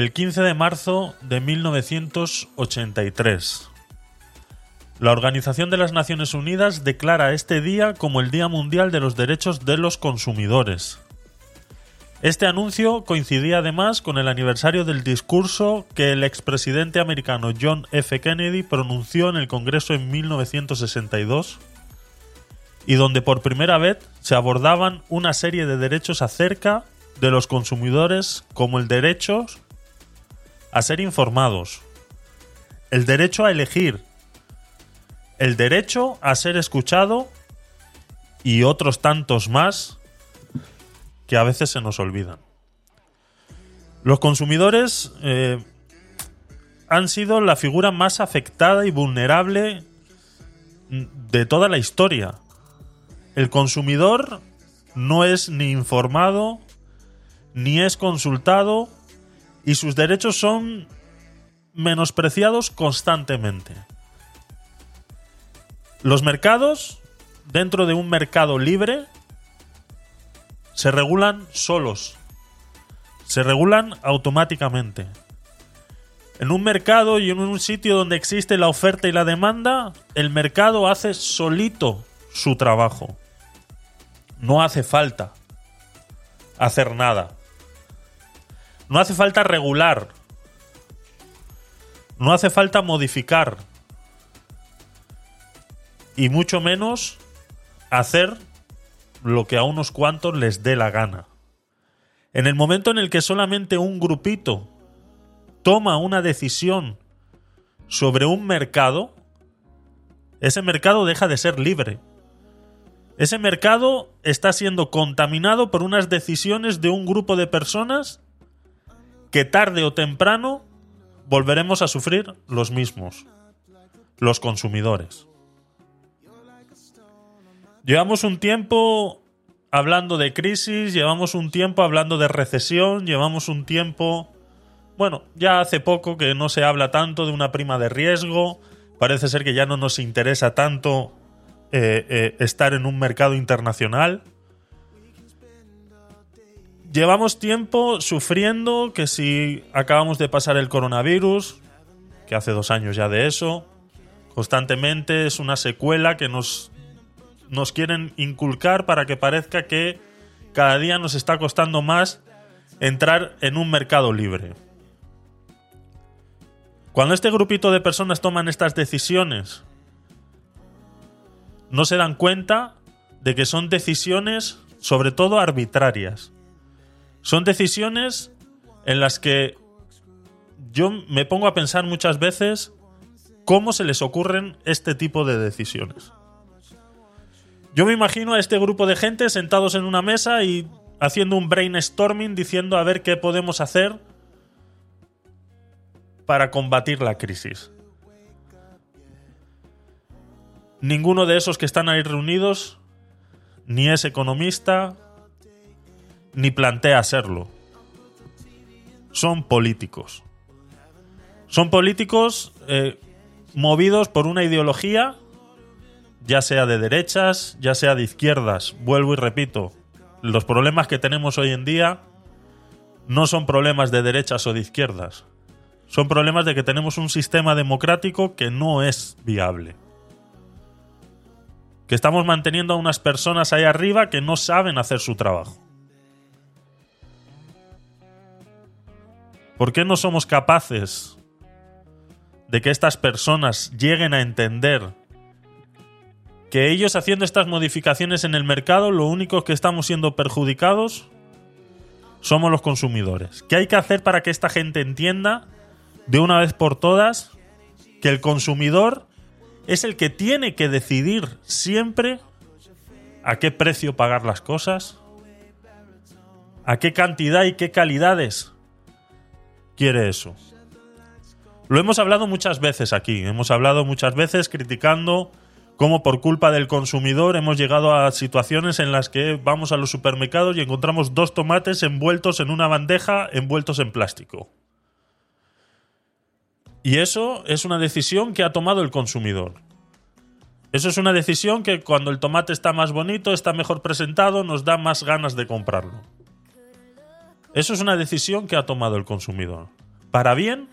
el 15 de marzo de 1983. La Organización de las Naciones Unidas declara este día como el Día Mundial de los Derechos de los Consumidores. Este anuncio coincidía además con el aniversario del discurso que el expresidente americano John F. Kennedy pronunció en el Congreso en 1962 y donde por primera vez se abordaban una serie de derechos acerca de los consumidores como el derecho a ser informados, el derecho a elegir, el derecho a ser escuchado y otros tantos más que a veces se nos olvidan. Los consumidores eh, han sido la figura más afectada y vulnerable de toda la historia. El consumidor no es ni informado, ni es consultado, y sus derechos son menospreciados constantemente. Los mercados, dentro de un mercado libre, se regulan solos. Se regulan automáticamente. En un mercado y en un sitio donde existe la oferta y la demanda, el mercado hace solito su trabajo. No hace falta hacer nada. No hace falta regular. No hace falta modificar. Y mucho menos hacer lo que a unos cuantos les dé la gana. En el momento en el que solamente un grupito toma una decisión sobre un mercado, ese mercado deja de ser libre. Ese mercado está siendo contaminado por unas decisiones de un grupo de personas que tarde o temprano volveremos a sufrir los mismos, los consumidores. Llevamos un tiempo hablando de crisis, llevamos un tiempo hablando de recesión, llevamos un tiempo... Bueno, ya hace poco que no se habla tanto de una prima de riesgo, parece ser que ya no nos interesa tanto eh, eh, estar en un mercado internacional llevamos tiempo sufriendo que si acabamos de pasar el coronavirus, que hace dos años ya de eso, constantemente es una secuela que nos, nos quieren inculcar para que parezca que cada día nos está costando más entrar en un mercado libre. Cuando este grupito de personas toman estas decisiones, no se dan cuenta de que son decisiones sobre todo arbitrarias son decisiones en las que yo me pongo a pensar muchas veces cómo se les ocurren este tipo de decisiones. Yo me imagino a este grupo de gente sentados en una mesa y haciendo un brainstorming diciendo a ver qué podemos hacer para combatir la crisis. Ninguno de esos que están ahí reunidos ni es economista, ni plantea serlo. Son políticos. Son políticos eh, movidos por una ideología, ya sea de derechas, ya sea de izquierdas. Vuelvo y repito, los problemas que tenemos hoy en día no son problemas de derechas o de izquierdas. Son problemas de que tenemos un sistema democrático que no es viable. Que estamos manteniendo a unas personas ahí arriba que no saben hacer su trabajo. ¿Por qué no somos capaces de que estas personas lleguen a entender que ellos haciendo estas modificaciones en el mercado, lo único que estamos siendo perjudicados somos los consumidores? ¿Qué hay que hacer para que esta gente entienda de una vez por todas que el consumidor es el que tiene que decidir siempre a qué precio pagar las cosas, a qué cantidad y qué calidades quiere eso. Lo hemos hablado muchas veces aquí, hemos hablado muchas veces criticando cómo por culpa del consumidor hemos llegado a situaciones en las que vamos a los supermercados y encontramos dos tomates envueltos en una bandeja, envueltos en plástico. Y eso es una decisión que ha tomado el consumidor. Eso es una decisión que cuando el tomate está más bonito, está mejor presentado, nos da más ganas de comprarlo. Eso es una decisión que ha tomado el consumidor. Para bien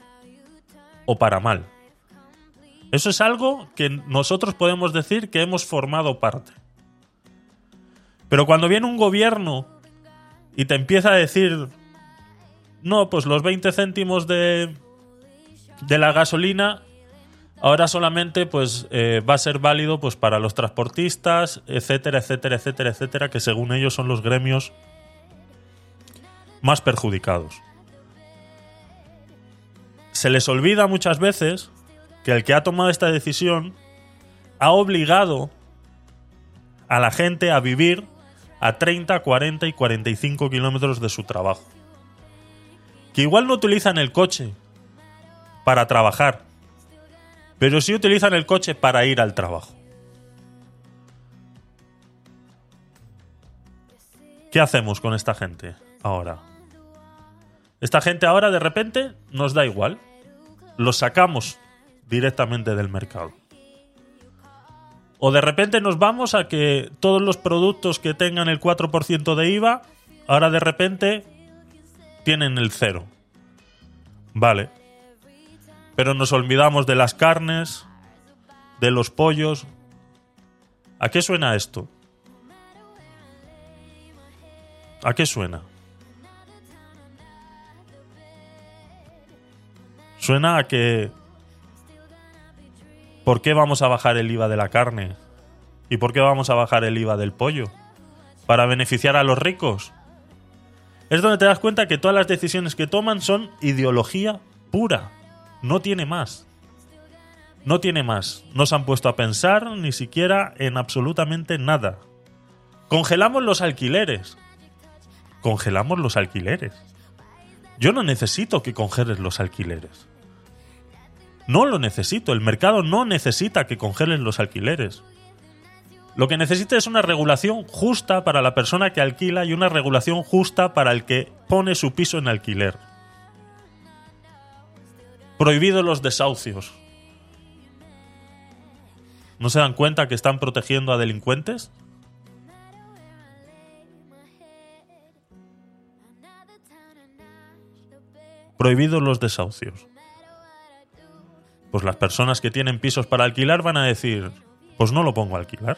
o para mal. Eso es algo que nosotros podemos decir que hemos formado parte. Pero cuando viene un gobierno y te empieza a decir, no, pues los 20 céntimos de, de la gasolina ahora solamente pues eh, va a ser válido pues para los transportistas, etcétera, etcétera, etcétera, etcétera, que según ellos son los gremios más perjudicados. Se les olvida muchas veces que el que ha tomado esta decisión ha obligado a la gente a vivir a 30, 40 y 45 kilómetros de su trabajo. Que igual no utilizan el coche para trabajar, pero sí utilizan el coche para ir al trabajo. ¿Qué hacemos con esta gente ahora? Esta gente ahora de repente nos da igual. Los sacamos directamente del mercado. O de repente nos vamos a que todos los productos que tengan el 4% de IVA, ahora de repente tienen el cero. Vale. Pero nos olvidamos de las carnes, de los pollos. ¿A qué suena esto? ¿A qué suena? Suena a que ¿Por qué vamos a bajar el IVA de la carne? ¿Y por qué vamos a bajar el IVA del pollo? ¿Para beneficiar a los ricos? Es donde te das cuenta que todas las decisiones que toman son ideología pura. No tiene más. No tiene más. No se han puesto a pensar ni siquiera en absolutamente nada. Congelamos los alquileres. Congelamos los alquileres. Yo no necesito que congeles los alquileres. No lo necesito, el mercado no necesita que congelen los alquileres. Lo que necesita es una regulación justa para la persona que alquila y una regulación justa para el que pone su piso en alquiler. Prohibido los desahucios. ¿No se dan cuenta que están protegiendo a delincuentes? Prohibidos los desahucios pues las personas que tienen pisos para alquilar van a decir, pues no lo pongo a alquilar.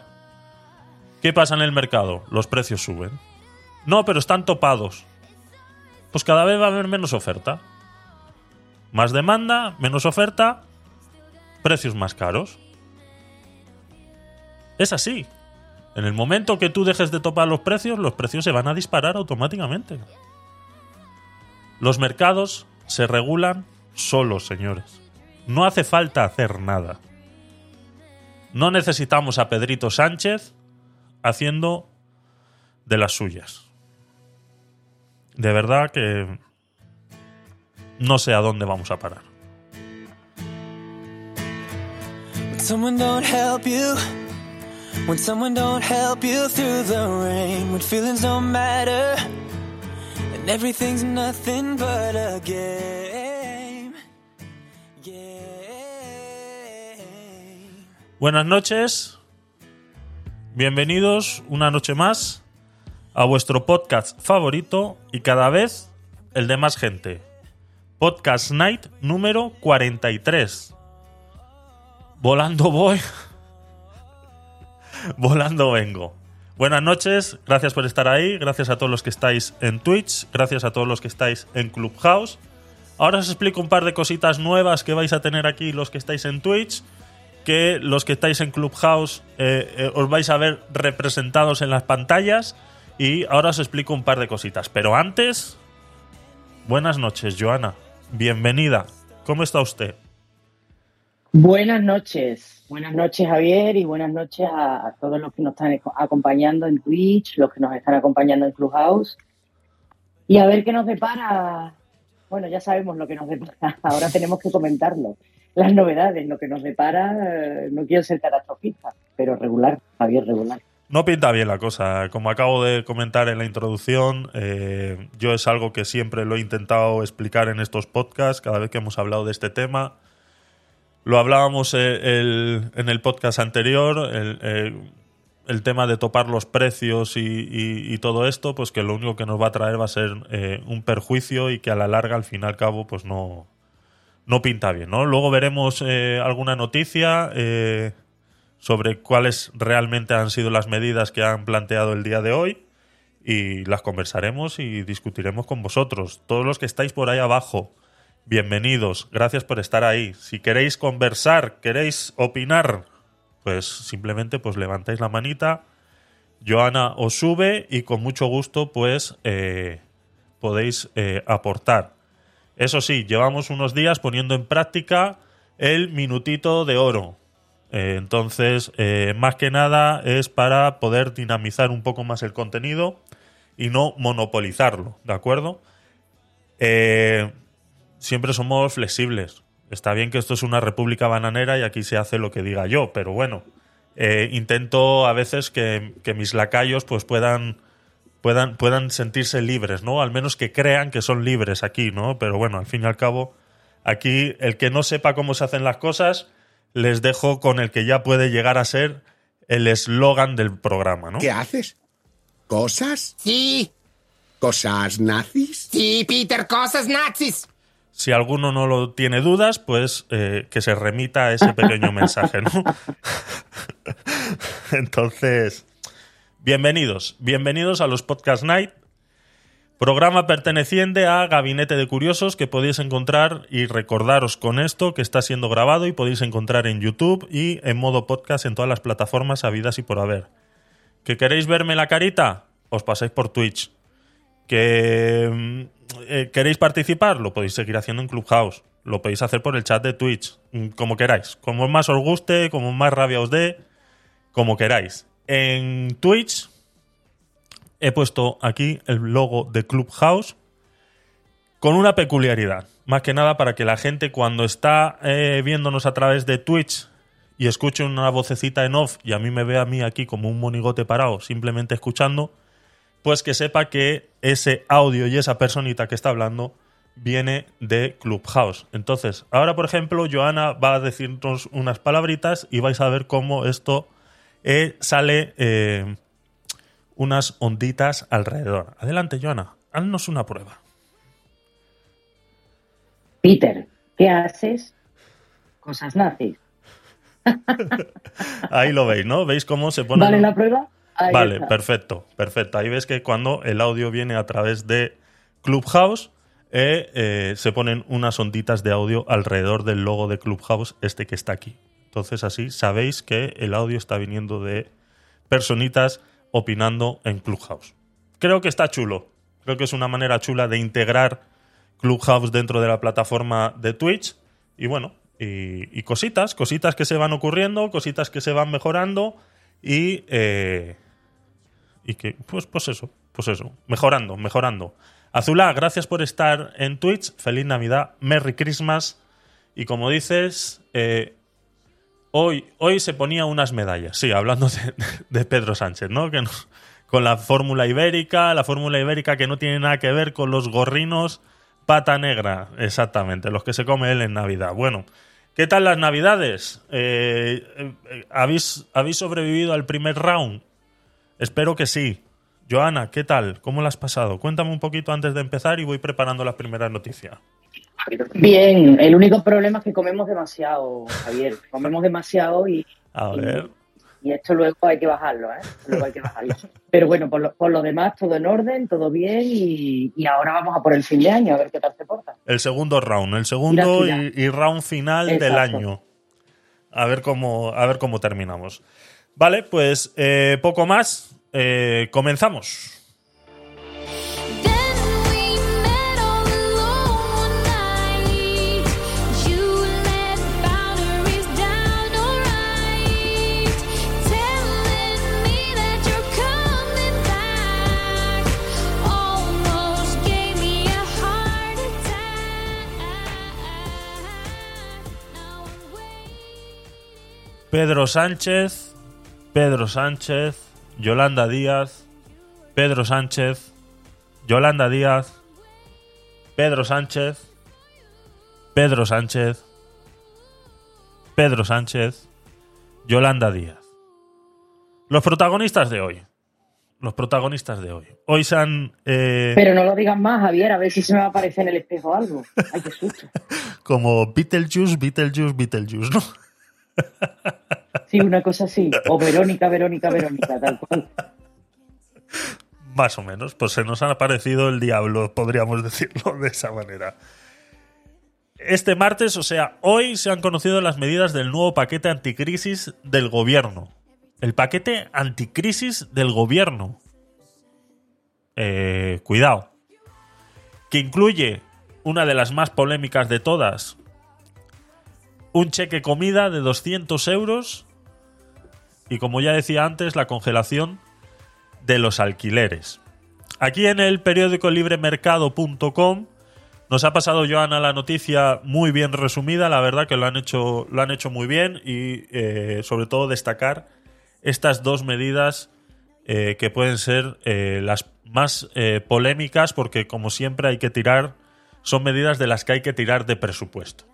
¿Qué pasa en el mercado? Los precios suben. No, pero están topados. Pues cada vez va a haber menos oferta. Más demanda, menos oferta, precios más caros. Es así. En el momento que tú dejes de topar los precios, los precios se van a disparar automáticamente. Los mercados se regulan solos, señores. No hace falta hacer nada. No necesitamos a Pedrito Sánchez haciendo de las suyas. De verdad que no sé a dónde vamos a parar. When someone don't help you, when someone don't help you through the rain, when feelings don't matter, and everything's nothing but a game. Buenas noches, bienvenidos una noche más a vuestro podcast favorito y cada vez el de más gente. Podcast Night número 43. Volando voy. Volando vengo. Buenas noches, gracias por estar ahí, gracias a todos los que estáis en Twitch, gracias a todos los que estáis en Clubhouse. Ahora os explico un par de cositas nuevas que vais a tener aquí los que estáis en Twitch que los que estáis en Clubhouse eh, eh, os vais a ver representados en las pantallas y ahora os explico un par de cositas. Pero antes, buenas noches, Joana. Bienvenida. ¿Cómo está usted? Buenas noches. Buenas noches, Javier, y buenas noches a, todos los que nos están acompañando en Twitch, los que nos están acompañando en Clubhouse. Y a ver qué nos depara. Bueno, ya sabemos lo que nos depara. Ahora tenemos que comentarlo las novedades, lo que nos depara, eh, no quiero ser catastrofista, pero regular, Javier, regular. No pinta bien la cosa. Como acabo de comentar en la introducción, eh, yo es algo que siempre lo he intentado explicar en estos podcasts, cada vez que hemos hablado de este tema. Lo hablábamos eh, en el podcast anterior. el tema de topar los precios y, y- todo esto, pues que lo único que nos va a traer va a ser un perjuicio y que a la larga, al fin y al cabo, pues no, no pinta bien, ¿no? Luego veremos eh, alguna noticia eh, sobre cuáles realmente han sido las medidas que han planteado el día de hoy y las conversaremos y discutiremos con vosotros. Todos los que estáis por ahí abajo, bienvenidos, gracias por estar ahí. Si queréis conversar, queréis opinar, pues simplemente pues levantáis la manita, Joana os sube y con mucho gusto pues eh, podéis aportar. Eso sí, llevamos unos días poniendo en práctica el minutito de oro. Eh, entonces, eh, más que nada es para poder dinamizar un poco más el contenido y no monopolizarlo, ¿de acuerdo? Eh, siempre somos flexibles. Está bien que esto es una república bananera y aquí se hace lo que diga yo, pero bueno, eh, intento a veces que, que mis lacayos pues puedan, puedan, puedan sentirse libres, ¿no? Al menos que crean que son libres aquí, ¿no? Pero bueno, al fin y al cabo, aquí el que no sepa cómo se hacen las cosas, les dejo con el que ya puede llegar a ser el eslogan del programa, ¿no? ¿Qué haces? ¿Cosas? Sí, ¿Cosas nazis? sí, Peter, cosas nazis. Si alguno no lo tiene dudas, pues eh, que se remita a ese pequeño mensaje, ¿no? Entonces, bienvenidos, bienvenidos a los Podcast Night, programa perteneciente a Gabinete de Curiosos que podéis encontrar y recordaros con esto que está siendo grabado y podéis encontrar en YouTube y en modo podcast en todas las plataformas habidas y por haber. ¿Que queréis verme la carita? Os pasáis por Twitch que mm, eh, queréis participar, lo podéis seguir haciendo en Clubhouse. Lo podéis hacer por el chat de Twitch, mm, como queráis. Como más os guste, como más rabia os dé, como queráis. En Twitch he puesto aquí el logo de Clubhouse con una peculiaridad. Más que nada para que la gente cuando está eh, viéndonos a través de Twitch y escuche una vocecita en off y a mí me ve a mí aquí como un monigote parado simplemente escuchando, pues que sepa que ese audio y esa personita que está hablando viene de Clubhouse. Entonces, ahora, por ejemplo, Joana va a decirnos unas palabritas y vais a ver cómo esto eh, sale eh, unas onditas alrededor. Adelante, Joana, haznos una prueba. Peter, ¿qué haces? Cosas nazis. Ahí lo veis, ¿no? ¿Veis cómo se pone? ¿Vale la prueba? Ahí Vale, está. perfecto, perfecto. Ahí ves que cuando el audio viene a través de Clubhouse, eh, eh, se ponen unas onditas de audio alrededor del logo de Clubhouse, este que está aquí. Entonces así sabéis que el audio está viniendo de personitas opinando en Clubhouse. Creo que está chulo. Creo que es una manera chula de integrar Clubhouse dentro de la plataforma de Twitch. Y bueno, y, cositas, cositas que se van ocurriendo, cositas que se van mejorando y, eh, y que, pues, pues eso, pues eso, mejorando, mejorando. Azulá, gracias por estar en Twitch. Feliz Navidad, Merry Christmas. Y como dices, eh, hoy, hoy se ponía unas medallas. Sí, hablando de, Pedro Sánchez, ¿no? Que con la fórmula ibérica, la fórmula ibérica que no tiene nada que ver con los gorrinos pata negra, exactamente, los que se come él en Navidad. Bueno, ¿qué tal las Navidades? Eh, eh, ¿habéis, ¿Habéis sobrevivido al primer round? Espero que sí. Joana, ¿qué tal? ¿Cómo la has pasado? Cuéntame un poquito antes de empezar y voy preparando las primeras noticias. Bien, el único problema es que comemos demasiado, Javier. Comemos demasiado y, A ver. y esto luego hay que bajarlo, ¿eh? Luego hay que bajarlo. Pero bueno, por lo, por lo demás, todo en orden, todo bien y, y ahora vamos a por el fin de año, a ver qué tal se porta. El segundo round, el segundo y, y round final del año. A ver cómo, a ver cómo terminamos. Vale, pues eh, poco más. Eh, comenzamos. Pedro Sánchez, Pedro Sánchez, Yolanda Díaz, Pedro Sánchez, Yolanda Díaz, Pedro Sánchez, Pedro Sánchez, Pedro Sánchez, Yolanda Díaz. Los protagonistas de hoy. Los protagonistas de hoy. Hoy se han. eh, Pero no lo digas más, Javier, a ver si se me va a aparecer en el espejo algo. Ay, qué susto. como Beetlejuice, Beetlejuice, Beetlejuice, ¿no? Sí, una cosa así. O Verónica, Verónica, Verónica, tal cual. Más o menos. Pues se nos ha aparecido el diablo, podríamos decirlo de esa manera. Este martes, o sea, hoy se han conocido las medidas del nuevo paquete anticrisis del gobierno. El paquete anticrisis del gobierno. Eh, cuidado. Que incluye una de las más polémicas de todas. Un cheque comida de 200 euros. Y como ya decía antes, la congelación de los alquileres. Aquí en el periódico libremercado.com nos ha pasado Joana la noticia muy bien resumida, la verdad que lo han hecho, lo han hecho muy bien y eh, sobre todo destacar estas dos medidas eh, que pueden ser eh, las más polémicas porque como siempre hay que tirar, son medidas de las que hay que tirar de presupuesto.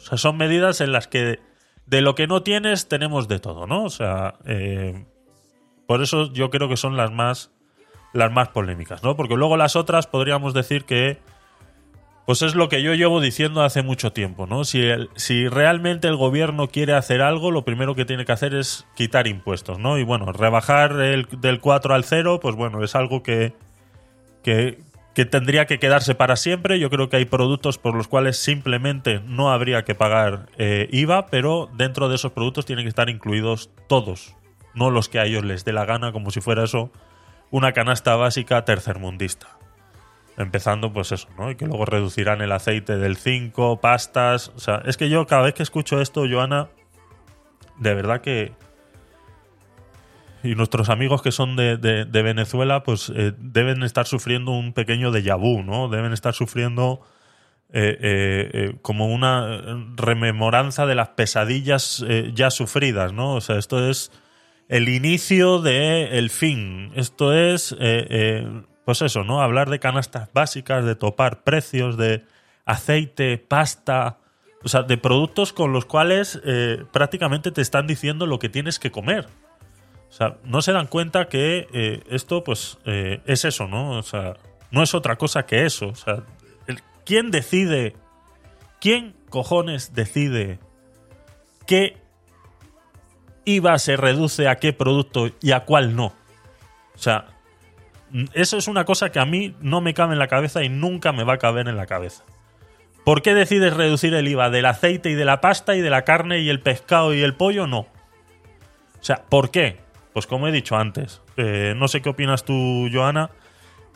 O sea, son medidas en las que de lo que no tienes tenemos de todo, ¿no? O sea, eh, por eso yo creo que son las más las más polémicas, ¿no? Porque luego las otras podríamos decir que pues es lo que yo llevo diciendo hace mucho tiempo, ¿no? Si, si realmente el gobierno quiere hacer algo, lo primero que tiene que hacer es quitar impuestos, ¿no? Y bueno, rebajar el, del 4 al 0, pues bueno, es algo que, que, que tendría que quedarse para siempre. Yo creo que hay productos por los cuales simplemente no habría que pagar eh, IVA, pero dentro de esos productos tienen que estar incluidos todos, no los que a ellos les dé la gana, como si fuera eso una canasta básica tercermundista. Empezando, pues eso, ¿no? Y que luego reducirán el aceite del 5, pastas. O sea, es que yo cada vez que escucho esto, Joana, de verdad que. Y nuestros amigos que son de, de- Venezuela, pues eh, deben estar sufriendo un pequeño déjà vu, ¿no? Deben estar sufriendo eh, eh, como una rememoranza de las pesadillas ya sufridas, ¿no? O sea, esto es el inicio de el fin. Esto es, pues eso, ¿no? Hablar de canastas básicas, de topar precios, de aceite, pasta, o sea, de productos con los cuales prácticamente te están diciendo lo que tienes que comer. O sea, no se dan cuenta que eh, esto, pues, eh, es eso, ¿no? O sea, no es otra cosa que eso. O sea, ¿quién decide? ¿Quién cojones decide qué IVA se reduce a qué producto y a cuál no? O sea, eso es una cosa que a mí no me cabe en la cabeza y nunca me va a caber en la cabeza. ¿Por qué decides reducir el IVA del aceite y de la pasta y de la carne y el pescado y el pollo? No. O sea, ¿por qué? Pues como he dicho antes, eh, no sé qué opinas tú, Joana,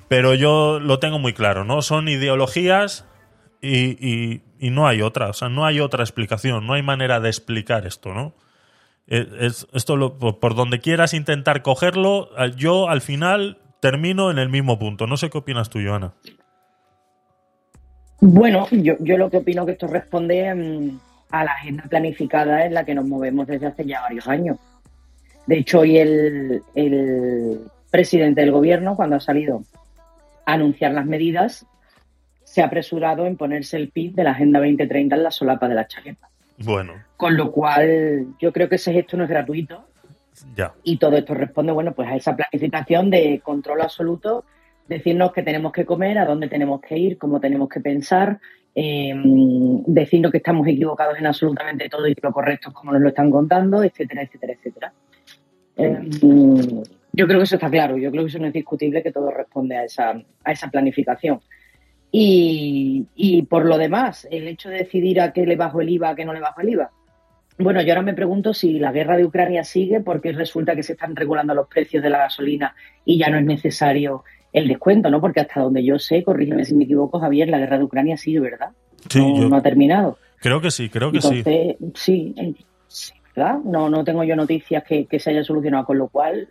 pero yo lo tengo muy claro, ¿no? Son ideologías y, no hay otra, o sea, no hay otra explicación, no hay manera de explicar esto, ¿no? Eh, es- esto lo- por, donde quieras intentar cogerlo, yo al final termino en el mismo punto. No sé qué opinas tú, Joana. Bueno, yo, yo lo que opino que esto responde mm, a la agenda planificada en la que nos movemos desde hace ya varios años. De hecho, hoy el, el presidente del gobierno, cuando ha salido a anunciar las medidas, se ha apresurado en ponerse el PIB de la Agenda 2030 en la solapa de la chaqueta. Bueno, Con lo cual, yo creo que ese gesto no es gratuito ya. y todo esto responde, bueno, pues a esa planificación de control absoluto, decirnos qué tenemos que comer, a dónde tenemos que ir, cómo tenemos que pensar, eh, decirnos que estamos equivocados en absolutamente todo y que lo correcto es como nos lo están contando, etcétera, etcétera, etcétera. Eh, yo creo que eso está claro, yo creo que eso no es discutible que todo responde a esa, a esa planificación. Y, y por lo demás, el hecho de decidir a qué le bajo el IVA, a qué no le bajo el IVA, bueno, yo ahora me pregunto si la guerra de Ucrania sigue porque resulta que se están regulando los precios de la gasolina y ya no es necesario el descuento, ¿no? Porque hasta donde yo sé, corrígeme si me equivoco, Javier, la guerra de Ucrania sigue, ¿verdad? Sí, no, yo no ha terminado. creo que sí, creo que sí. Entonces, sí, eh, sí, ¿verdad? No, no tengo yo noticias que, que se haya solucionado, con lo cual,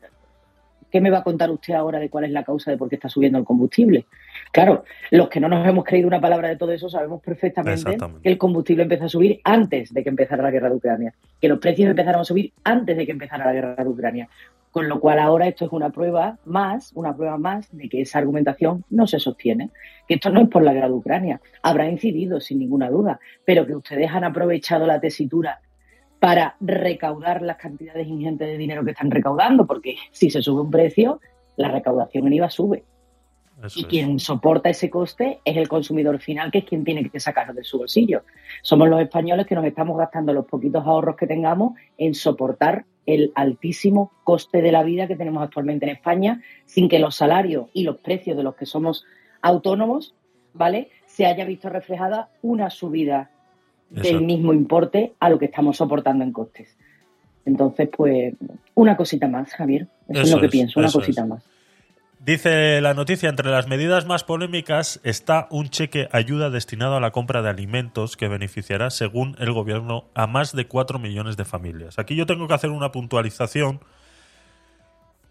¿qué me va a contar usted ahora de cuál es la causa de por qué está subiendo el combustible? Claro, los que no nos hemos creído una palabra de todo eso sabemos perfectamente que el combustible empezó a subir antes de que empezara la guerra de Ucrania, que los precios empezaron a subir antes de que empezara la guerra de Ucrania. Con lo cual ahora esto es una prueba más, una prueba más de que esa argumentación no se sostiene. Que esto no es por la guerra de Ucrania. Habrá incidido, sin ninguna duda, pero que ustedes han aprovechado la tesitura para recaudar las cantidades ingentes de dinero que están recaudando, porque si se sube un precio, la recaudación en IVA sube. Eso Y es. quien soporta ese coste es el consumidor final, que es quien tiene que sacarlo de su bolsillo. Somos los españoles que nos estamos gastando los poquitos ahorros que tengamos en soportar el altísimo coste de la vida que tenemos actualmente en España, sin que los salarios y los precios de los que somos autónomos, ¿vale? Se haya visto reflejada una subida del mismo importe a lo que estamos soportando en costes. Entonces, pues, una cosita más, Javier. Eso, es lo que es, pienso, una cosita es. más. Dice la noticia, entre las medidas más polémicas está un cheque ayuda destinado a la compra de alimentos que beneficiará, según el gobierno, a más de 4 millones de familias. Aquí yo tengo que hacer una puntualización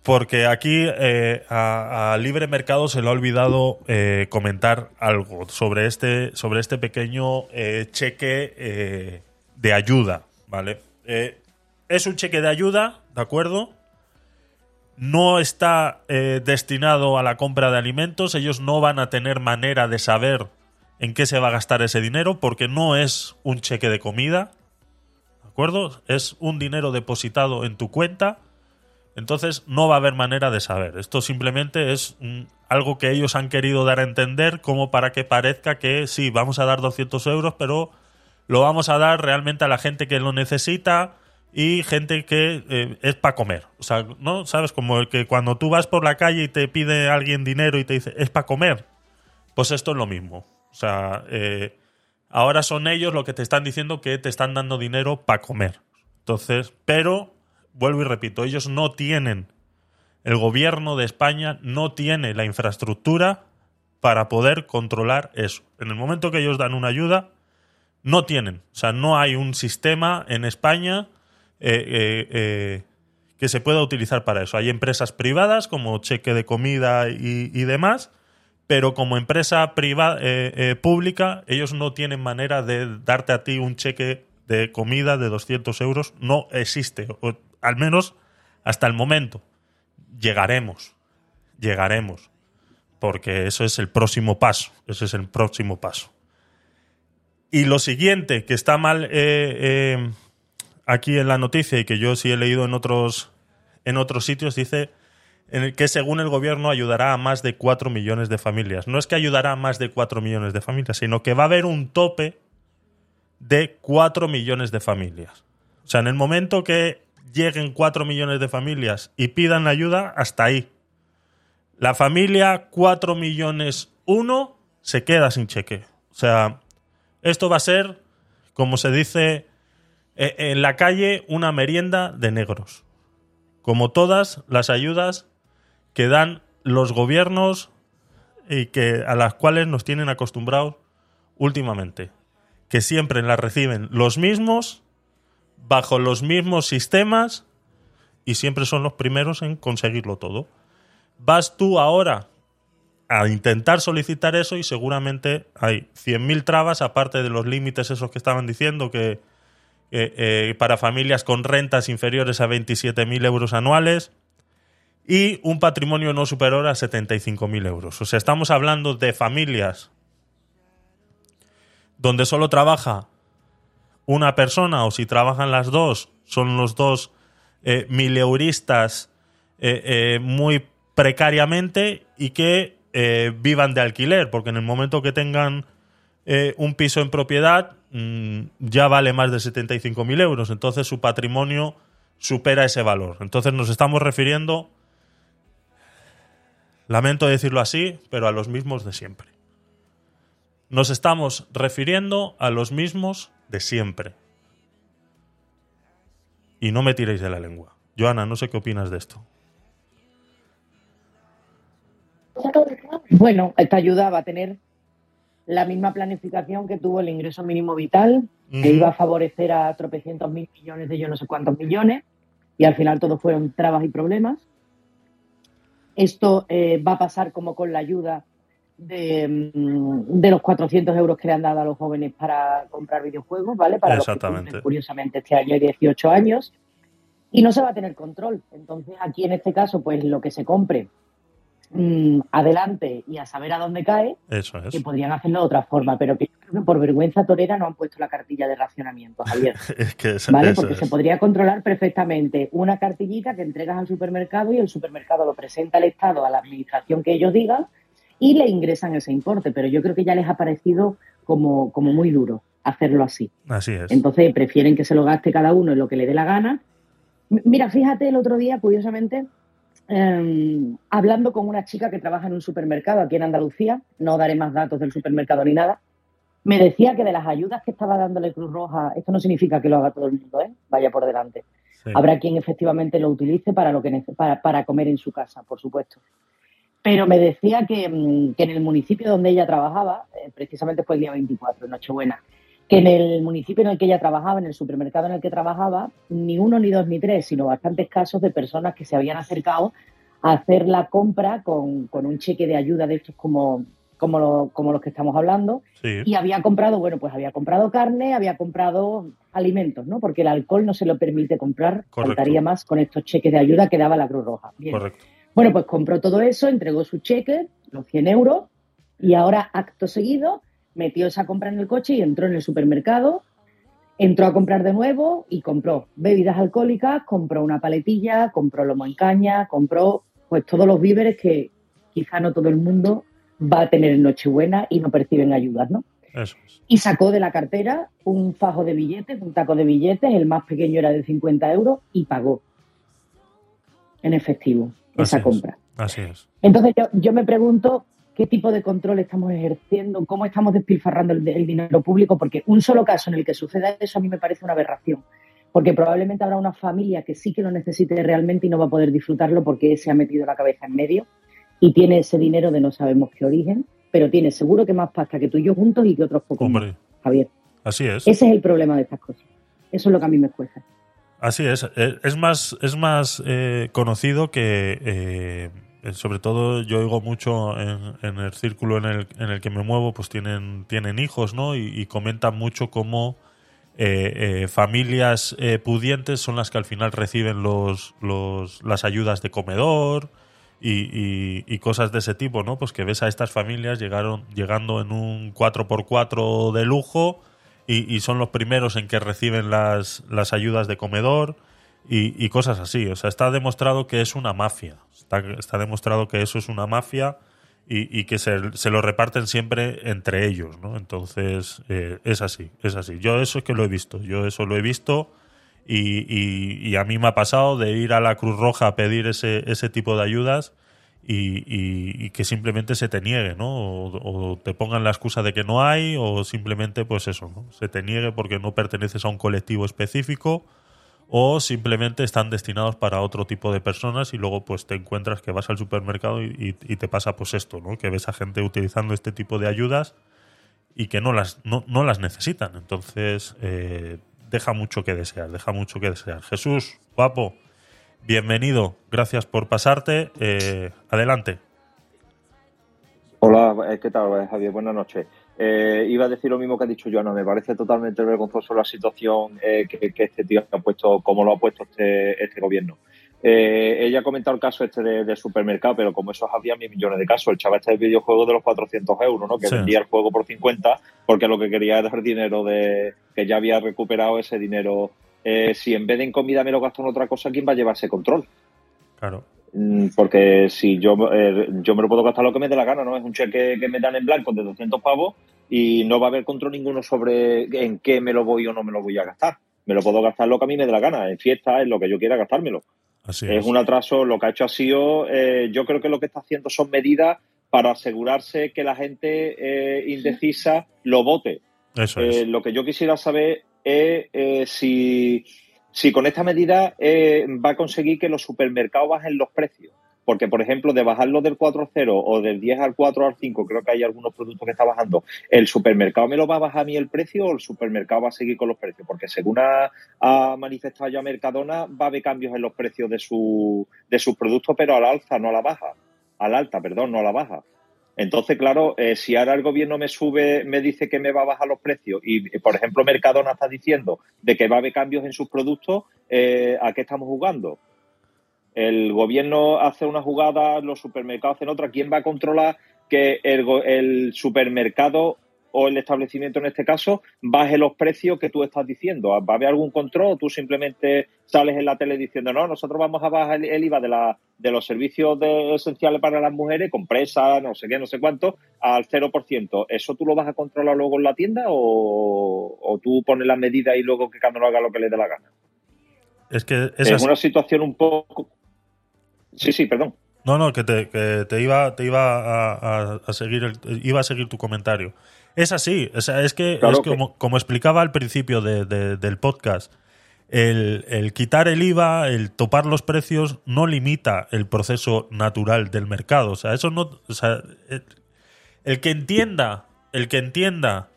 porque aquí eh, a, Libre Mercado se le ha olvidado eh, comentar algo sobre este, sobre este pequeño eh, cheque eh, de ayuda, ¿vale? Eh, es un cheque de ayuda, ¿de acuerdo? no está destinado a la compra de alimentos, ellos no van a tener manera de saber en qué se va a gastar ese dinero porque no es un cheque de comida, ¿de acuerdo? Es un dinero depositado en tu cuenta, entonces no va a haber manera de saber. Esto simplemente es algo que ellos han querido dar a entender como para que parezca que sí, vamos a dar 200 euros, pero lo vamos a dar realmente a la gente que lo necesita y gente que eh, es para comer. O sea, ¿no? ¿Sabes? Como que cuando tú vas por la calle y te pide alguien dinero y te dice, es para comer. Pues esto es lo mismo. O sea, eh, ahora son ellos lo que te están diciendo que te están dando dinero para comer. Entonces, pero, vuelvo y repito, ellos no tienen, el gobierno de España no tiene la infraestructura para poder controlar eso. En el momento que ellos dan una ayuda, no tienen. O sea, no hay un sistema en España eh, eh, eh, que se pueda utilizar para eso. Hay empresas privadas como cheque de comida y, y demás, pero como empresa privada pública, ellos no tienen manera de darte a ti un cheque de comida de 200 euros. No existe, al menos hasta el momento. Llegaremos, llegaremos, porque eso es el próximo paso. Ese es el próximo paso. Y lo siguiente que está mal eh, eh, aquí en la noticia y que yo sí he leído en otros, en otros sitios, dice en el que según el gobierno ayudará a más de 4 millones de familias. No es que ayudará a más de 4 millones de familias, sino que va a haber un tope de 4 millones de familias. O sea, en el momento que lleguen 4 millones de familias y pidan ayuda, hasta ahí. La familia 4 millones 1 se queda sin cheque. O sea, esto va a ser, como se dice eh, en la calle, una merienda de negros. Como todas las ayudas que dan los gobiernos y que a las cuales nos tienen acostumbrados últimamente. Que siempre las reciben los mismos, bajo los mismos sistemas y siempre son los primeros en conseguirlo todo. Vas tú ahora a intentar solicitar eso y seguramente hay 100.000 trabas, aparte de los límites esos que estaban diciendo, que eh, para familias con rentas inferiores a 27.000 euros anuales y un patrimonio no superior a 75.000 euros. O sea, estamos hablando de familias donde solo trabaja una persona o si trabajan las dos, son los dos eh, mileuristas eh, eh, muy precariamente y que eh, vivan de alquiler, porque en el momento que tengan un piso en propiedad mm, ya vale más de 75.000 euros, entonces su patrimonio supera ese valor. Entonces nos estamos refiriendo, lamento decirlo así, pero a los mismos de siempre. Nos estamos refiriendo a los mismos de siempre. Y no me tiréis de la lengua. Joana, no sé qué opinas de esto. Bueno, esta ayuda va a tener la misma planificación que tuvo el ingreso mínimo vital, que iba a favorecer a tropecientos mil millones de yo no sé cuántos millones, y al final todo fueron trabas y problemas. Esto eh, va a pasar como con la ayuda de, mm, de los 400 euros que le han dado a los jóvenes para comprar videojuegos, ¿vale? Para los que Exactamente. cumplen, curiosamente este año hay 18 años. Y no se va a tener control. Entonces, aquí en este caso, pues lo que se compre mm, adelante y a saber a dónde cae, Eso que es. podrían hacerlo de otra forma, pero que que por vergüenza torera no han puesto la cartilla de racionamiento, Javier. Es que es- ¿Vale? Porque es. se podría controlar perfectamente una cartillita que entregas al supermercado y el supermercado lo presenta al Estado, a la administración que ellos digan, y le ingresan ese importe. Pero yo creo que ya les ha parecido como, como muy duro hacerlo así. Así es. Entonces prefieren que se lo gaste cada uno en lo que le dé la gana. Mira, fíjate el otro día, curiosamente, eh, hablando con una chica que trabaja en un supermercado aquí en Andalucía, no daré más datos del supermercado ni nada, me decía que de las ayudas que estaba dándole Cruz Roja, esto no significa que lo haga todo el mundo, ¿eh? vaya por delante. Sí. Habrá quien efectivamente lo utilice para, lo que para, para comer en su casa, por supuesto. Pero me decía que, mm, que en el municipio donde ella trabajaba, eh, precisamente fue el día 24, Nochebuena, que en el municipio en el que ella trabajaba, en el supermercado en el que trabajaba, ni uno, ni dos, ni tres, sino bastantes casos de personas que se habían acercado a hacer la compra con, con un cheque de ayuda de estos como, como, lo- como los que estamos hablando, Sí. y había comprado, bueno, pues había comprado carne, había comprado alimentos, ¿no? Porque el alcohol no se lo permite comprar, Correcto. faltaría más con estos cheques de ayuda que daba la Cruz Roja. Bien. Correcto. Bueno, pues compró todo eso, entregó su cheque, los 100 euros, y ahora, acto seguido, metió esa compra en el coche y entró en el supermercado, entró a comprar de nuevo y compró bebidas alcohólicas, compró una paletilla, compró lomo en caña, compró pues todos los víveres que quizá no todo el mundo va a tener en Nochebuena y no perciben ayudas, ¿no? Eso es. y sacó de la cartera un fajo de billetes, un taco de billetes, el más pequeño era de 50 euros y pagó en efectivo Así esa es. compra. Así es. Entonces yo, yo me pregunto qué tipo de control estamos ejerciendo, cómo estamos despilfarrando el, el dinero público, porque un solo caso en el que suceda eso a mí me parece una aberración, porque probablemente habrá una familia que sí que lo necesite realmente y no va a poder disfrutarlo porque se ha metido la cabeza en medio y tiene ese dinero de no sabemos qué origen, pero tiene seguro que más pasta que tú y yo juntos y que otros pocos más, Hombre, Javier. así es. Ese es el problema de estas cosas. Eso es lo que a mí me cuesta. Así es. Eh, Es más, es más eh, conocido que, eh, eh, sobre todo, yo oigo mucho en, el círculo en el, en el que me muevo, pues tienen, tienen hijos, ¿no? Y, comentan mucho cómo eh, eh, familias pudientes son las que al final reciben los, los, las ayudas de comedor y cosas de ese tipo, ¿no? Pues que ves a estas familias llegaron, llegando en un 4x4 de lujo y, son los primeros en que reciben las, las ayudas de comedor y, cosas así. O sea, está demostrado que es una mafia. Está, está demostrado que eso es una mafia y, y que se, se lo reparten siempre entre ellos, ¿no? Entonces, eh, es así, es así. Yo eso es que lo he visto, yo eso lo he visto y a mí me ha pasado de ir a la Cruz Roja a pedir ese, ese tipo de ayudas y, y- y que simplemente se te niegue, ¿no? O, o te pongan la excusa de que no hay o simplemente, pues eso, ¿no? Se te niegue porque no perteneces a un colectivo específico o simplemente están destinados para otro tipo de personas y luego pues te encuentras que vas al supermercado y, y- te pasa pues esto, ¿no? Que ves a gente utilizando este tipo de ayudas y que no las, no, no las necesitan. Entonces, eh, deja mucho que desear, deja mucho que desear. Jesús, guapo, bienvenido, gracias por pasarte. eh, adelante. Hola, eh, ¿qué tal, Javier? Buenas noches. Eh, iba a decir lo mismo que ha dicho Joana. Me parece totalmente vergonzoso la situación eh, que, que este tío ha puesto, como lo ha puesto este, este gobierno. Eh, ella ha comentado el caso este de, de supermercado, pero como esos había mil millones de casos. El chaval este del videojuego de los 400 euros, ¿no? Que Sí. vendía el juego por 50 porque lo que quería era dar dinero de que ya había recuperado ese dinero. Eh, si en vez de en comida me lo gasto en otra cosa, ¿quién va a llevar ese control? Claro, Mm, Porque si yo, eh, yo me lo puedo gastar lo que me dé la gana, ¿no? Es un cheque que me dan en blanco de 200 pavos y no va a haber control ninguno sobre en qué me lo voy o no me lo voy a gastar. Me lo puedo gastar lo que a mí me dé la gana, en fiesta, en lo que yo quiera gastármelo. así Es es. un atraso, lo que ha hecho ha sido, eh, yo creo que lo que está haciendo son medidas para asegurarse que la gente eh, indecisa lo vote. Eso Eh, es. lo que yo quisiera saber es eh, si, si con esta medida eh, va a conseguir que los supermercados bajen los precios. Porque, por ejemplo, de bajarlo del 4 al 0 o del 10 al 4 al 5, creo que hay algunos productos que está bajando, ¿el supermercado me lo va a bajar a mí el precio o el supermercado va a seguir con los precios? Porque según ha, ha manifestado ya Mercadona, va a haber cambios en los precios de, su, de sus productos, pero al alza, no a la baja. Al alta, perdón, no a la baja. Entonces, claro, eh, si ahora el gobierno me sube, me dice que me va a bajar los precios y, eh, por ejemplo, Mercadona está diciendo de que va a haber cambios en sus productos, eh, ¿a qué estamos jugando? El gobierno hace una jugada, los supermercados hacen otra. ¿Quién va a controlar que el, el supermercado o el establecimiento en este caso baje los precios que tú estás diciendo? ¿Va a haber algún control o tú simplemente sales en la tele diciendo, no, nosotros vamos a bajar el, IVA de, la, de los servicios de- esenciales para las mujeres, compresas, no sé qué, no sé cuánto, al 0%? ¿Eso tú lo vas a controlar luego en la tienda o, o tú pones las medidas y luego que cada uno haga lo que le dé la gana? Es que Es, una situación un poco... Sí, sí, perdón. No, no, que te, que te iba, te iba a, a- a seguir el- iba a seguir tu comentario. Es así, o sea, es que, Claro es que- como, como explicaba al principio de- de- del podcast, el, el quitar el IVA, el topar los precios, no limita el proceso natural del mercado. O sea, eso no. o sea, el, el que entienda, el que entienda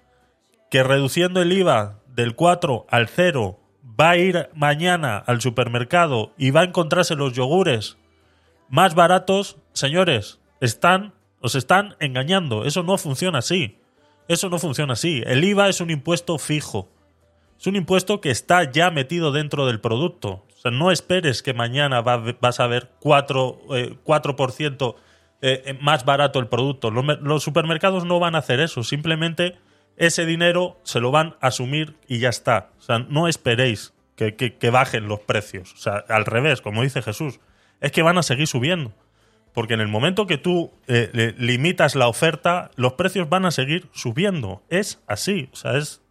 que reduciendo el IVA del 4 al 0 va a ir mañana al supermercado y va a encontrarse los yogures más baratos, señores, están, os están engañando. Eso no funciona así. Eso no funciona así. El IVA es un impuesto fijo. Es un impuesto que está ya metido dentro del producto. O sea, no esperes que mañana va- vas a ver 4, eh, 4% eh, eh, más barato el producto. Los, mer- los supermercados no van a hacer eso. Simplemente ese dinero se lo van a asumir y ya está. O sea, no esperéis que- que bajen los precios. O sea, al revés, como dice Jesús, es que van a seguir subiendo. Porque en el momento que tú eh, limitas la oferta, los precios van a seguir subiendo. Es así. O sea, es,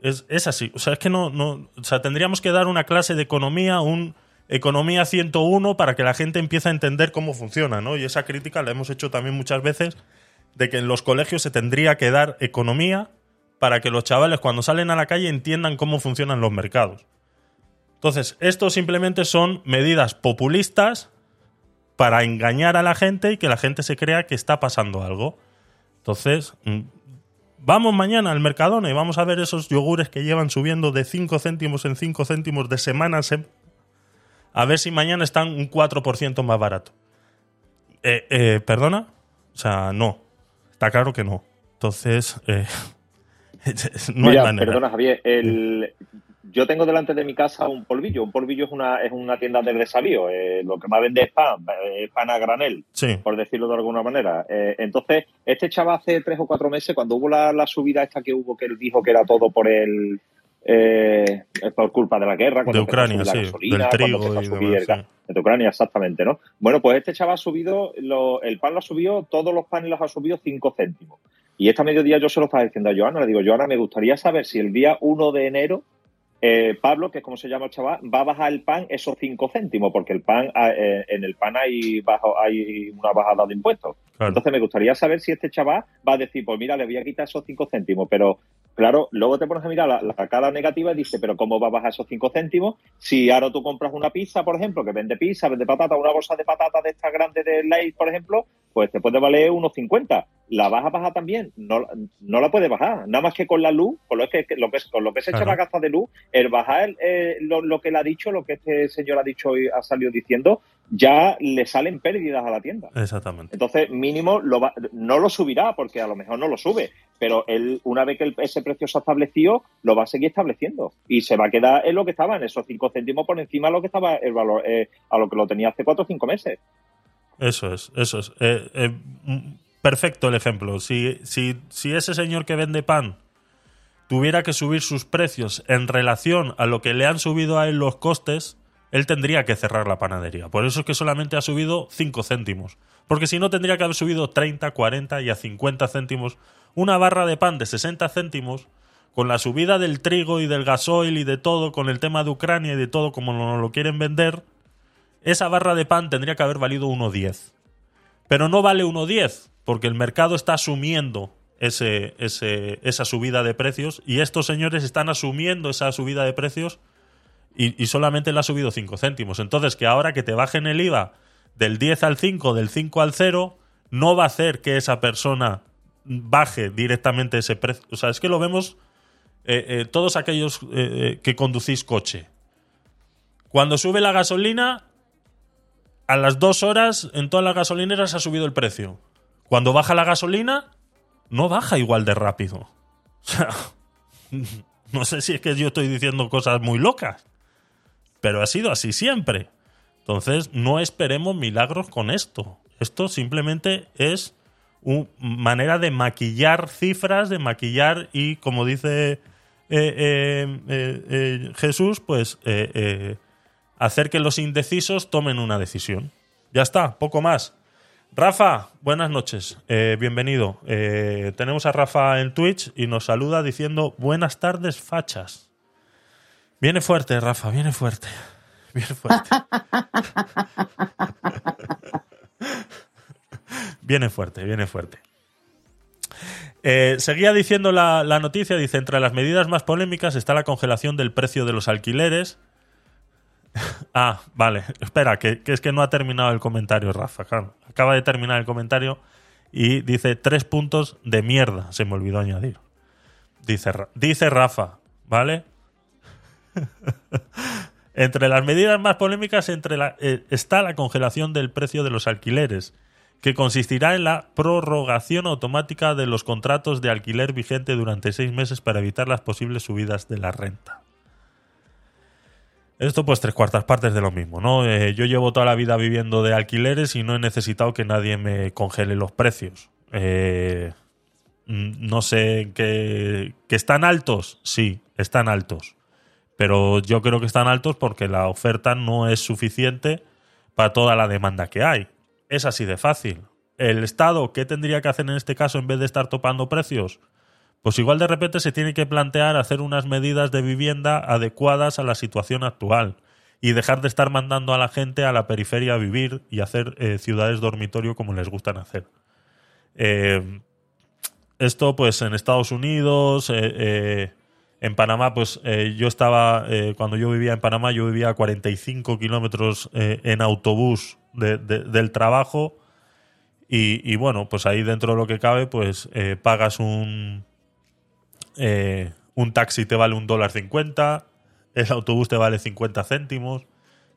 es, es así. O sea, es que no, no. O sea, tendríamos que dar una clase de economía, un economía 101, para que la gente empiece a entender cómo funciona, ¿no? Y esa crítica la hemos hecho también muchas veces de que en los colegios se tendría que dar economía para que los chavales cuando salen a la calle entiendan cómo funcionan los mercados. Entonces, esto simplemente son medidas populistas para engañar a la gente y que la gente se crea que está pasando algo. Entonces, mm, vamos mañana al Mercadona y vamos a ver esos yogures que llevan subiendo de 5 céntimos en 5 céntimos de semana a sem- A ver si mañana están un 4% más barato. Eh, eh, ¿Perdona? O sea, no. Está claro que no. Entonces, eh, no Mira, hay manera. perdona Javier, el, yo tengo delante de mi casa un polvillo. Un polvillo es una, es una tienda de desavío. Eh, lo que más vende es pan, es pan a granel, Sí, por decirlo de alguna manera. Eh, entonces, este chaval hace tres o cuatro meses, cuando hubo la, la subida esta que hubo, que él dijo que era todo por el... eh, por culpa de la guerra, cuando de Ucrania, la sí. gasolina, Del cuando trigo empezó a y subir demás, el gas. sí. De Ucrania, exactamente, ¿no? Bueno, pues este chaval ha subido, lo- el pan lo ha subido, todos los panes los ha subido 5 céntimos. Y esta mediodía yo se lo estaba diciendo a Joana, le digo, Joana, me gustaría saber si el día 1 de enero eh, Pablo, que es como se llama el chaval, va a bajar el pan esos 5 céntimos, porque el pan ah, eh, en el pan hay, bajo, hay una bajada de impuestos. Claro. Entonces me gustaría saber si este chaval va a decir, pues mira, le voy a quitar esos 5 céntimos, pero claro, luego te pones a mirar la, la cara negativa y dice, pero ¿cómo va a bajar esos 5 céntimos? Si ahora tú compras una pizza, por ejemplo, que vende pizza, vende patata, una bolsa de patata de esta grande de Lay's, por ejemplo, pues te puede valer unos 50. ¿La vas a bajar también? No, no la puede bajar. Nada más que con la luz, con lo que, lo que, con lo que se echa Claro. la gasta de luz, el bajar eh, lo, lo que le ha dicho, lo que este señor ha dicho y ha salido diciendo, ya le salen pérdidas a la tienda. Exactamente. Entonces, mínimo, lo va- no lo subirá, porque a lo mejor no lo sube, pero él, una vez que el- ese precio se ha establecido, lo va a seguir estableciendo. Y se va a quedar en lo que estaba, en esos 5 céntimos por encima de lo que estaba el valor, eh, a lo que lo tenía hace 4 o 5 meses. Eso es, eso es. Eh, eh, perfecto el ejemplo. Si, si, si ese señor que vende pan tuviera que subir sus precios en relación a lo que le han subido a él los costes, él tendría que cerrar la panadería. Por eso es que solamente ha subido 5 céntimos. Porque si no, tendría que haber subido 30, 40 y a 50 céntimos. Una barra de pan de 60 céntimos, con la subida del trigo y del gasoil y de todo, con el tema de Ucrania y de todo, como nos lo quieren vender, esa barra de pan tendría que haber valido 1,10. Pero no vale 1,10, porque el mercado está asumiendo ese, ese- esa subida de precios y estos señores están asumiendo esa subida de precios y, solamente le ha subido 5 céntimos. Entonces, que ahora que te bajen el IVA del 10 al 5, del 5 al 0, no va a hacer que esa persona baje directamente ese precio. O sea, es que lo vemos eh, eh, todos aquellos eh, eh, que conducís coche. Cuando sube la gasolina, a las dos horas en todas las gasolineras ha subido el precio. Cuando baja la gasolina, no baja igual de rápido. O sea, no sé si es que yo estoy diciendo cosas muy locas, pero ha sido así siempre. Entonces, no esperemos milagros con esto. Esto simplemente es un- manera de maquillar cifras, de maquillar y, como dice eh, eh, eh, Jesús, pues hacer que los indecisos tomen una decisión. Ya está, poco más. Rafa, buenas noches, bienvenido. Tenemos a Rafa en Twitch y nos saluda diciendo buenas tardes, fachas. Viene fuerte, Rafa, viene fuerte. Viene fuerte. viene fuerte, viene fuerte. Eh, seguía diciendo la, la noticia, dice, entre las medidas más polémicas está la congelación del precio de los alquileres. ah, vale, espera, que, que es que no ha terminado el comentario, Rafa. claro. Acaba de terminar el comentario y dice tres puntos de mierda, se me olvidó añadir. Dice, dice Rafa, ¿vale? entre las medidas más polémicas eh, está la congelación del precio de los alquileres, que consistirá en la prorrogación automática de los contratos de alquiler vigente durante seis meses para evitar las posibles subidas de la renta. Esto pues tres cuartas partes de lo mismo, ¿no? Eh, yo llevo toda la vida viviendo de alquileres y no he necesitado que nadie me congele los precios. Eh, mm, no sé, que están altos, sí, están altos. Pero yo creo que están altos porque la oferta no es suficiente para toda la demanda que hay. Es así de fácil. ¿El Estado qué tendría que hacer en este caso en vez de estar topando precios? Pues igual de repente se tiene que plantear hacer unas medidas de vivienda adecuadas a la situación actual y dejar de estar mandando a la gente a la periferia a vivir y hacer eh, ciudades dormitorio como les gustan hacer. Eh, esto pues en Estados Unidos, eh, eh, en Panamá, pues eh, yo estaba, eh, cuando yo vivía en Panamá, yo vivía a 45 kilómetros eh, en autobús de- de- del trabajo y, bueno, pues ahí dentro de lo que cabe, pues pagas un, un taxi te vale un dólar cincuenta, el autobús te vale 50 céntimos,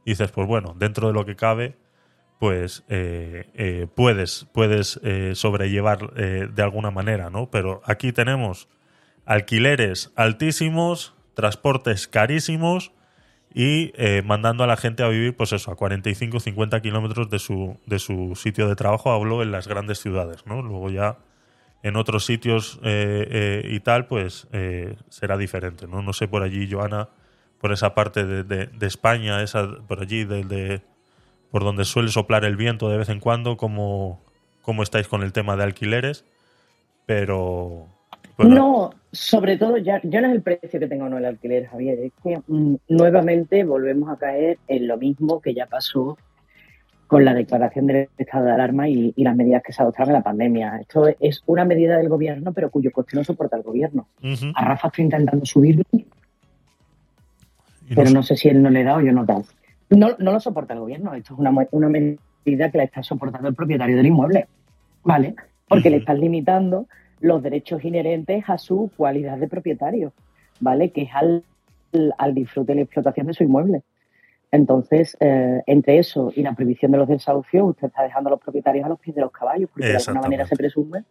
y dices, pues bueno, dentro de lo que cabe, pues puedes, puedes sobrellevar de alguna manera, ¿no? Pero aquí tenemos alquileres altísimos, transportes carísimos y eh, mandando a la gente a vivir, pues eso, a 45 50 kilómetros de su, de su sitio de trabajo, hablo en las grandes ciudades, ¿no? Luego ya en otros sitios eh, eh, y tal, pues será diferente, ¿no? No sé por allí, Joana, por esa parte de, de- de España, esa por allí, de, de- por donde suele soplar el viento de vez en cuando, cómo, cómo estáis con el tema de alquileres, pero... bueno, No, sobre todo ya, ya no es el precio que tenga o no el alquiler, Javier, es que mm, nuevamente volvemos a caer en lo mismo que ya pasó con la declaración del estado de alarma y, y las medidas que se adoptaron en la pandemia. Esto es una medida del gobierno, pero cuyo coste no soporta el gobierno. A Rafa estoy intentando subirlo, no pero sé- no sé si él no le da o yo no da. No, no lo soporta el gobierno, esto es una, una medida que la está soportando el propietario del inmueble, ¿vale? Porque le Ujú. están limitando los derechos inherentes a su cualidad de propietario, ¿vale? Que es al, al disfrute y la explotación de su inmueble. Entonces, eh, entre eso y la prohibición de los desahucios, usted está dejando a los propietarios a los pies de los caballos, porque de alguna manera se presume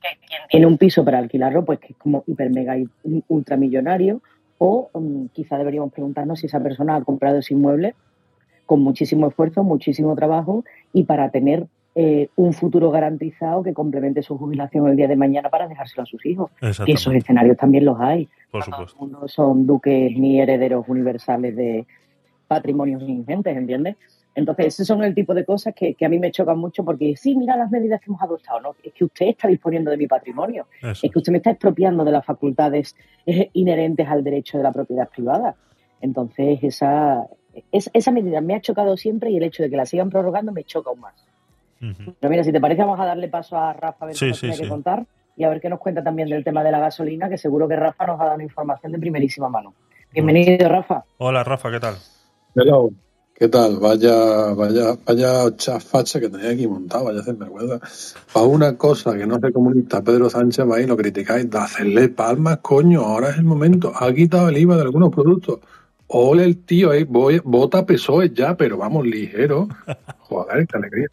que quien tiene un piso para alquilarlo, pues que es como hiper mega y ultramillonario, o mm, quizá deberíamos preguntarnos si esa persona ha comprado ese inmueble con muchísimo esfuerzo, muchísimo trabajo y para tener eh, un futuro garantizado que complemente su jubilación el día de mañana para dejárselo a sus hijos. Que esos escenarios también los hay. por No supuesto. mundo son duques ni herederos universales de patrimonios ingentes, ¿entiendes? Entonces, esos son el tipo de cosas que, que a mí me chocan mucho porque sí, mira las medidas que hemos adoptado, ¿no? Es que usted está disponiendo de mi patrimonio, Eso. es que usted me está expropiando de las facultades eh, inherentes al derecho de la propiedad privada. Entonces, esa, es- esa medida me ha chocado siempre y el hecho de que la sigan prorrogando me choca aún más. Pero mira, si te parece, vamos a darle paso a Rafa a ver Sí, qué nos sí, tiene sí. que contar y a ver qué nos cuenta también del tema de la gasolina, que seguro que Rafa nos ha dado una información de primerísima mano. Bienvenido, Rafa. Hola, Rafa, ¿qué tal? Hello. ¿Qué tal? Vaya, vaya, vaya chafacha que tenía aquí montado, vaya sinvergüenza. Para una cosa que no se comunista Pedro Sánchez va y lo criticáis, de hacerle palmas, coño, ahora es el momento. Ha quitado el IVA de algunos productos. Ole el tío ahí, voy, vota PSOE ya, pero vamos, ligero. Joder, qué alegría.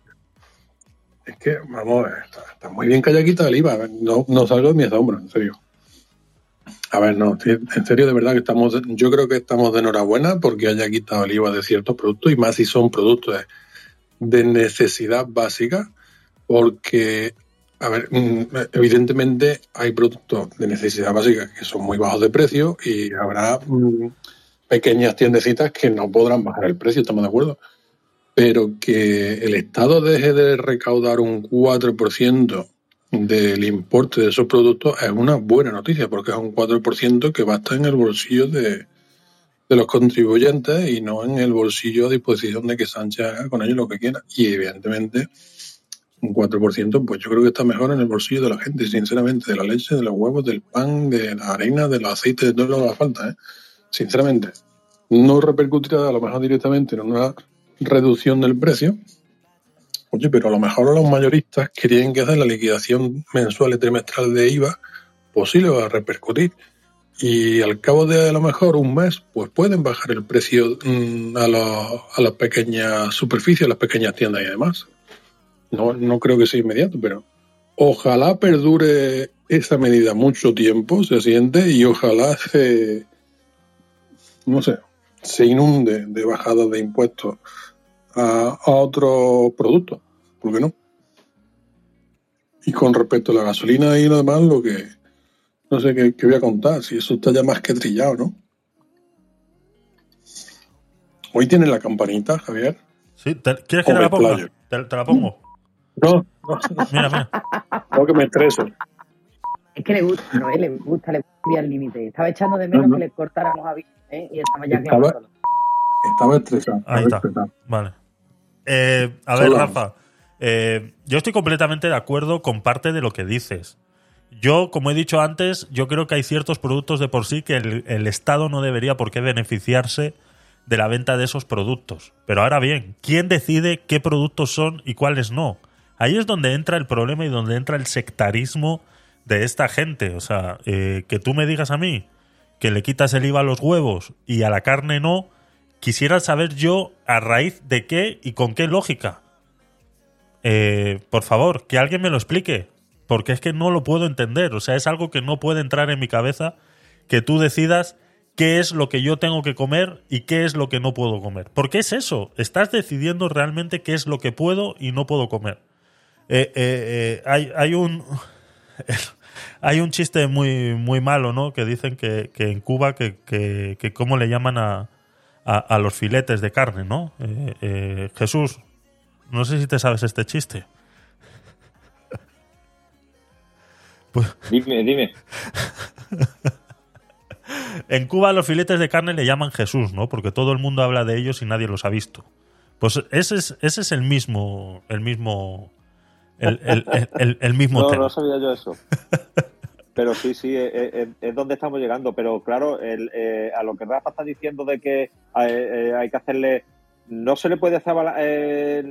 Es que, vamos, está, muy bien que haya quitado el IVA. No, salgo de mi asombro, en serio. A ver, no, en serio, de verdad que estamos, yo creo que estamos de enhorabuena porque haya quitado el IVA de ciertos productos y más si son productos de, de necesidad básica, porque A ver, mm, evidentemente hay productos de necesidad básica que son muy bajos de precio y habrá mm, pequeñas tiendecitas que no podrán bajar el precio, estamos de acuerdo. Pero que el Estado deje de recaudar un 4% del importe de esos productos es una buena noticia, porque es un 4% que va a estar en el bolsillo de, de los contribuyentes y no en el bolsillo a disposición de que Sánchez haga con ellos lo que quiera. Y evidentemente, un 4%, pues yo creo que está mejor en el bolsillo de la gente, sinceramente, de la leche, de los huevos, del pan, de la harina, del aceite, de todo lo que haga falta, ¿eh? Sinceramente, no repercutirá a lo mejor directamente en una reducción del precio. Oye, pero a lo mejor los mayoristas querían que hacer la liquidación mensual y trimestral de IVA, pues sí le va a repercutir. Y al cabo de a lo mejor un mes, pues pueden bajar el precio mm, a, los- a las pequeñas superficies, a las pequeñas tiendas y demás. No, no creo que sea inmediato, pero ojalá perdure esa medida mucho tiempo, se siente, y ojalá se, no sé, se inunde de bajadas de impuestos a, a otros productos. ¿Por qué no? Y con respecto a la gasolina y lo demás, lo que no sé qué, qué voy a contar, si eso está ya más que trillado, ¿no? Hoy tiene la campanita, Javier. ¿Sí? ¿Te- ¿Quieres que te la ponga? Te, te la pongo. No, no, Mira, mira. no que me estreso. Es que le gusta, ¿no? Eh, Le gusta, le gusta al límite. Estaba echando de menos que le cortáramos a Vic, ¿eh? Y estaba ya Estaba-. Estaba estresado. Ahí estaba está. estresado. Vale. Eh, a ver, Rafa. eh, yo estoy completamente de acuerdo con parte de lo que dices. Yo, como he dicho antes, yo creo que hay ciertos productos de por sí que el, el Estado no debería por qué beneficiarse de la venta de esos productos. Pero ahora bien, ¿quién decide qué productos son y cuáles no? Ahí es donde entra el problema y donde entra el sectarismo de esta gente. O sea, eh, que tú me digas a mí que le quitas el IVA a los huevos y a la carne no, quisiera saber yo a raíz de qué y con qué lógica. Eh, por favor, que alguien me lo explique, porque es que no lo puedo entender. O sea, es algo que no puede entrar en mi cabeza que tú decidas qué es lo que yo tengo que comer y qué es lo que no puedo comer. Porque es eso, estás decidiendo realmente qué es lo que puedo y no puedo comer. Eh, eh, eh, hay, hay un hay un chiste muy muy malo, ¿no? Que dicen que, en Cuba que, que, que cómo le llaman a, a, a los filetes de carne, ¿no? Eh, eh, Jesús, no sé si te sabes este chiste. Pues Dime, dime. en Cuba los filetes de carne le llaman Jesús, ¿no? Porque todo el mundo habla de ellos y nadie los ha visto. Pues ese es, ese es el mismo, el mismo, el, el- el- el- el mismo No, tema. no sabía yo eso. Pero sí, sí, es, es- es donde estamos llegando. Pero claro, el, eh, a lo que Rafa está diciendo de que eh, eh, hay que hacerle. No se le puede eh,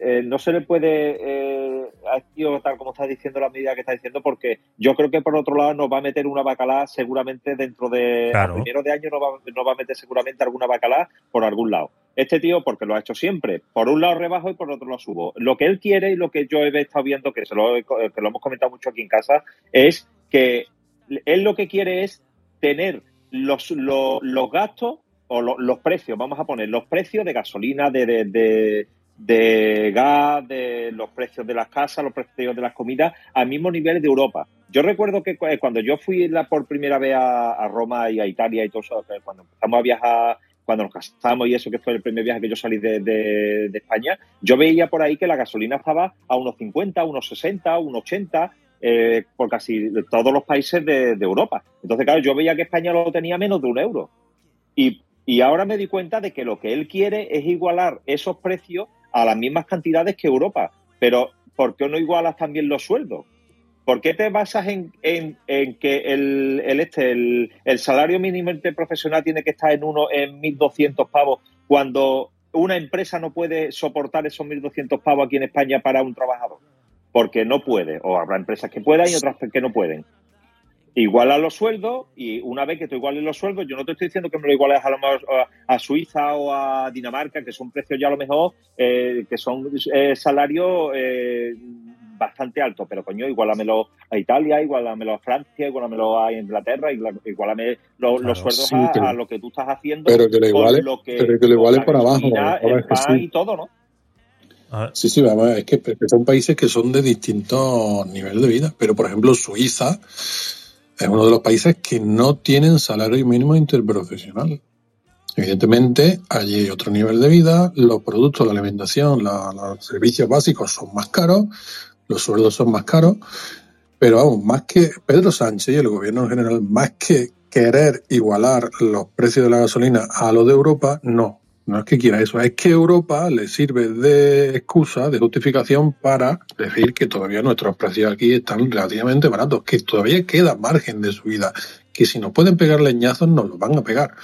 eh, no se le puede. Eh, este tal como está diciendo la medida que está diciendo, porque yo creo que por otro lado nos va a meter una bacalá seguramente dentro de. Claro. Primero de año nos va, nos va a meter seguramente alguna bacalá por algún lado. Este tío, porque lo ha hecho siempre, por un lado rebajo y por otro lado subo. Lo que él quiere y lo que yo he estado viendo, que, se lo, que lo hemos comentado mucho aquí en casa, es que él lo que quiere es tener los, los, los gastos o lo- los precios, vamos a poner los precios de gasolina, de, de, de, gas, de los precios de las casas, los precios de las comidas al mismo nivel de Europa. Yo recuerdo que cu- cuando yo fui la, por primera vez a, Roma y a Italia y todo eso, que cuando empezamos a viajar, cuando nos casamos y eso, que fue el primer viaje que yo salí de España, yo veía por ahí que la gasolina estaba a unos 50, unos 60, unos 80, eh, por casi todos los países de, de Europa. Entonces, claro, yo veía que España lo tenía menos de un euro. Y, y ahora me di cuenta de que lo que él quiere es igualar esos precios a las mismas cantidades que Europa. Pero, ¿por qué no igualas también los sueldos? ¿Por qué te basas en, en- que el, el este, el, el salario mínimo profesional tiene que estar en uno en 1.200 pavos cuando una empresa no puede soportar esos 1.200 pavos aquí en España para un trabajador? Porque no puede, o habrá empresas que puedan y otras que no pueden. Iguala los sueldos y una vez que tú iguales los sueldos, yo no te estoy diciendo que me lo iguales a lo mejor a, a Suiza o a Dinamarca, que son precios ya a lo mejor eh, que son eh, salarios eh, bastante altos, pero coño, igualamelo a Italia, igualamelo a Francia, igualamelo a Inglaterra, igual- igualame lo- los sueldos sí, a, pero- a lo que tú estás haciendo. pero que lo con iguale- lo que, pero lo abajo, el pan sí. y todo, ¿no? Sí, sí, vamos, es que es que son países que son de distintos niveles de vida. Pero, por ejemplo, Suiza es uno de los países que no tienen salario mínimo interprofesional. Evidentemente, allí hay otro nivel de vida, los productos de alimentación, la- los servicios básicos son más caros, los sueldos son más caros, pero vamos, más que Pedro Sánchez y el gobierno en general, más que querer igualar los precios de la gasolina a los de Europa, no. No es que quiera eso, es que Europa le sirve de excusa, de justificación para decir que todavía nuestros precios aquí están relativamente baratos, que todavía queda margen de subida, que si nos pueden pegar leñazos nos los van a pegar.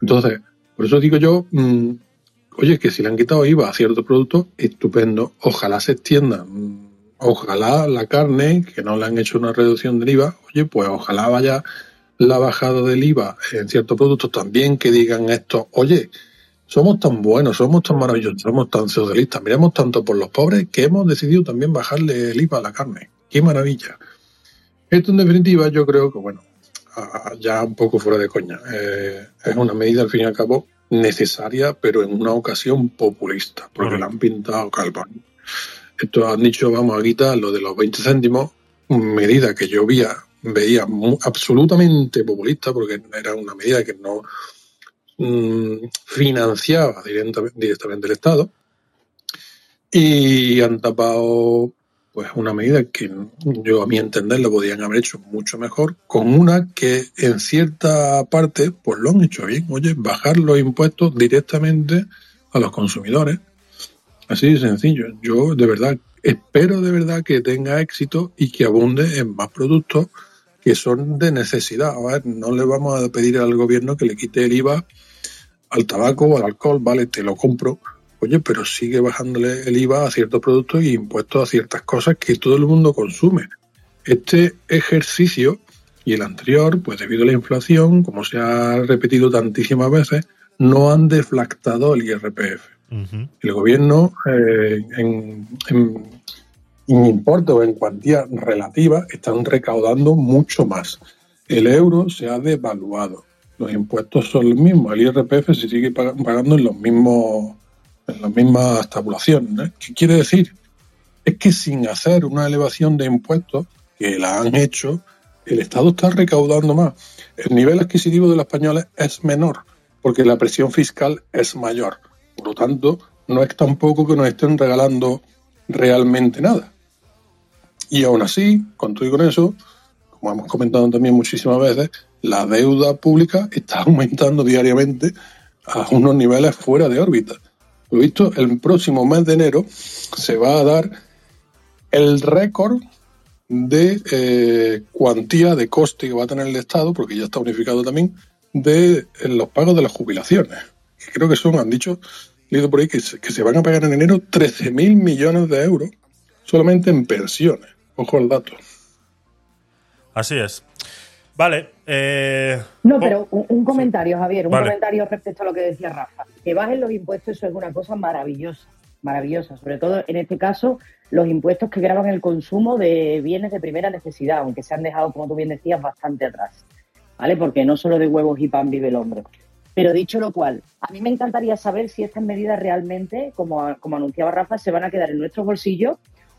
Entonces, por eso digo yo, mm, oye, que si le han quitado IVA a ciertos productos, estupendo, ojalá se extienda. Mm, Ojalá la carne, que no le han hecho una reducción del IVA, oye, pues ojalá vaya la bajada del IVA en ciertos productos también que digan esto, oye, somos tan buenos, somos tan maravillosos, somos tan socialistas, miramos tanto por los pobres que hemos decidido también bajarle el IVA a la carne. ¡Qué maravilla! Esto en definitiva yo creo que, bueno, ya un poco fuera de coña, eh, es una medida al fin y al cabo necesaria, pero en una ocasión populista, porque la han pintado calva. Esto han dicho, vamos a quitar lo de los 20 céntimos, medida que yo veía, veía mu- absolutamente populista, porque era una medida que no mm, financiaba directamente, el Estado, y han tapado pues una medida que yo a mi entender lo podían haber hecho mucho mejor con una que en cierta parte pues lo han hecho bien. Oye bajar los impuestos directamente a los consumidores. Así de sencillo. Yo de verdad espero de verdad que tenga éxito y que abunde en más productos que son de necesidad a ver no le vamos a pedir al gobierno que le quite el IVA al tabaco o al alcohol vale te lo compro Oye, pero sigue bajándole el IVA a ciertos productos y impuestos a ciertas cosas que todo el mundo consume. Este ejercicio y el anterior, pues debido a la inflación, como se ha repetido tantísimas veces, no han deflactado el IRPF. El gobierno, eh, en, en- en importe o en cuantía relativa, están recaudando mucho más. El euro se ha devaluado. Los impuestos son los mismos. El IRPF se sigue pag- pagando en los mismos en las mismas tabulaciones. ¿Qué quiere decir? Es que sin hacer una elevación de impuestos, que la han hecho, el Estado está recaudando más. El nivel adquisitivo de los españoles es menor, porque la presión fiscal es mayor. Por lo tanto, no es tampoco que nos estén regalando realmente nada. Y aún así, con todo y con eso, como hemos comentado también muchísimas veces, la deuda pública está aumentando diariamente a unos niveles fuera de órbita. Lo visto, el próximo mes de enero se va a dar el récord de eh, cuantía de coste que va a tener el Estado, porque ya está unificado también, de los pagos de las jubilaciones. Creo que son, han dicho, leído por ahí, que se, que se van a pagar en enero 13.000 millones de euros solamente en pensiones. Ojo al dato. Así es. Vale. Eh, No, oh, pero un, un comentario, Javier, un Vale. comentario respecto a lo que decía Rafa. Que bajen los impuestos, eso es una cosa maravillosa, maravillosa. Sobre todo, en este caso, los impuestos que graban el consumo de bienes de primera necesidad, aunque se han dejado, como tú bien decías, bastante atrás. ¿Vale? Porque no solo de huevos y pan vive el hombre. Pero dicho lo cual, a mí me encantaría saber si estas medidas realmente, como, como anunciaba Rafa, se van a quedar en nuestros bolsillos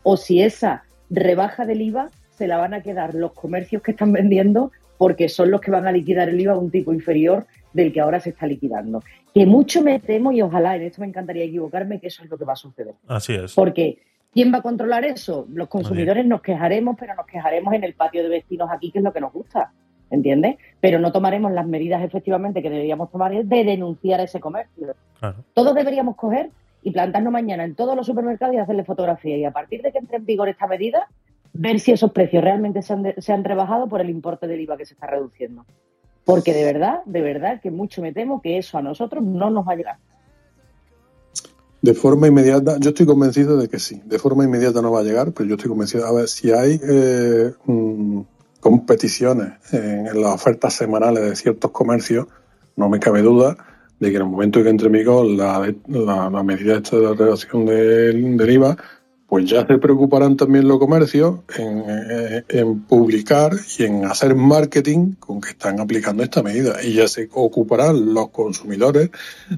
o si esa rebaja del IVA se la van a quedar los comercios que están vendiendo porque son los que van a liquidar el IVA a un tipo inferior del que ahora se está liquidando. Que mucho me temo y ojalá, en esto me encantaría equivocarme, que eso es lo que va a suceder. así es. Porque, ¿quién va a controlar eso? Los consumidores nos quejaremos, pero nos quejaremos en el patio de vecinos aquí, que es lo que nos gusta, ¿entiendes? Pero no tomaremos las medidas efectivamente que deberíamos tomar de denunciar ese comercio. Claro. Todos deberíamos coger y plantarnos mañana en todos los supermercados y hacerle fotografía. Y a partir de que entre en vigor esta medida, ver si esos precios realmente se han, de- se han rebajado por el importe del IVA que se está reduciendo. Porque de verdad, de verdad que mucho me temo que eso a nosotros no nos va a llegar. De forma inmediata, yo estoy convencido de que sí. De forma inmediata no va a llegar, pero yo estoy convencido. A ver, si hay eh, mm, competiciones en, en las ofertas semanales de ciertos comercios, no me cabe duda de que en el momento en que entre la, la, la medida esta de la reducción del, del IVA, pues ya se preocuparán también los comercios en, eh, en publicar y en hacer marketing con que están aplicando esta medida. Y ya se ocuparán los consumidores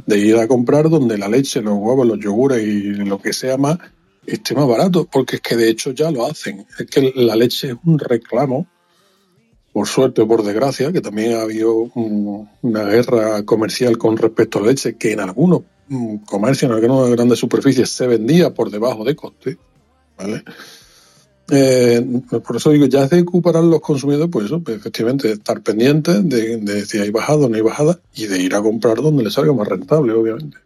de ir a comprar donde la leche, los huevos, los yogures y lo que sea más esté más barato, porque es que de hecho ya lo hacen. Es que la leche es un reclamo, por suerte o por desgracia, que también ha habido un- una guerra comercial con respecto a leche, que en algunos mm, comercios, en algunas grandes superficies, se vendía por debajo de coste. ¿vale? Eh, por eso digo, ya se ocuparán los consumidores, pues eso, pues, efectivamente, de estar pendientes de, de si hay bajada o no hay bajada y de ir a comprar donde les salga más rentable, obviamente.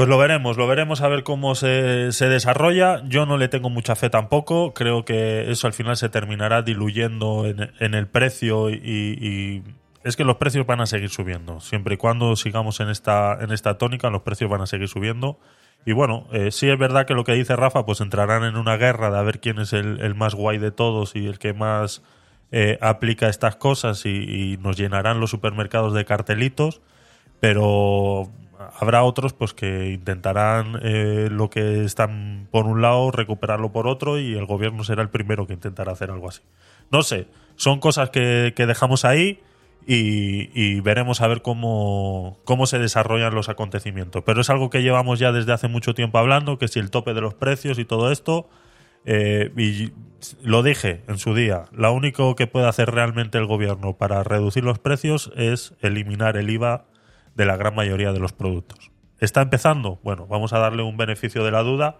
Pues lo veremos, lo veremos a ver cómo se, se desarrolla. Yo no le tengo mucha fe tampoco. Creo que eso al final se terminará diluyendo en, en el precio y, y es que los precios van a seguir subiendo. Siempre y cuando sigamos en esta, en esta tónica, los precios van a seguir subiendo. Y bueno, eh, sí es verdad que lo que dice Rafa, pues entrarán en una guerra de a ver quién es el, el más guay de todos y el que más eh, aplica estas cosas y, y nos llenarán los supermercados de cartelitos pero habrá otros pues que intentarán eh, lo que están por un lado recuperarlo por otro y el gobierno será el primero que intentará hacer algo así. No sé son cosas que, dejamos ahí y, y veremos a ver cómo, cómo se desarrollan los acontecimientos. Pero es algo que llevamos ya desde hace mucho tiempo hablando que si el tope de los precios y todo esto eh, y lo dije en su día, lo único que puede hacer realmente el gobierno para reducir los precios es eliminar el IVA de la gran mayoría de los productos. ¿Está empezando? Bueno, vamos a darle un beneficio de la duda,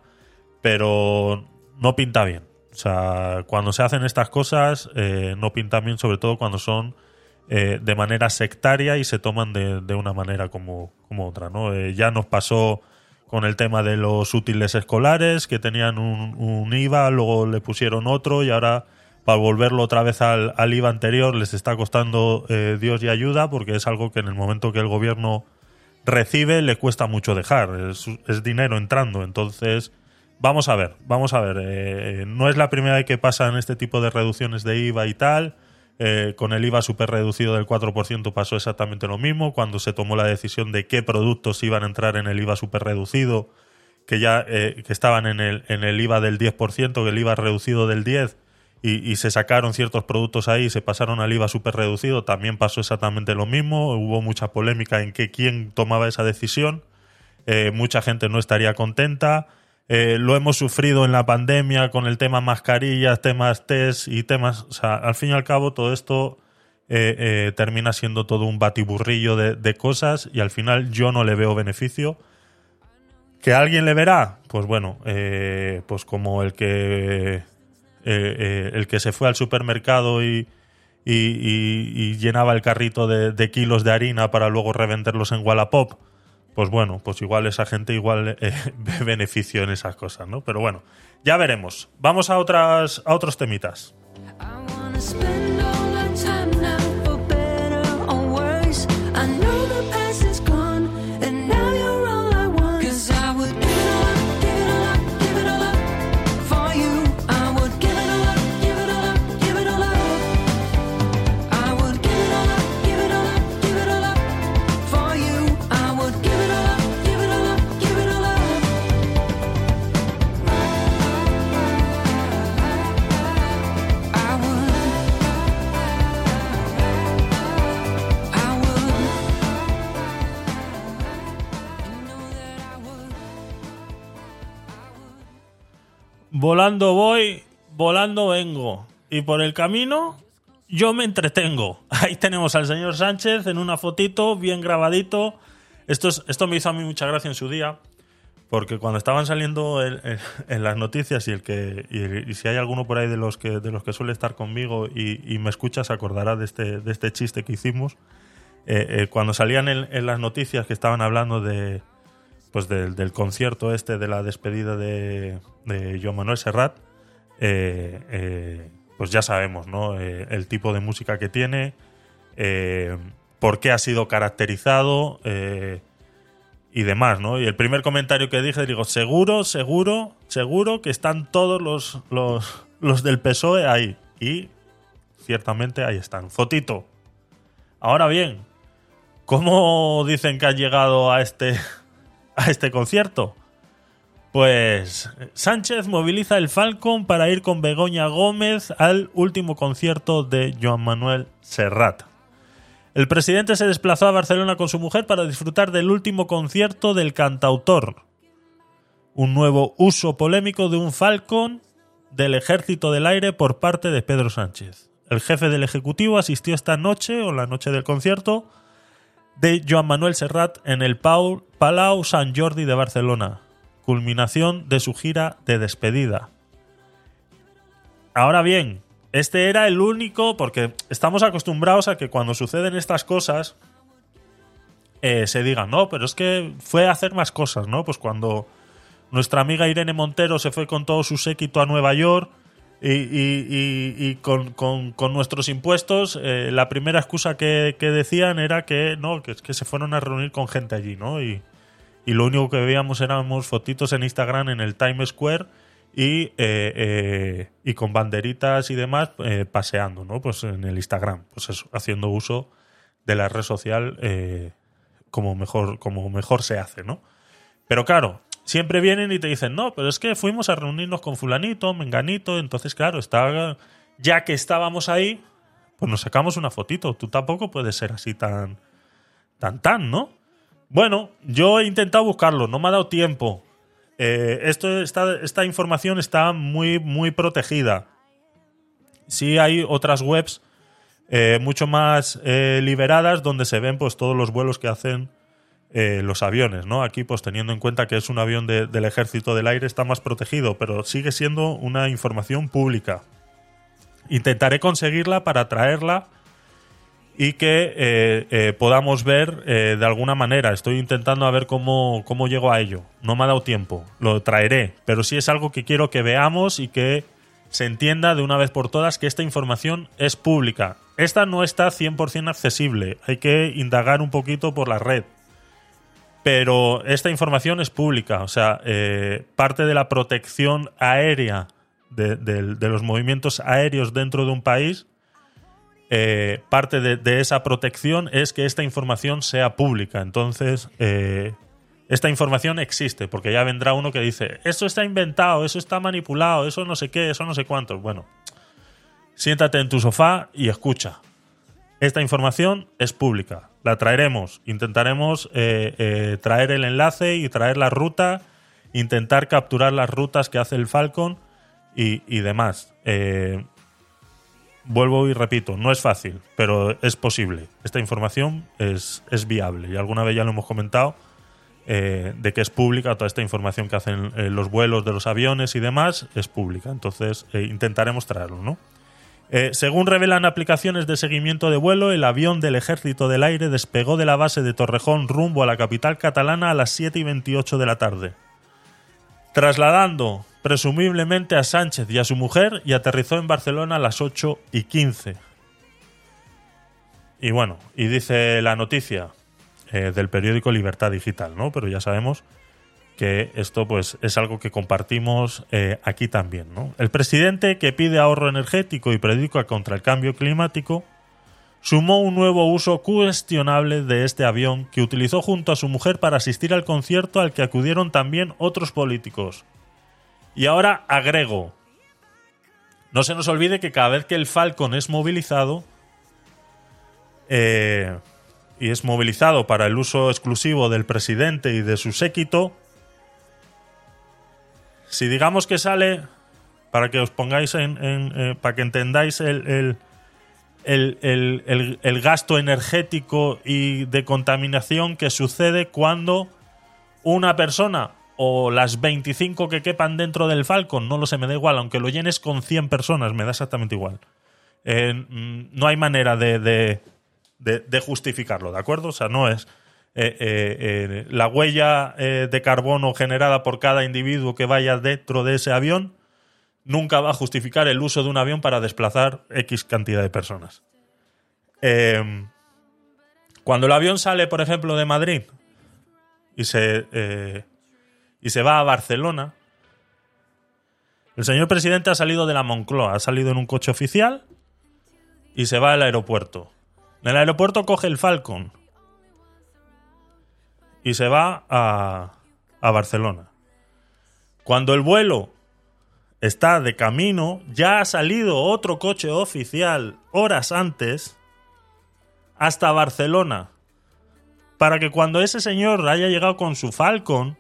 pero no pinta bien. O sea, cuando se hacen estas cosas, eh, no pinta bien, sobre todo cuando son eh, de manera sectaria y se toman de, de una manera como, como otra. ¿no? Eh, ya nos pasó con el tema de los útiles escolares, que tenían un, un IVA, luego le pusieron otro y ahora para volverlo otra vez al, al IVA anterior les está costando eh, Dios y ayuda porque es algo que en el momento que el gobierno recibe le cuesta mucho dejar, es, dinero entrando, entonces vamos a ver, vamos a ver, eh, no es la primera vez que pasan este tipo de reducciones de IVA y tal, eh, con el IVA super reducido del 4% pasó exactamente lo mismo, cuando se tomó la decisión de qué productos iban a entrar en el IVA super reducido, que ya eh, que estaban en el, en el IVA del 10%, que el IVA reducido del 10%, y, se sacaron ciertos productos ahí y se pasaron al IVA super reducido, también pasó exactamente lo mismo, hubo mucha polémica en que quién tomaba esa decisión, eh, mucha gente no estaría contenta, eh, lo hemos sufrido en la pandemia con el tema mascarillas, temas test y temas, al fin y al cabo todo esto eh, eh, termina siendo todo un batiburrillo de, de cosas y al final yo no le veo beneficio. ¿Que alguien le verá? Pues bueno, eh, pues como el que eh, eh, el que se fue al supermercado y, llenaba el carrito de, kilos de harina para luego revenderlos en Wallapop, pues bueno, pues igual esa gente igual eh, ve beneficio en esas cosas, ¿no? Pero bueno, ya veremos. Vamos a otras a otros temitas. Volando voy, volando vengo. Y por el camino yo me entretengo. Ahí tenemos al señor Sánchez en una fotito, bien grabadito. Esto, es- esto me hizo a mí mucha gracia en su día, porque cuando estaban saliendo en las noticias y el que y, si hay alguno por ahí de los que de los que suele estar conmigo y, me escucha se acordará de este de este chiste que hicimos Eh, eh, cuando salían en las noticias que estaban hablando de pues del, del concierto este de la despedida de, de Joan Manuel Serrat, eh, eh, pues ya sabemos, ¿no? Eh, el tipo de música que tiene, por qué ha sido caracterizado y demás, ¿no? Y el primer comentario que dije, digo, seguro, seguro, seguro que están todos los, los, los del PSOE ahí. Y ciertamente ahí están. Fotito. Ahora bien, ¿cómo dicen que han llegado a este, a este concierto? Pues Sánchez moviliza el Falcon para ir con Begoña Gómez al último concierto de Joan Manuel Serrat. El presidente se desplazó a Barcelona con su mujer para disfrutar del último concierto del cantautor. Un nuevo uso polémico de un Falcon del Ejército del Aire por parte de Pedro Sánchez. El jefe del Ejecutivo asistió esta noche, o la noche del concierto, de Joan Manuel Serrat en el Pau- Palau Sant Jordi de Barcelona, culminación de su gira de despedida. Ahora bien, este era el único, porque estamos acostumbrados a que cuando suceden estas cosas eh, se digan, no, pero es que fue a hacer más cosas, ¿no? Pues cuando nuestra amiga Irene Montero se fue con todo su séquito a Nueva York y, y- y- y con, con- con nuestros impuestos, eh, la primera excusa que, decían era que no, que, que se fueron a reunir con gente allí, ¿no? Y, y lo único que veíamos éramos fotitos en Instagram en el Times Square y, eh, eh, y con banderitas y demás eh, paseando, ¿no? Pues en el Instagram, pues eso, haciendo uso de la red social eh, como, mejor, como mejor se hace, ¿no? Pero claro, siempre vienen y te dicen, no, pero es que fuimos a reunirnos con fulanito, menganito, entonces claro, está, ya que estábamos ahí, pues nos sacamos una fotito. Tú tampoco puedes ser así tan, tan, tan, ¿no? Bueno, yo he intentado buscarlo, no me ha dado tiempo. Eh, esto, esta, esta información está muy, muy protegida. Sí hay otras webs eh, mucho más eh, liberadas donde se ven pues todos los vuelos que hacen eh, los aviones, ¿no? Aquí, pues teniendo en cuenta que es un avión de- del ejército del aire, está más protegido, pero sigue siendo una información pública. Intentaré conseguirla para traerla y que eh, eh, podamos ver de alguna manera. Estoy intentando a ver cómo, cómo llego a ello. No me ha dado tiempo, lo traeré, pero sí es algo que quiero que veamos y que se entienda de una vez por todas que esta información es pública. Esta no está 100% accesible, hay que indagar un poquito por la red. Pero esta información es pública, o sea, eh, parte de la protección aérea de, los movimientos aéreos dentro de un país eh, parte de, esa protección es que esta información sea pública. Entonces, eh, esta información existe, porque ya vendrá uno que dice, eso está inventado, eso está manipulado, eso no sé qué, eso no sé cuántos. Bueno, siéntate en tu sofá y escucha. Esta información es pública. La traeremos. Intentaremos eh, eh, traer el enlace y traer la ruta, intentar capturar las rutas que hace el Falcon y, demás. Eh, vuelvo y repito, no es fácil, pero es posible. Esta información es, es viable y alguna vez ya lo hemos comentado de que es pública toda esta información que hacen los vuelos de los aviones y demás es pública. Entonces intentaremos traerlo, ¿no? Eh, según revelan aplicaciones de seguimiento de vuelo, el avión del Ejército del Aire despegó de la base de Torrejón rumbo a la capital catalana a las 7 y 28 de la tarde, trasladando presumiblemente a Sánchez y a su mujer y aterrizó en Barcelona a las 8 y 15. Y bueno, y dice la noticia eh, del periódico Libertad Digital, ¿no? Pero ya sabemos que esto pues es algo que compartimos eh, aquí también, ¿no? El presidente que pide ahorro energético y predica contra el cambio climático sumó un nuevo uso cuestionable de este avión que utilizó junto a su mujer para asistir al concierto al que acudieron también otros políticos. Y ahora agrego, no se nos olvide que cada vez que el Falcon es movilizado, eh, y es movilizado para el uso exclusivo del presidente y de su séquito, si digamos que sale, para que os pongáis en, eh, para que entendáis el, el, el, el- el- gasto energético y de contaminación que sucede cuando una persona o las 25 que quepan dentro del Falcon, no lo sé, me da igual, aunque lo llenes con 100 personas, me da exactamente igual. Eh, mm, no hay manera de- de justificarlo, ¿de acuerdo? O sea, no es eh, eh, eh, la huella de carbono generada por cada individuo que vaya dentro de ese avión nunca va a justificar el uso de un avión para desplazar X cantidad de personas. Cuando el avión sale, por ejemplo, de Madrid y se, y se va a Barcelona, el señor presidente ha salido de la Moncloa, ha salido en un coche oficial y se va al aeropuerto. En el aeropuerto coge el Falcon y se va a, a Barcelona. Cuando el vuelo está de camino, ya ha salido otro coche oficial horas antes hasta Barcelona. Para que cuando ese señor haya llegado con su Falcon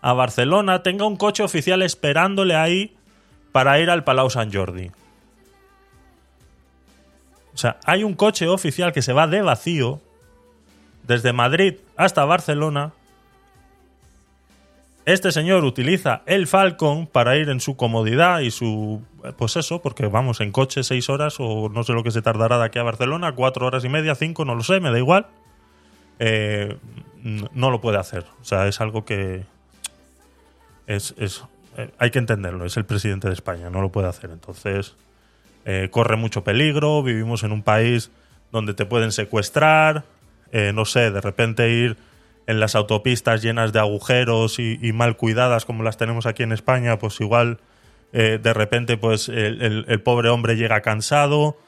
a Barcelona, tenga un coche oficial esperándole ahí para ir al Palau Sant Jordi. O sea, hay un coche oficial que se va de vacío desde Madrid hasta Barcelona. Este señor utiliza el Falcon para ir en su comodidad y su. Pues eso, porque vamos, en coche seis horas o no sé lo que se tardará de aquí a Barcelona, cuatro horas y media, cinco, no lo sé, me da igual. Eh, no lo puede hacer. O sea, es algo que. Es, es- eh, hay que entenderlo, es el presidente de España, no lo puede hacer. Entonces, eh, corre mucho peligro, vivimos en un país donde te pueden secuestrar, eh, no sé, de repente ir en las autopistas llenas de agujeros y, mal cuidadas como las tenemos aquí en España, pues igual eh, de repente pues el, pobre hombre llega cansado,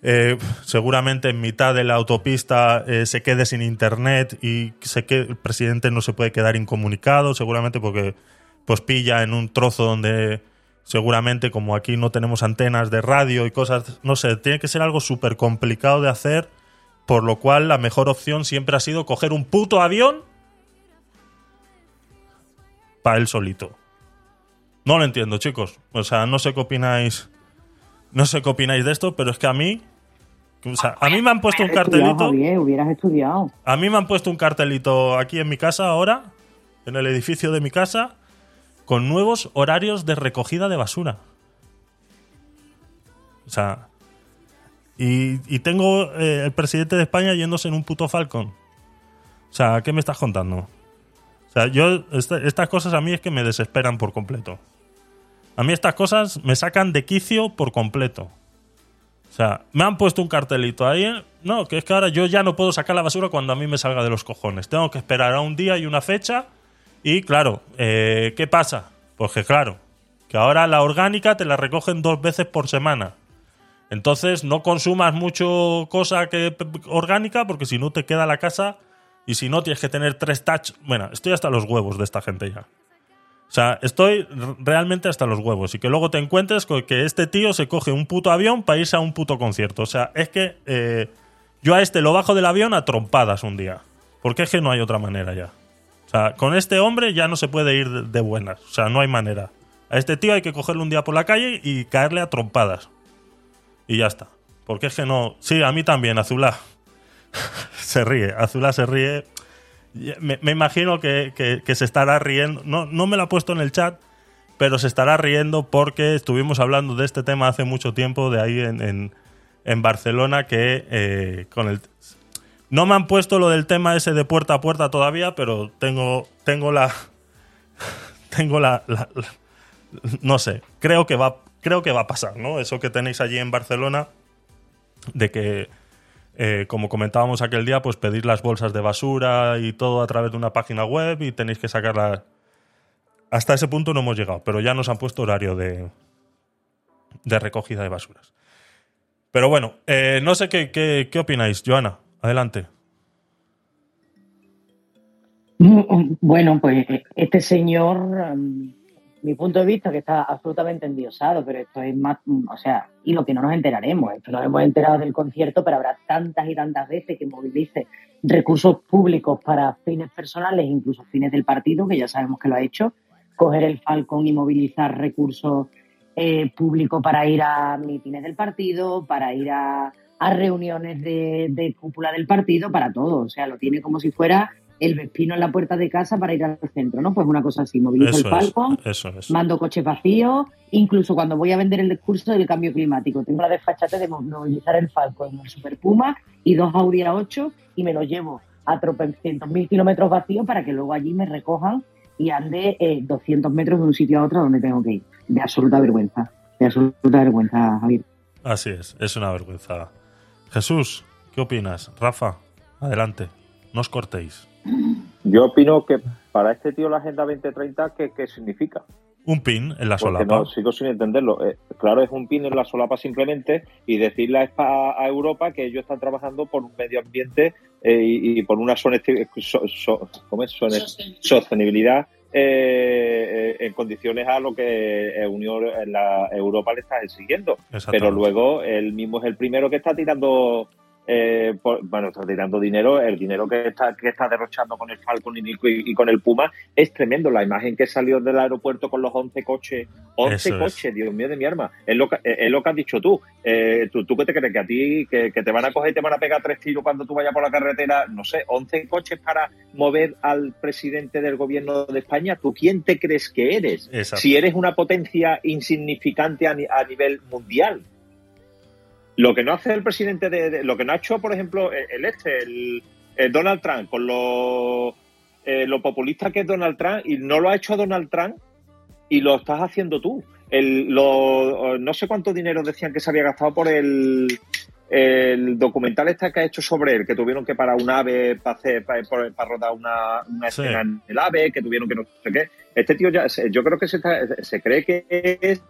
eh, seguramente en mitad de la autopista se quede sin internet y se que el presidente no se puede quedar incomunicado, seguramente porque pues pilla en un trozo donde seguramente como aquí no tenemos antenas de radio y cosas, no sé, tiene que ser algo súper complicado de hacer, por lo cual la mejor opción siempre ha sido coger un puto avión para él solito. No lo entiendo, chicos. O sea, no sé qué opináis. No sé qué opináis de esto, pero es que a mí. O sea, a mí me han puesto un cartelito. Javier, hubieras estudiado. A mí me han puesto un cartelito aquí en mi casa ahora, en el edificio de mi casa, con nuevos horarios de recogida de basura. O sea, y, tengo eh, el presidente de España yéndose en un puto Falcon. O sea, ¿qué me estás contando? O sea, yo, esta- estas cosas a mí es que me desesperan por completo. A mí estas cosas me sacan de quicio por completo. O sea, me han puesto un cartelito ahí. ¿eh? No, que es que ahora yo ya no puedo sacar la basura cuando a mí me salga de los cojones. Tengo que esperar a un día y una fecha. Y claro, eh, ¿qué pasa? Pues que claro, que ahora la orgánica te la recogen dos veces por semana. Entonces no consumas mucho cosa que orgánica porque si no te queda la casa y si no tienes que tener tres touch. Bueno, estoy hasta los huevos de esta gente ya. O sea, estoy realmente hasta los huevos. Y que luego te encuentres con que este tío se coge un puto avión para irse a un puto concierto. O sea, es que eh, yo a este lo bajo del avión a trompadas un día. Porque es que no hay otra manera ya. O sea, con este hombre ya no se puede ir de buenas. O sea, no hay manera. A este tío hay que cogerlo un día por la calle y caerle a trompadas. Y ya está. Porque es que no. Sí, a mí también, Azulá. se ríe. Azulá se ríe. Me, me imagino que, que- que se estará riendo. No, no me lo ha puesto en el chat, pero se estará riendo porque estuvimos hablando de este tema hace mucho tiempo, de ahí en, en- en Barcelona, que eh, con el. No me han puesto lo del tema ese de puerta a puerta todavía, pero tengo, tengo la. Tengo la- no sé, creo que va, creo que va a pasar, ¿no? Eso que tenéis allí en Barcelona, de que, eh, como comentábamos aquel día, pues pedir las bolsas de basura y todo a través de una página web y tenéis que sacarlas. Hasta ese punto no hemos llegado, pero ya nos han puesto horario de, de recogida de basuras. Pero bueno, eh, no sé qué, qué, opináis, Joana. Adelante. Bueno, pues eh, este señor, mm, mi punto de vista, que está absolutamente endiosado, pero esto es más, mm, o sea, y lo que no nos enteraremos, esto nos hemos enterado del concierto, pero habrá tantas y tantas veces que movilice recursos públicos para fines personales, incluso fines del partido, que ya sabemos que lo ha hecho, coger el Falcon y movilizar recursos eh, públicos para ir a mítines del partido, para ir a, a reuniones de, de cúpula del partido, para todo, o sea, lo tiene como si fuera el Vespino en la puerta de casa para ir al centro, ¿no? Pues una cosa así, movilizo Eso el es, Falcon, eso es. mando coches vacíos, incluso cuando voy a vender el discurso del cambio climático. Tengo la desfachate de movilizar el Falcon en el Super Puma y dos Audi A8 y me los llevo a tropecientos mil kilómetros vacíos para que luego allí me recojan y ande eh, 200 metros de un sitio a otro donde tengo que ir. De absoluta vergüenza, de absoluta vergüenza, Javier. Así es, es una vergüenza. Jesús, ¿qué opinas? Rafa, adelante, no os cortéis. Yo opino que para este tío la Agenda 2030, ¿qué, qué significa? Un pin en la Porque solapa. no, sigo sin entenderlo. Eh, claro, es un pin en la solapa simplemente y decirle a, Espa- a Europa que ellos están trabajando por un medio ambiente eh, y, y por una so- so- ¿cómo es? Sone- sostenibilidad eh, en condiciones a lo que eh, Unión, la Europa le está exigiendo. Pero luego él mismo es el primero que está tirando, eh, por- bueno, está tirando dinero. El dinero que está, que está derrochando con el Falcon y, y- y con el Puma es tremendo. La imagen que salió del aeropuerto con los 11 coches, 11 Eso es. coches, Dios mío de mi arma. Es lo que, es lo que has dicho tú. Eh, ¿tú, ¿Tú qué te crees? Que a ti, que, que te van a coger y te van a pegar tres tiros cuando tú vayas por la carretera, no sé, 11 coches para mover al presidente del gobierno de España. ¿Tú quién te crees que eres? Exacto. si eres una potencia insignificante a, ni- a nivel mundial. Lo que no hace el presidente de, de- lo que no ha hecho, por ejemplo, el, este, el, el Donald Trump, con lo, eh, lo populista que es Donald Trump, y no lo ha hecho Donald Trump y lo estás haciendo tú. El, lo, no sé cuánto dinero decían que se había gastado por el, el documental este que ha hecho sobre él, que tuvieron que parar un ave para hacer, para, para rodar una, una Sí. escena en el ave, que tuvieron que no sé qué. Este tío ya, se- yo creo que se, está- se cree que es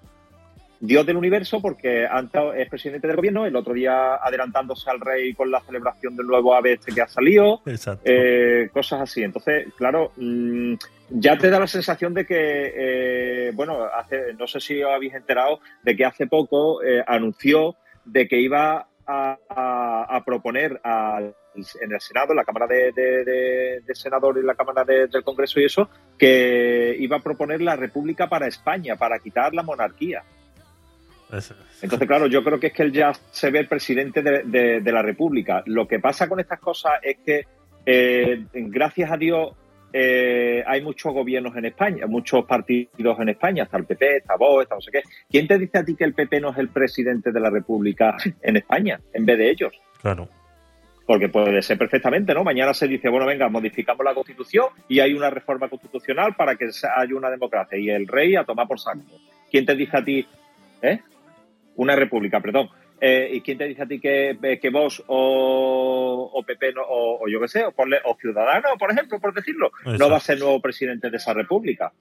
Dios del universo porque antes es presidente del gobierno, el otro día adelantándose al rey con la celebración del nuevo ave este que ha salido, Exacto. eh, cosas así. Entonces, claro, mm, ya te da la sensación de que, eh, bueno, hace, no sé si os habéis enterado de que hace poco eh, anunció de que iba a, a- a proponer al- en el Senado, en la Cámara de, de, de- de Senadores y la Cámara de- del Congreso y eso, que iba a proponer la República para España, para quitar la monarquía. Es- Entonces, claro, yo creo que es que él ya se ve el presidente de, de- de la República. Lo que pasa con estas cosas es que, eh, gracias a Dios, eh, hay muchos gobiernos en España, muchos partidos en España, está el PP, está Vox, está no sé qué. ¿Quién te dice a ti que el PP no es el presidente de la República en España, en vez de ellos? claro. Porque puede ser perfectamente, ¿no? Mañana se dice, bueno, venga, modificamos la Constitución y hay una reforma constitucional para que haya una democracia. Y el rey a tomar por saco. ¿Quién te dice a ti, eh? Una república, perdón. Eh, ¿Y quién te dice a ti que, eh, que vos o, o PP no- o, o yo qué sé, o, ponle- o Ciudadanos, por ejemplo, por decirlo, no va a ser nuevo presidente de esa república?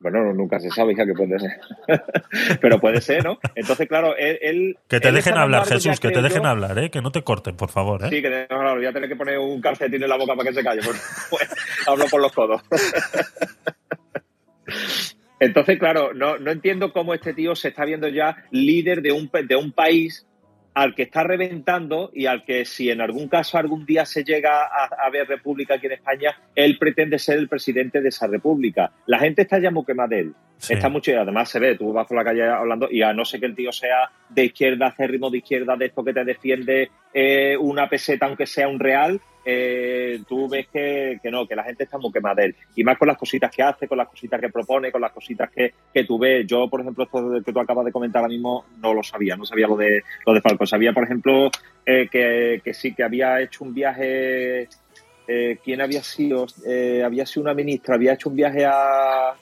Bueno, nunca se sabe, hija, que puede ser. Pero puede ser, ¿no? Entonces, claro, él... él- Que te él dejen hablar, Jesús, que te dejen yo, hablar, ¿eh? Que no te corten, por favor, ¿eh? Sí, que tengo- claro, voy a tener que poner un calcetín en la boca para que se calle. pues, hablo por los codos. Entonces, claro, no, no entiendo cómo este tío se está viendo ya líder de un, de un país al que está reventando y al que si en algún caso algún día se llega a, a ver república aquí en España, él pretende ser el presidente de esa república. La gente está ya muy quemada de él. Sí. Está mucho y además se ve, tú vas por la calle hablando y a no ser que el tío sea de izquierda, acérrimo de izquierda, de esto que te defiende eh, una peseta aunque sea un real, eh, tú ves que, que no, que la gente está muy quemada él. Y más con las cositas que hace, con las cositas que propone, con las cositas que, que tú ves. Yo, por ejemplo, esto que tú acabas de comentar ahora mismo, no lo sabía, no sabía lo de, lo de Falcon. Sabía, por ejemplo, eh, que, que sí, que había hecho un viaje... Eh, ¿Quién había sido? Eh, había sido una ministra, había hecho un viaje a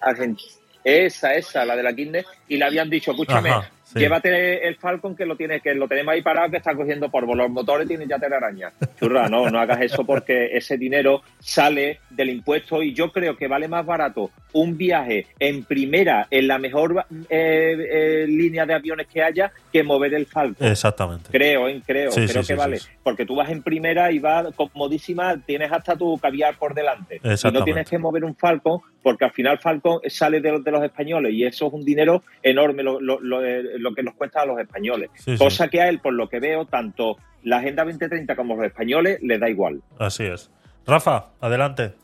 Argentina. Esa, esa, la de la Kirchner, y le habían dicho, escúchame, sí. llévate el Falcon que lo tienes, que lo tenemos ahí parado, que está cogiendo polvo, los motores tienen ya telaraña. Churra, no, no hagas eso porque ese dinero sale del impuesto y yo creo que vale más barato un viaje en primera, en la mejor eh, eh, línea de aviones que haya, que mover el Falcon. Exactamente. Creo, ¿eh? creo, Sí, creo sí, que vale. Porque tú vas en primera y vas comodísima, tienes hasta tu caviar por delante. Y no tienes que mover un Falcon, porque al final Falcon sale de los, de los españoles y eso es un dinero enorme lo, lo- lo- eh, lo que nos cuesta a los españoles. Sí, sí. Cosa que a él, por lo que veo, tanto la Agenda 2030 como los españoles les da igual. Así es. Rafa, adelante.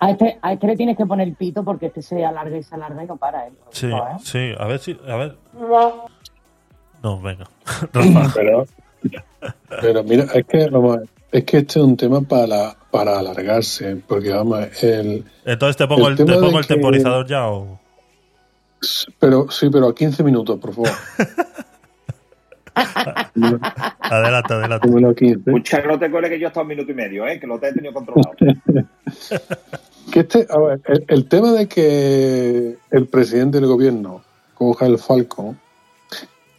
A este, a este le tienes que poner pito porque este se alarga y se alarga y no para, ¿eh? Sí, ¿eh? sí, a ver si. A ver. No, venga. Rafa. Pero, pero mira, es que, vamos es que este es un tema para, para alargarse, porque vamos, el, Entonces te pongo El el, te pongo el que- temporizador ya o. pero sí, pero a 15 minutos, por favor. Adelante, adelante. Pónmelo a 15. Escucha, no te cuele que yo he estado un minuto y medio, ¿eh? que lo te he tenido controlado. Que este, a ver, el, el tema de que el presidente del gobierno coja el Falcon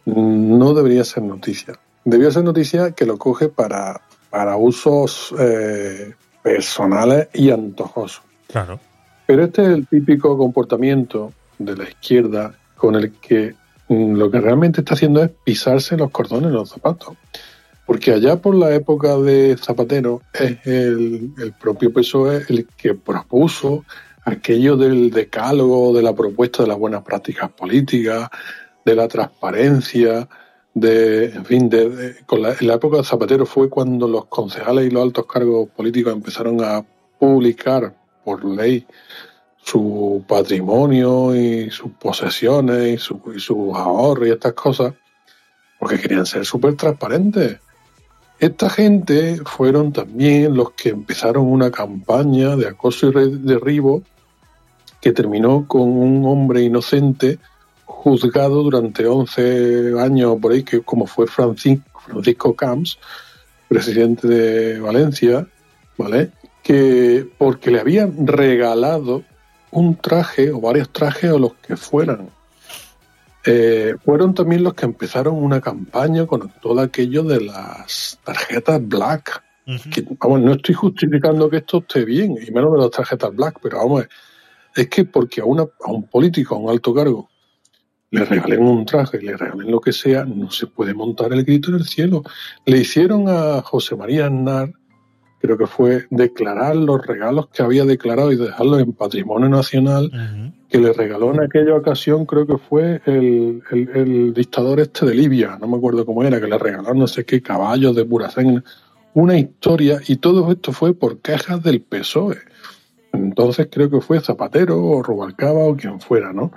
no debería ser noticia. Debería ser noticia que lo coge para, para usos eh, personales y antojosos. Claro. Pero este es el típico comportamiento de la izquierda con el que mm, lo que realmente está haciendo es pisarse los cordones en los zapatos. Porque allá por la época de Zapatero es el, el propio PSOE el que propuso aquello del decálogo, de la propuesta de las buenas prácticas políticas, de la transparencia, de, en fin, de, de- con la, en la época de Zapatero fue cuando los concejales y los altos cargos políticos empezaron a publicar por ley su patrimonio y sus posesiones y, su- y sus ahorros y estas cosas, porque querían ser súper transparentes. Esta gente fueron también los que empezaron una campaña de acoso y derribo que terminó con un hombre inocente juzgado durante 11 años por ahí, que como fue Francis- Francisco Camps, presidente de Valencia, ¿vale? Que porque le habían regalado un traje o varios trajes o los que fueran. Eh, fueron también los que empezaron una campaña con todo aquello de las tarjetas black. Que, vamos, no estoy justificando que esto esté bien, y menos de las tarjetas black, pero vamos, es que porque a, una, a un político, a un alto cargo, le regalen un traje, le regalen lo que sea, no se puede montar el grito en el cielo. Le hicieron a José María Aznar, creo que fue declarar los regalos que había declarado y dejarlos en patrimonio nacional, que le regaló en aquella ocasión, creo que fue el, el- el dictador este de Libia, no me acuerdo cómo era, que le regaló no sé qué caballos de pura sangre, una historia, y todo esto fue por quejas del PSOE. Entonces creo que fue Zapatero o Rubalcaba o quien fuera, ¿no?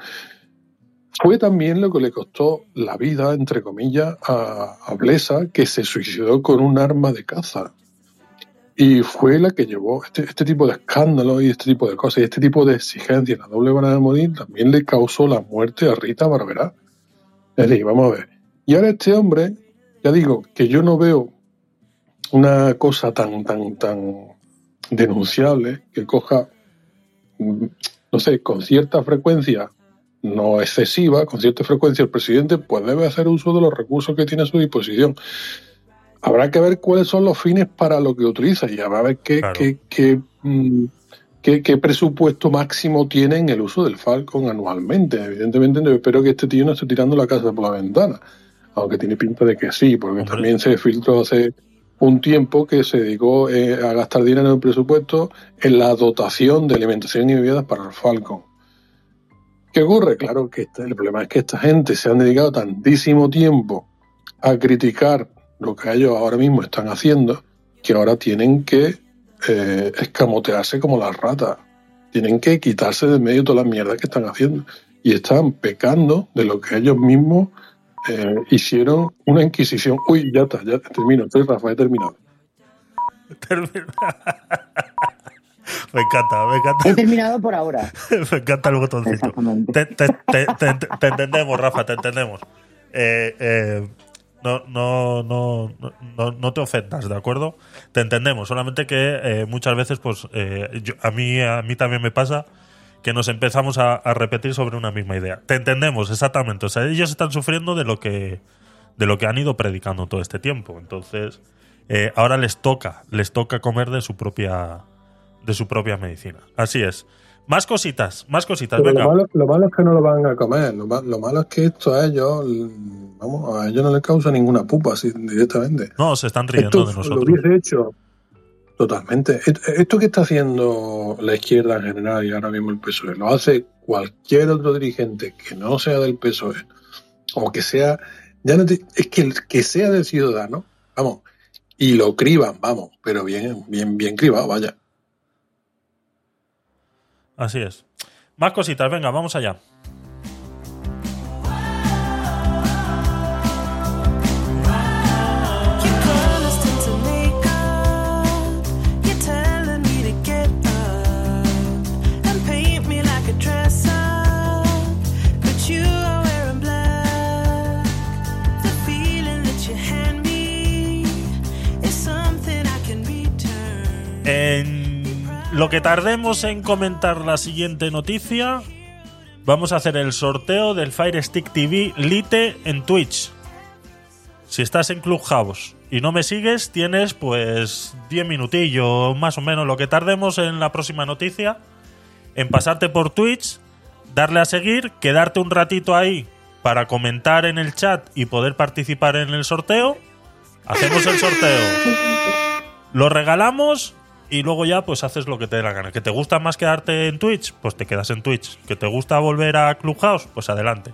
Fue también lo que le costó la vida, entre comillas, a, a Blesa, que se suicidó con un arma de caza. Y fue la que llevó este, este tipo de escándalos y este tipo de cosas y este tipo de exigencias, la doble vara de morir, también le causó la muerte a Rita Barberá. Es decir, vamos a ver. Y ahora este hombre, ya digo, que yo no veo una cosa tan, tan, tan denunciable que coja, mm, no sé, con cierta frecuencia, no excesiva, con cierta frecuencia el presidente, pues debe hacer uso de los recursos que tiene a su disposición. Habrá que ver cuáles son los fines para lo que utiliza y habrá que ver qué, Claro. qué, qué, mm, qué- qué presupuesto máximo tiene en el uso del Falcon anualmente. Evidentemente, yo espero que este tío no esté tirando la casa por la ventana, aunque tiene pinta de que sí, porque Hombre. también se filtró hace un tiempo que se dedicó eh, a gastar dinero en el presupuesto en la dotación de alimentación y bebidas para el Falcon. ¿Qué ocurre? Claro que este- el problema es que esta gente se han dedicado tantísimo tiempo a criticar lo que ellos ahora mismo están haciendo, que ahora tienen que eh, escamotearse como las ratas. Tienen que quitarse de medio todas las mierdas que están haciendo. Y están pecando de lo que ellos mismos eh, hicieron una inquisición. Uy, ya está, ya termino. Estoy Rafa, he terminado. Termina. me encanta, me He encanta. terminado por ahora. me encanta el botoncito. Exactamente. Te, te- te- te- te entendemos, Rafa, te entendemos. Eh, eh, no, no, no, no, no te ofendas, ¿de acuerdo? Te entendemos, solamente que eh, muchas veces, pues, eh, yo- a, mí, a mí también me pasa que nos empezamos a, a repetir sobre una misma idea. Te entendemos, exactamente. O sea, ellos están sufriendo de lo que, de lo que han ido predicando todo este tiempo. Entonces, eh, ahora les toca, les toca comer de su propia, de su propia medicina. Así es. Más cositas, más cositas. Venga. lo, malo, lo malo es que no lo van a comer. Lo, lo malo es que esto a ellos, vamos, a ellos no les causa ninguna pupa así, directamente. No, se están riendo Esto de lo nosotros. hubiese hecho totalmente. Et- Esto que está haciendo la izquierda en general y ahora mismo el PSOE, lo hace cualquier otro dirigente que no sea del PSOE o que sea, ya no te- es que que sea del ciudadano, vamos, y lo criban, vamos, pero bien, bien, bien cribado, vaya. Así es. Más cositas, venga, vamos allá. Lo que tardemos en comentar la siguiente noticia, vamos a hacer el sorteo del Fire Stick TV Lite en Twitch. Si estás en Clubhouse y no me sigues, tienes pues 10 minutillos, más o menos lo que tardemos en la próxima noticia, en pasarte por Twitch, darle a seguir, quedarte un ratito ahí para comentar en el chat y poder participar en el sorteo. Hacemos el sorteo. Lo regalamos y luego ya pues haces lo que te dé la gana. ¿Que te gusta más quedarte en Twitch? Pues te quedas en Twitch. ¿Que te gusta volver a Clubhouse? Pues adelante.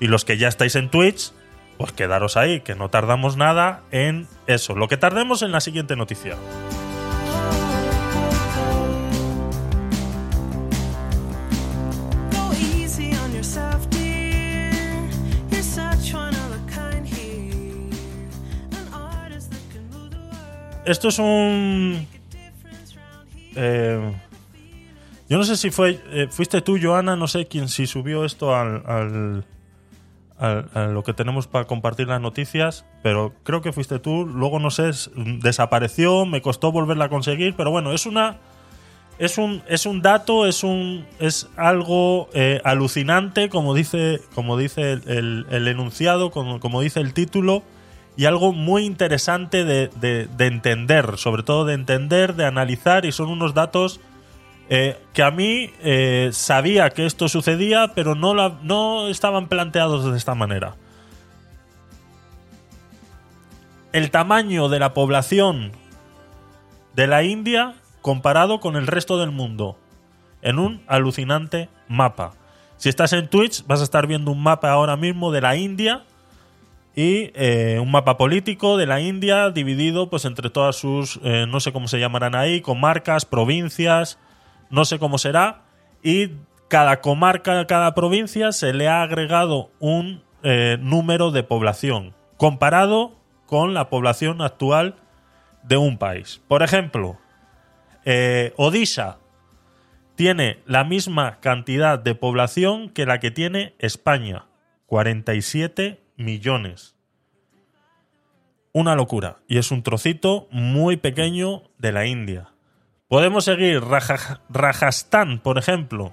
Y los que ya estáis en Twitch, pues quedaros ahí, que no tardamos nada en eso. Lo que tardemos en la siguiente noticia. Esto es un... eh, yo no sé si fue eh, fuiste tú, Joana, no sé quién si subió esto al, a lo que tenemos para compartir las noticias, pero creo que fuiste tú. Luego no sé, es- desapareció, me costó volverla a conseguir, pero bueno, es una es un es un dato, es un es algo eh, alucinante, como dice como dice el, el- el enunciado, como, como dice el título y algo muy interesante de, de- de entender, sobre todo de entender, de analizar, y son unos datos eh, que a mí eh, sabía que esto sucedía, pero no, no estaban planteados de esta manera. El tamaño de la población de la India comparado con el resto del mundo en un alucinante mapa. Si estás en Twitch vas a estar viendo un mapa ahora mismo de la India y eh, un mapa político de la India dividido pues entre todas sus eh, no sé cómo se llamarán ahí comarcas provincias no sé cómo será y cada comarca cada provincia se le ha agregado un eh, número de población comparado con la población actual de un país. Por ejemplo Odisha tiene la misma cantidad de población que la que tiene España 47 millones. Una locura. Y es un trocito muy pequeño de la India. Podemos seguir. Raja- Rajasthan, por ejemplo.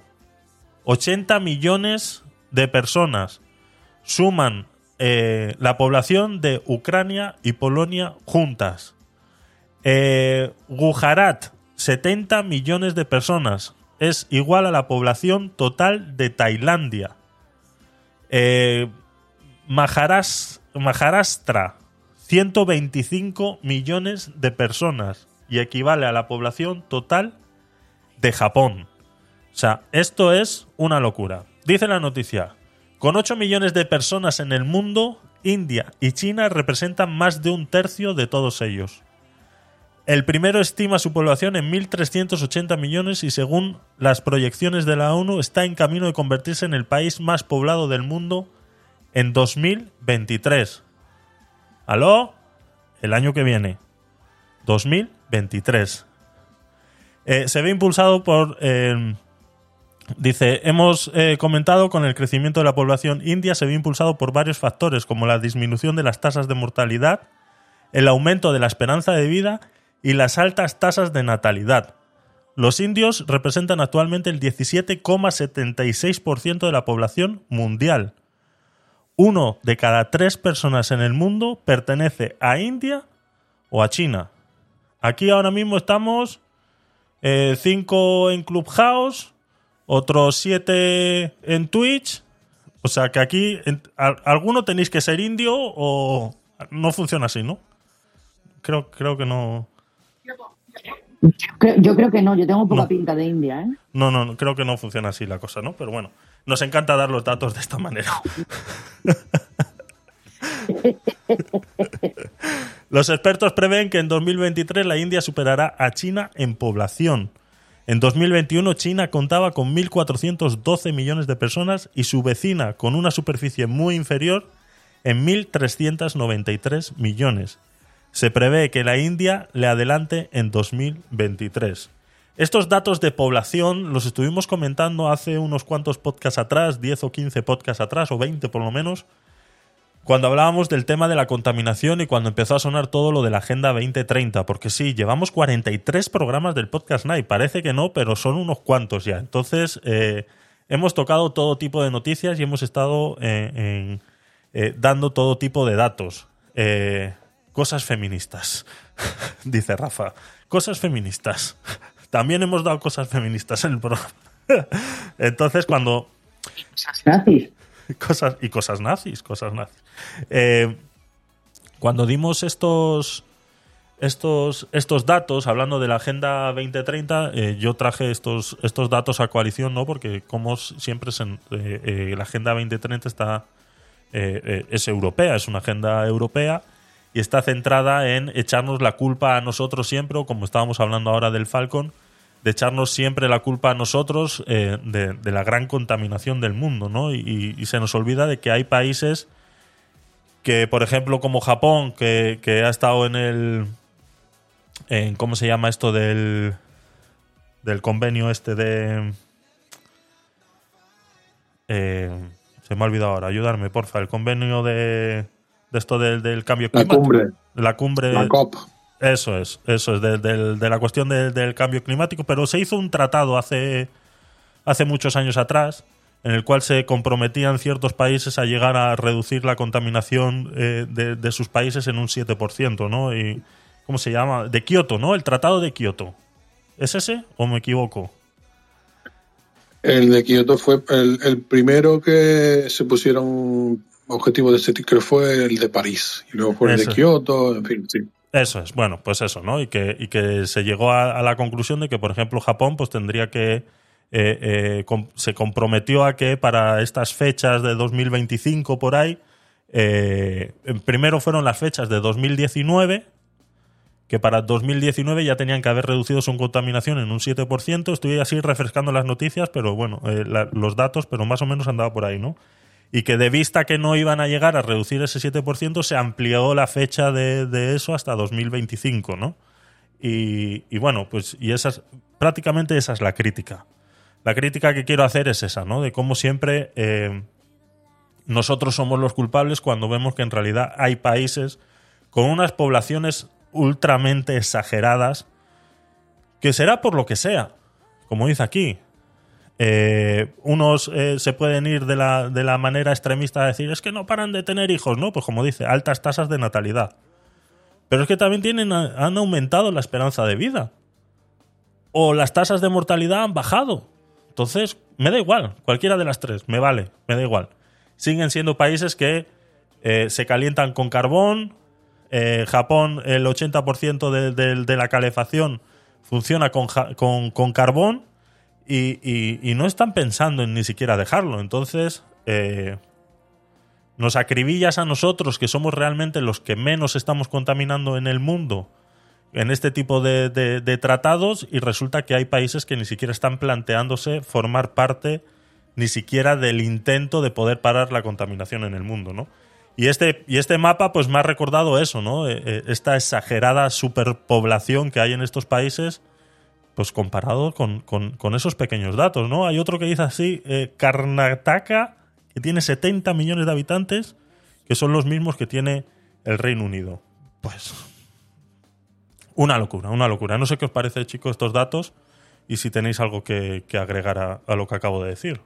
80 millones de personas suman eh, la población de Ucrania y Polonia juntas. Eh, Gujarat, 70 millones de personas. Es igual a la población total de Tailandia. Eh, Maharas- Maharashtra, 125 millones de personas y equivale a la población total de Japón. O sea, esto es una locura. Dice la noticia, con 8 millones de personas en el mundo, India y China representan más de un tercio de todos ellos. El primero estima su población en 1.380 millones y según las proyecciones de la ONU está en camino de convertirse en el país más poblado del mundo en 2023. ¿Aló? El año que viene. 2023. Eh, se ve impulsado por... eh, dice, hemos eh, comentado con el crecimiento de la población india se ve impulsado por varios factores como la disminución de las tasas de mortalidad, el aumento de la esperanza de vida y las altas tasas de natalidad. Los indios representan actualmente el 17,76% de la población mundial. Uno de cada tres personas en el mundo pertenece a India o a China. Aquí ahora mismo estamos eh, cinco en Clubhouse, otros siete en Twitch. O sea que aquí en- alguno tenéis que ser indio o no funciona así, ¿no? Creo, creo que no. Creo- Yo creo que no, yo tengo poca No. pinta de India, ¿eh? No, no, no, creo que no funciona así la cosa, ¿no? Pero bueno, nos encanta dar los datos de esta manera. Los expertos prevén que en 2023 la India superará a China en población. En 2021 China contaba con 1.412 millones de personas y su vecina, con una superficie muy inferior, en 1.393 millones. Se prevé que la India le adelante en 2023. Estos datos de población los estuvimos comentando hace unos cuantos podcasts atrás, 10 o 15 podcasts atrás, o 20 por lo menos, cuando hablábamos del tema de la contaminación y cuando empezó a sonar todo lo de la Agenda 2030, porque sí, llevamos 43 programas del Podcast Night, parece que no, pero son unos cuantos ya. Entonces, eh, hemos tocado todo tipo de noticias y hemos estado eh, eh, dando todo tipo de datos. Cosas feministas, dice Rafa. Cosas feministas. También hemos dado cosas feministas en el programa. Entonces, cuando, Nazis. cosas y cosas nazis, cosas nazis. Eh, cuando dimos estos estos, estos datos, hablando de la Agenda 2030, eh, yo traje estos, estos datos a coalición, ¿no? Porque como siempre se- eh, eh, la Agenda 2030 está, es europea, es una agenda europea y está centrada en echarnos la culpa a nosotros siempre, o como estábamos hablando ahora del Falcon, de echarnos siempre la culpa a nosotros eh, de, de la gran contaminación del mundo, ¿no? Y, se nos olvida de que hay países que, por ejemplo, como Japón, que, que ha estado en el. En, ¿Cómo se llama esto del. del convenio este de. eh, se me ha olvidado ahora, ayudarme, porfa. El convenio de. de esto del, del cambio La climático. cumbre, La cumbre. la COP. Eso es, eso es, de, de la cuestión de- del cambio climático, pero se hizo un tratado hace, hace muchos años atrás en el cual se comprometían ciertos países a llegar a reducir la contaminación eh, de, de sus países en un 7%, ¿no? Y, ¿Cómo se llama? De Kioto, ¿no? El tratado de Kioto. ¿Es ese o me equivoco? El de Kioto fue el, el primero que se pusieron objetivos de ese tipo, creo que fue el de París. Y luego fue el Eso. de Kioto, en fin, sí. Eso es, bueno, pues eso, ¿no? Y que, y que se llegó a, la conclusión de que, por ejemplo, Japón pues tendría que, eh, eh, se comprometió a que para estas fechas de 2025 por ahí, eh, primero fueron las fechas de 2019, que para 2019 ya tenían que haber reducido su contaminación en un 7%. Estoy así refrescando las noticias, pero bueno, eh, la- los datos, pero más o menos andaba por ahí, ¿no? Y que de vista que no iban a llegar a reducir ese 7%, se amplió la fecha de, eso hasta 2025, ¿no? Y, y bueno, pues y esa es- prácticamente esa es la crítica. La crítica que quiero hacer es esa, ¿no? De cómo siempre eh, nosotros somos los culpables cuando vemos que en realidad hay países con unas poblaciones ultramente exageradas, que será por lo que sea, como dice aquí, eh, unos eh, se pueden ir de la, de la manera extremista a decir es que no paran de tener hijos, ¿no? Pues como dice, altas tasas de natalidad. Pero es que también tienen, han aumentado la esperanza de vida. O las tasas de mortalidad han bajado. Entonces, me da igual, cualquiera de las tres, me vale, me da igual. Siguen siendo países que eh, se calientan con carbón. Eh, Japón, el 80% de, de- la calefacción funciona con, con- con carbón y, no están pensando en ni siquiera dejarlo. Entonces, eh, nos acribillas a nosotros, que somos realmente los que menos estamos contaminando en el mundo, en este tipo de, de- de tratados, y resulta que hay países que ni siquiera están planteándose formar parte ni siquiera del intento de poder parar la contaminación en el mundo, ¿no? Y este, y este mapa, pues me ha recordado eso, ¿no? Eh, eh, esta exagerada superpoblación que hay en estos países, pues comparado con, con- con esos pequeños datos, ¿no? Hay otro que dice así, eh, Karnataka, que tiene 70 millones de habitantes, que son los mismos que tiene el Reino Unido. Pues una locura, una locura. No sé qué os parece, chicos, estos datos y si tenéis algo que, que agregar a, a lo que acabo de decir.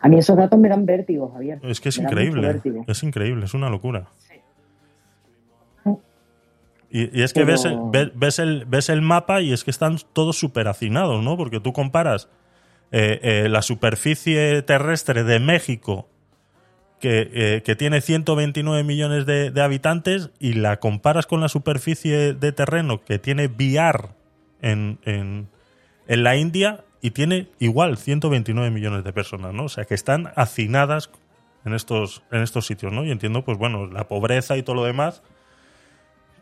A mí esos datos me dan vértigo, Javier. Es que es Me increíble, es increíble, es una locura. Y, y es que Pero- ves, el, ve- ves, el, ves el mapa y es que están todos súper hacinados, ¿no? Porque tú comparas eh, eh, la superficie terrestre de México, que, eh, que tiene 129 millones de, de habitantes, y la comparas con la superficie de terreno que tiene Bihar en, en, en la India y tiene igual 129 millones de personas, ¿no? O sea, que están hacinadas en estos, en estos sitios, ¿no? Y entiendo, pues bueno, la pobreza y todo lo demás,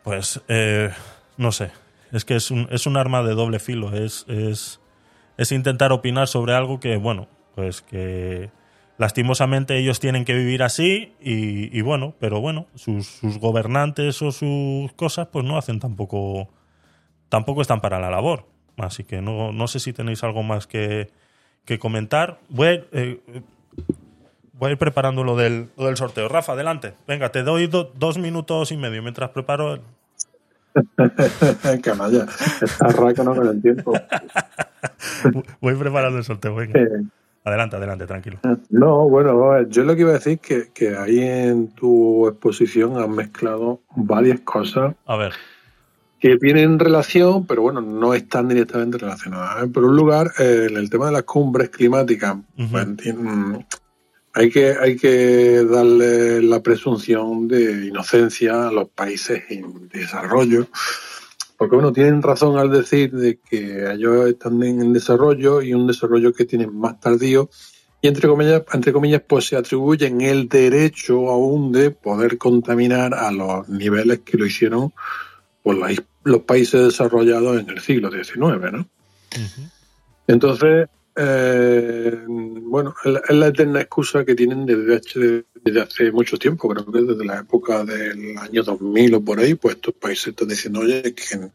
pues eh, no sé. Es que es un, es un arma de doble filo. Es, es, es intentar opinar sobre algo que, bueno, pues que lastimosamente ellos tienen que vivir así y, y bueno, pero bueno, sus, gobernantes o sus cosas pues no hacen tampoco, tampoco están para la labor. Así que no, no sé si tenéis algo más que, que comentar. Voy a, ir, eh, voy a ir preparando lo del, del sorteo. Rafa, adelante. Venga, te doy do- dos minutos y medio mientras preparo el... Canalla, está raca no con el tiempo. Voy preparando el sorteo, venga. Eh, Adelante, adelante, tranquilo. No, bueno, yo lo que iba a decir es que, que ahí en tu exposición has mezclado varias cosas A ver, que tienen relación, pero bueno, no están directamente relacionadas. ¿eh? Por un lugar, eh, el tema de las cumbres climáticas, Ujú. pues, enti- mm, hay que, hay que darle la presunción de inocencia a los países en desarrollo, porque bueno, tienen razón al decir de que ellos están en desarrollo y un desarrollo que tienen más tardío y entre comillas, entre comillas, pues se atribuyen el derecho aún de poder contaminar a los niveles que lo hicieron pues, la- los países desarrollados en el siglo XIX, ¿no? Entonces, eh, bueno, es la, es la eterna excusa que tienen desde hace, desde hace mucho tiempo, creo que desde la época del año 2000 o por ahí, pues estos países están diciendo, oye, que,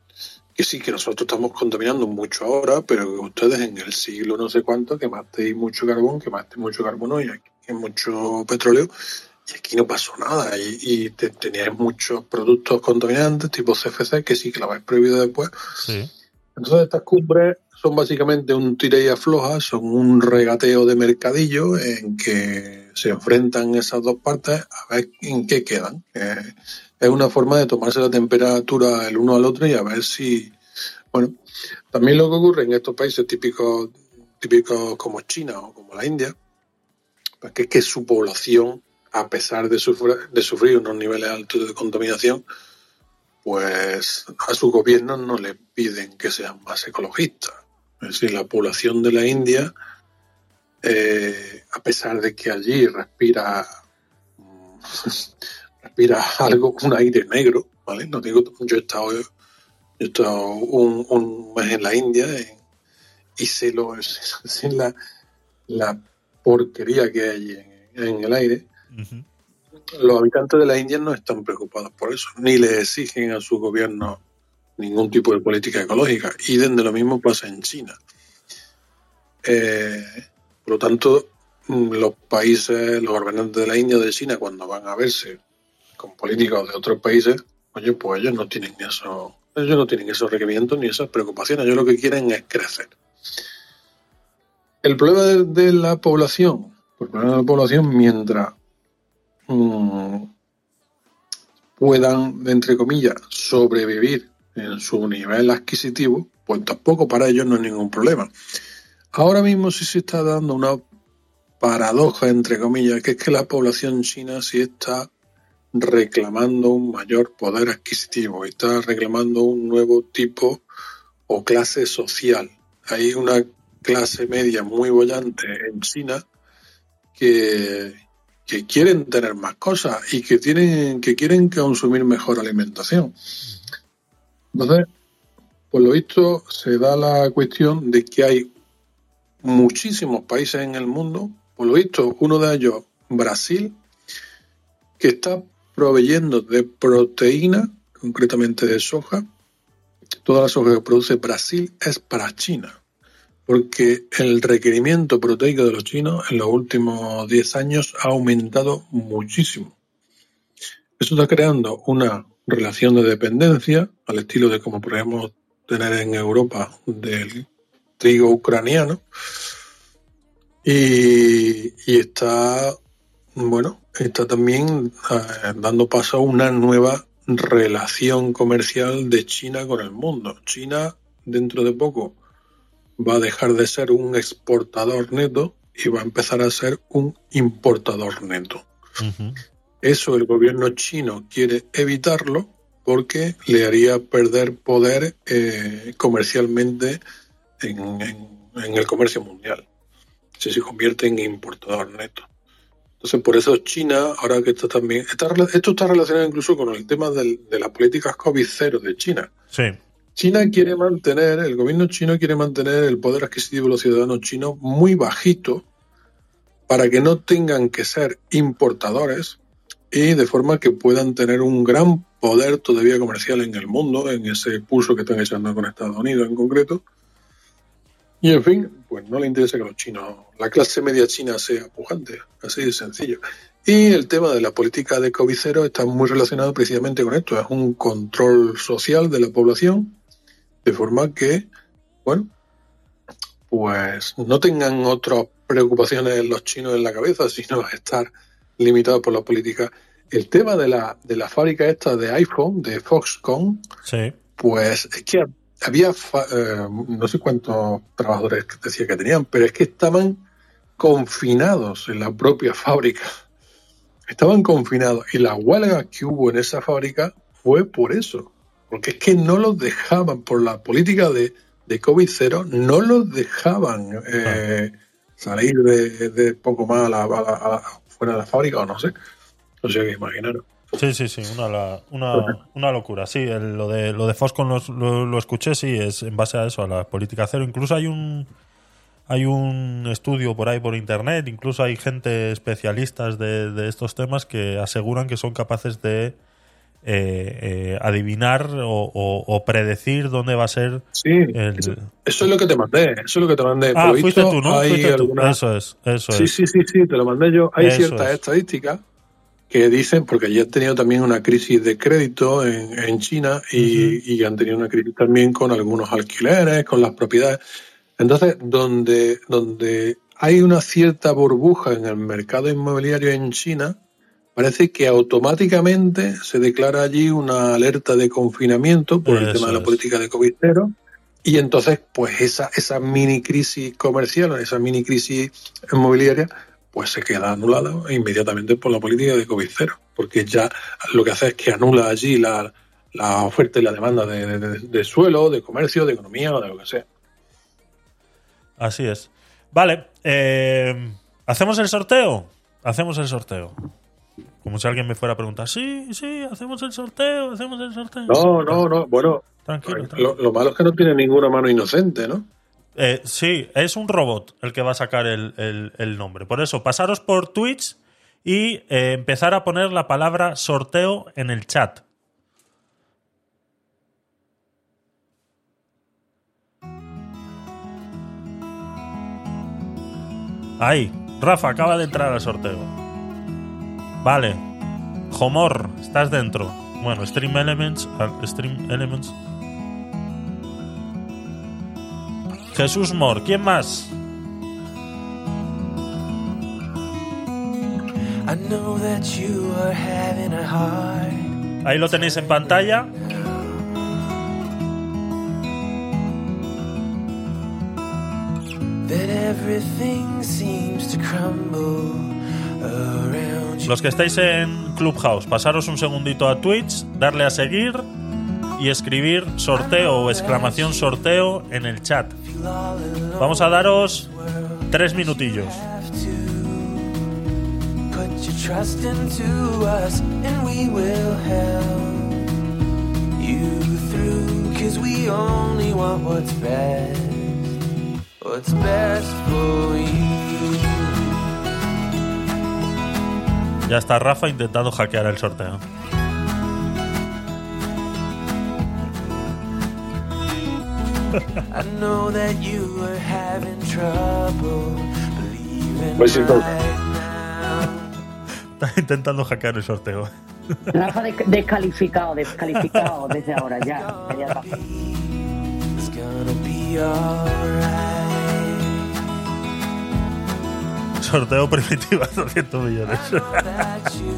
que sí, que nosotros estamos contaminando mucho ahora, pero que ustedes en el siglo no sé cuánto quemasteis mucho carbón, quemasteis mucho carbono y aquí hay mucho petróleo. Y aquí no pasó nada. Y, y te- teníais muchos productos contaminantes, tipo CFC, que sí que lo habéis prohibido después. Sí. Entonces estas cumbres son básicamente un tira y afloja, son un regateo de mercadillo en que se enfrentan esas dos partes a ver en qué quedan. Eh, es una forma de tomarse la temperatura el uno al otro y a ver si... Bueno, también lo que ocurre en estos países típicos, típicos como China o como la India, pues que es que su población, a pesar de sufrir, de sufrir unos niveles altos de contaminación, pues a su gobierno no le piden que sean más ecologistas. Es decir, la población de la India, eh, a pesar de que allí respira respira algo, un aire negro, ¿vale? No digo, yo he estado, yo he estado un, un mes en la India eh, y sé, lo, sé la, la porquería que hay en, en el aire los habitantes de la India no están preocupados por eso, ni le exigen a su gobierno ningún tipo de política ecológica. Y desde lo mismo pasa en China. Eh, por lo tanto, mm, los países, los gobernantes de la India o de China, cuando van a verse con políticos de otros países, oye, pues ellos no tienen eso, ellos no tienen esos requerimientos ni esas preocupaciones. Ellos lo que quieren es crecer. El problema de, la población, el problema de la población, mientras mm, puedan, entre comillas, sobrevivir en su nivel adquisitivo, pues tampoco para ellos no es ningún problema. Ahora mismo sí se está dando una paradoja, entre comillas, que es que la población china sí está reclamando un mayor poder adquisitivo está reclamando un nuevo tipo o clase social. Hay una clase media muy bollante en China que, que quieren tener más cosas y que tienen que quieren consumir mejor alimentación. Entonces, por lo visto, se da la cuestión de que hay muchísimos países en el mundo, por lo visto, uno de ellos, Brasil, que está proveyendo de proteína, concretamente de soja. Toda la soja que produce Brasil es para China, porque el requerimiento proteico de los chinos en los últimos 10 años ha aumentado muchísimo. Eso está creando una relación de dependencia al estilo de como podemos tener en Europa del trigo ucraniano y, y está bueno está también eh, dando paso a una nueva relación comercial de China con el mundo. China dentro de poco va a dejar de ser un exportador neto y va a empezar a ser un importador neto. Eso el gobierno chino quiere evitarlo porque le haría perder poder eh, comercialmente en, en- en el comercio mundial. Si se convierte en importador neto. Entonces, por eso China, ahora que está también. Está, esto está relacionado incluso con el tema del- de las políticas COVID-0 de China. Sí. China quiere mantener, el gobierno chino quiere mantener el poder adquisitivo de los ciudadanos chinos muy bajito para que no tengan que ser importadores y de forma que puedan tener un gran poder todavía comercial en el mundo, en ese pulso que están echando con Estados Unidos en concreto. Y en fin, pues no le interesa que los chinos, la clase media china sea pujante, así de sencillo. Y el tema de la política de COVID-0 está muy relacionado precisamente con esto, es un control social de la población, de forma que, bueno, pues no tengan otras preocupaciones los chinos en la cabeza, sino estar limitados por la política. El tema de la, de la fábrica esta de iPhone, de Foxconn, Sí. pues es que había, fa- eh, no sé cuántos trabajadores decía que tenían, pero es que estaban confinados en la propia fábrica. Estaban confinados y la huelga que hubo en esa fábrica fue por eso. Porque es que no los dejaban, por la política de, de COVID-0, no los dejaban eh, salir de, de poco más a la- a la- a la- fuera de la fábrica o no sé. O sea que imaginaros. Sí, sí, sí, una, una, una locura. Sí, el- lo de lo de Foscon lo, lo, lo escuché, sí, es en base a eso, a la política cero. Incluso hay un hay un estudio por ahí por internet, incluso hay gente especialistas de, de estos temas que aseguran que son capaces de eh, eh, adivinar o, o- o predecir dónde va a ser Sí, el... eso, eso es lo que te mandé. Eso es lo que te mandé. Ah, Por fuiste visto, tú, ¿no? Fuiste tú. Eso es, eso Sí, es. sí, sí, sí, te lo mandé yo. Hay Eso ciertas es. estadísticas que dicen, porque ya han tenido también una crisis de crédito en, en China y, y han tenido una crisis también con algunos alquileres, con las propiedades. Entonces, donde, donde hay una cierta burbuja en el mercado inmobiliario en China, parece que automáticamente se declara allí una alerta de confinamiento por el tema de la es. política de COVID-0 y entonces, pues esa, esa mini crisis comercial, esa mini crisis inmobiliaria, pues se queda anulada inmediatamente por la política de COVID-0, porque ya lo que hace es que anula allí la, la oferta y la demanda de, de- de suelo, de comercio, de economía o de lo que sea. Así es. Vale, eh, ¿hacemos el sorteo? Hacemos el sorteo. Como si alguien me fuera a preguntar, sí, sí, hacemos el sorteo, hacemos el sorteo. No, no, no, bueno, Tranquilo, tranquilo. lo, lo malo es que no tiene ninguna mano inocente, ¿no? Eh, sí, es un robot el que va a sacar el, el- el nombre. Por eso, pasaros por Twitch y eh, empezar a poner la palabra sorteo en el chat. Ahí, Rafa acaba de entrar al sorteo. Vale. Homor, estás dentro. Bueno, Stream Elements. ah, Stream Elements. Jesús Mor, ¿quién más? I know that you are having a hard Ahí lo tenéis en pantalla. that everything seems to crumble. Los que estáis en Clubhouse, pasaros un segundito a Twitch, darle a seguir y escribir sorteo o exclamación sorteo en el chat. Vamos a daros tres minutillos. have to put your Ya está Rafa intentando hackear el sorteo. Pues. Está intentando hackear el sorteo. Rafa des- descalificado, descalificado desde ahora, ya. Sorteo primitiva 200 millones. I know that you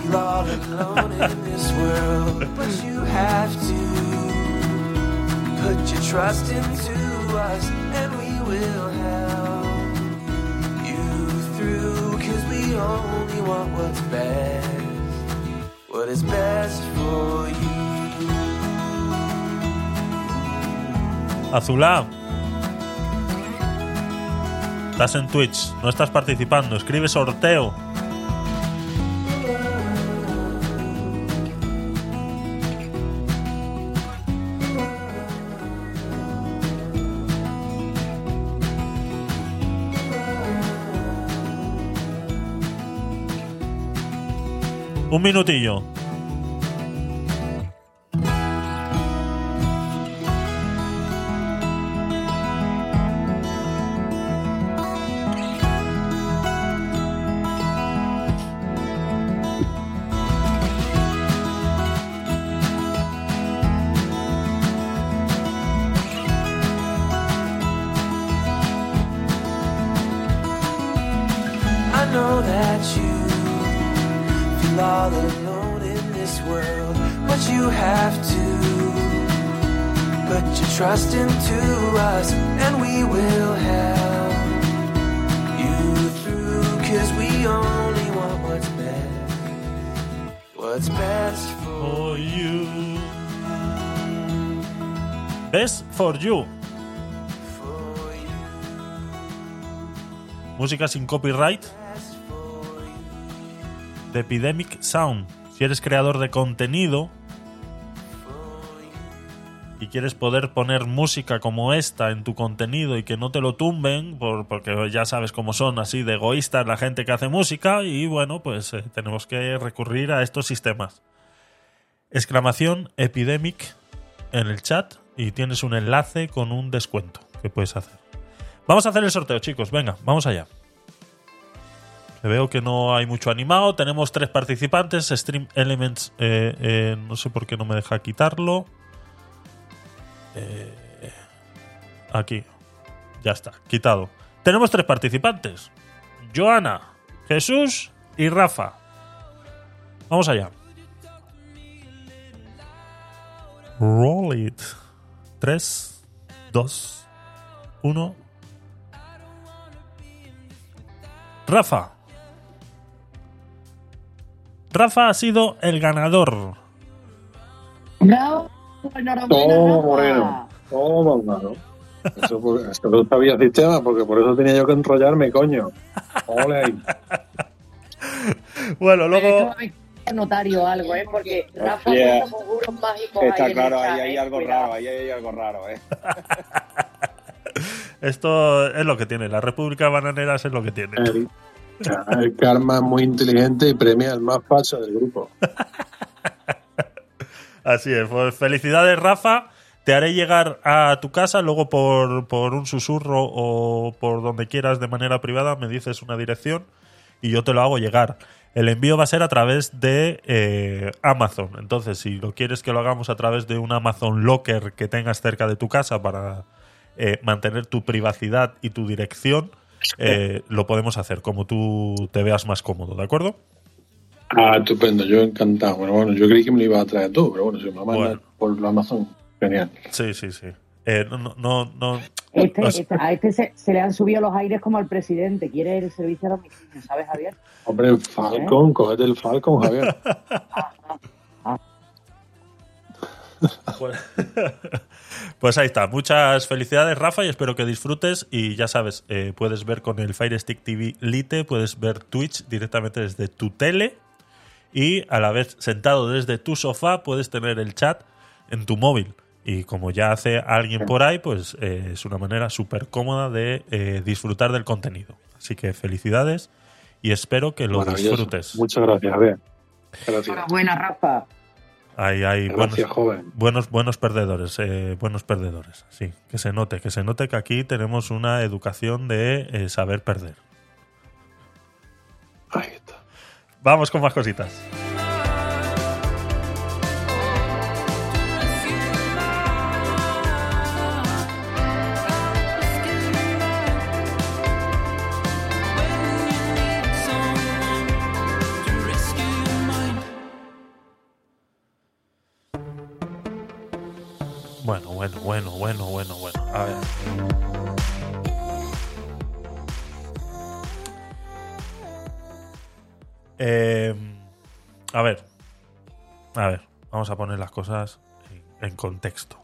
feel all alone in this world, but you have to put your trust into us, and we will help you through. Cause we only want what's best, what is best for you. Azulá. Estás en Twitch, no estás participando. Escribe sorteo. Un minutillo. For you. Música sin copyright de Epidemic Sound. Si eres creador de contenido y quieres poder poner música como esta en tu contenido y que no te lo tumben, por- porque ya sabes cómo son así de egoístas la gente que hace música, y bueno, pues eh, tenemos que recurrir a estos sistemas. Exclamación Epidemic en el chat y tienes un enlace con un descuento que puedes hacer. Vamos a hacer el sorteo, chicos. Venga, vamos allá. Veo que no hay mucho animado. Tenemos tres participantes. Stream Elements, eh, eh, no sé por qué no me deja quitarlo. Eh, aquí. Ya está, quitado. Tenemos tres participantes. Joana, Jesús y Rafa. Vamos allá. Roll it. 3, 2, 1. Rafa. Rafa ha sido el ganador. ¡Bravo! ¡Enhorabuena, Toma, Rafa! Moreno. Toma, mano. Eso, por- eso no sabía sistema, porque por eso tenía yo que enrollarme, coño. Ole ahí. Bueno, luego. Notario algo, ¿eh? Porque Rafa Yeah. tiene conjuros mágicos Está ahí claro, ahí hay ¿eh? algo Cuidado. raro, ahí hay algo raro, ¿eh? Esto es lo que tiene. La República Bananeras es lo que tiene. El, el karma es muy inteligente y premia al más facho del grupo. Así es. Pues felicidades, Rafa. Te haré llegar a tu casa, luego por, por un susurro o por donde quieras de manera privada, me dices una dirección y yo te lo hago llegar. El envío va a ser a través de eh, Amazon. Entonces, si lo quieres que lo hagamos a través de un Amazon Locker que tengas cerca de tu casa para eh, mantener tu privacidad y tu dirección, eh, lo podemos hacer como tú te veas más cómodo, ¿de acuerdo? Ah, estupendo, yo encantado. Bueno, bueno, yo creí que me lo ibas a traer tú, pero bueno, si me lo mandas Bueno. por Amazon, genial. Sí, sí, sí. Eh, no, no, no, no- Este, este- a este se, se le han subido los aires como al presidente. Quiere el servicio a domicilio, ¿sabes, Javier? Hombre, el Falcon, cógete el Falcon, Javier. Pues, pues ahí está. Muchas felicidades, Rafa, y espero que disfrutes. Y ya sabes, eh, puedes ver con el Fire Stick TV Lite, puedes ver Twitch directamente desde tu tele. Y a la vez, sentado desde tu sofá, puedes tener el chat en tu móvil. Y como ya hace alguien por ahí, pues eh, es una manera súper cómoda de eh, disfrutar del contenido. Así que felicidades y espero que lo disfrutes. Muchas gracias, Javier. Gracias. Enhorabuena, Rafa. Ahí hay buenos, Gracias, joven. buenos, buenos perdedores, eh, buenos perdedores. Sí, que se note, que se note que aquí tenemos una educación de eh, saber perder. Ahí está. Vamos con más cositas. Bueno, bueno, bueno, bueno, bueno, bueno. A ver. A ver. Vamos a poner las cosas en, en contexto.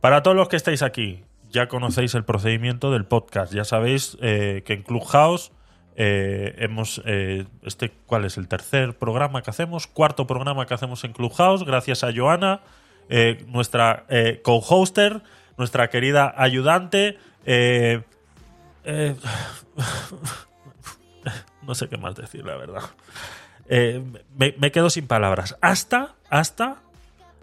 Para todos los que estáis aquí, ya conocéis el procedimiento del podcast. Ya sabéis eh, que en Clubhouse eh, hemos. eh, este, ¿Cuál es el tercer programa que hacemos? Cuarto programa que hacemos en Clubhouse. Gracias a Joana, eh, nuestra eh, co-hoster, nuestra querida ayudante. eh, eh, no sé qué más decir, la verdad. Me, me quedo sin palabras. Hasta, hasta,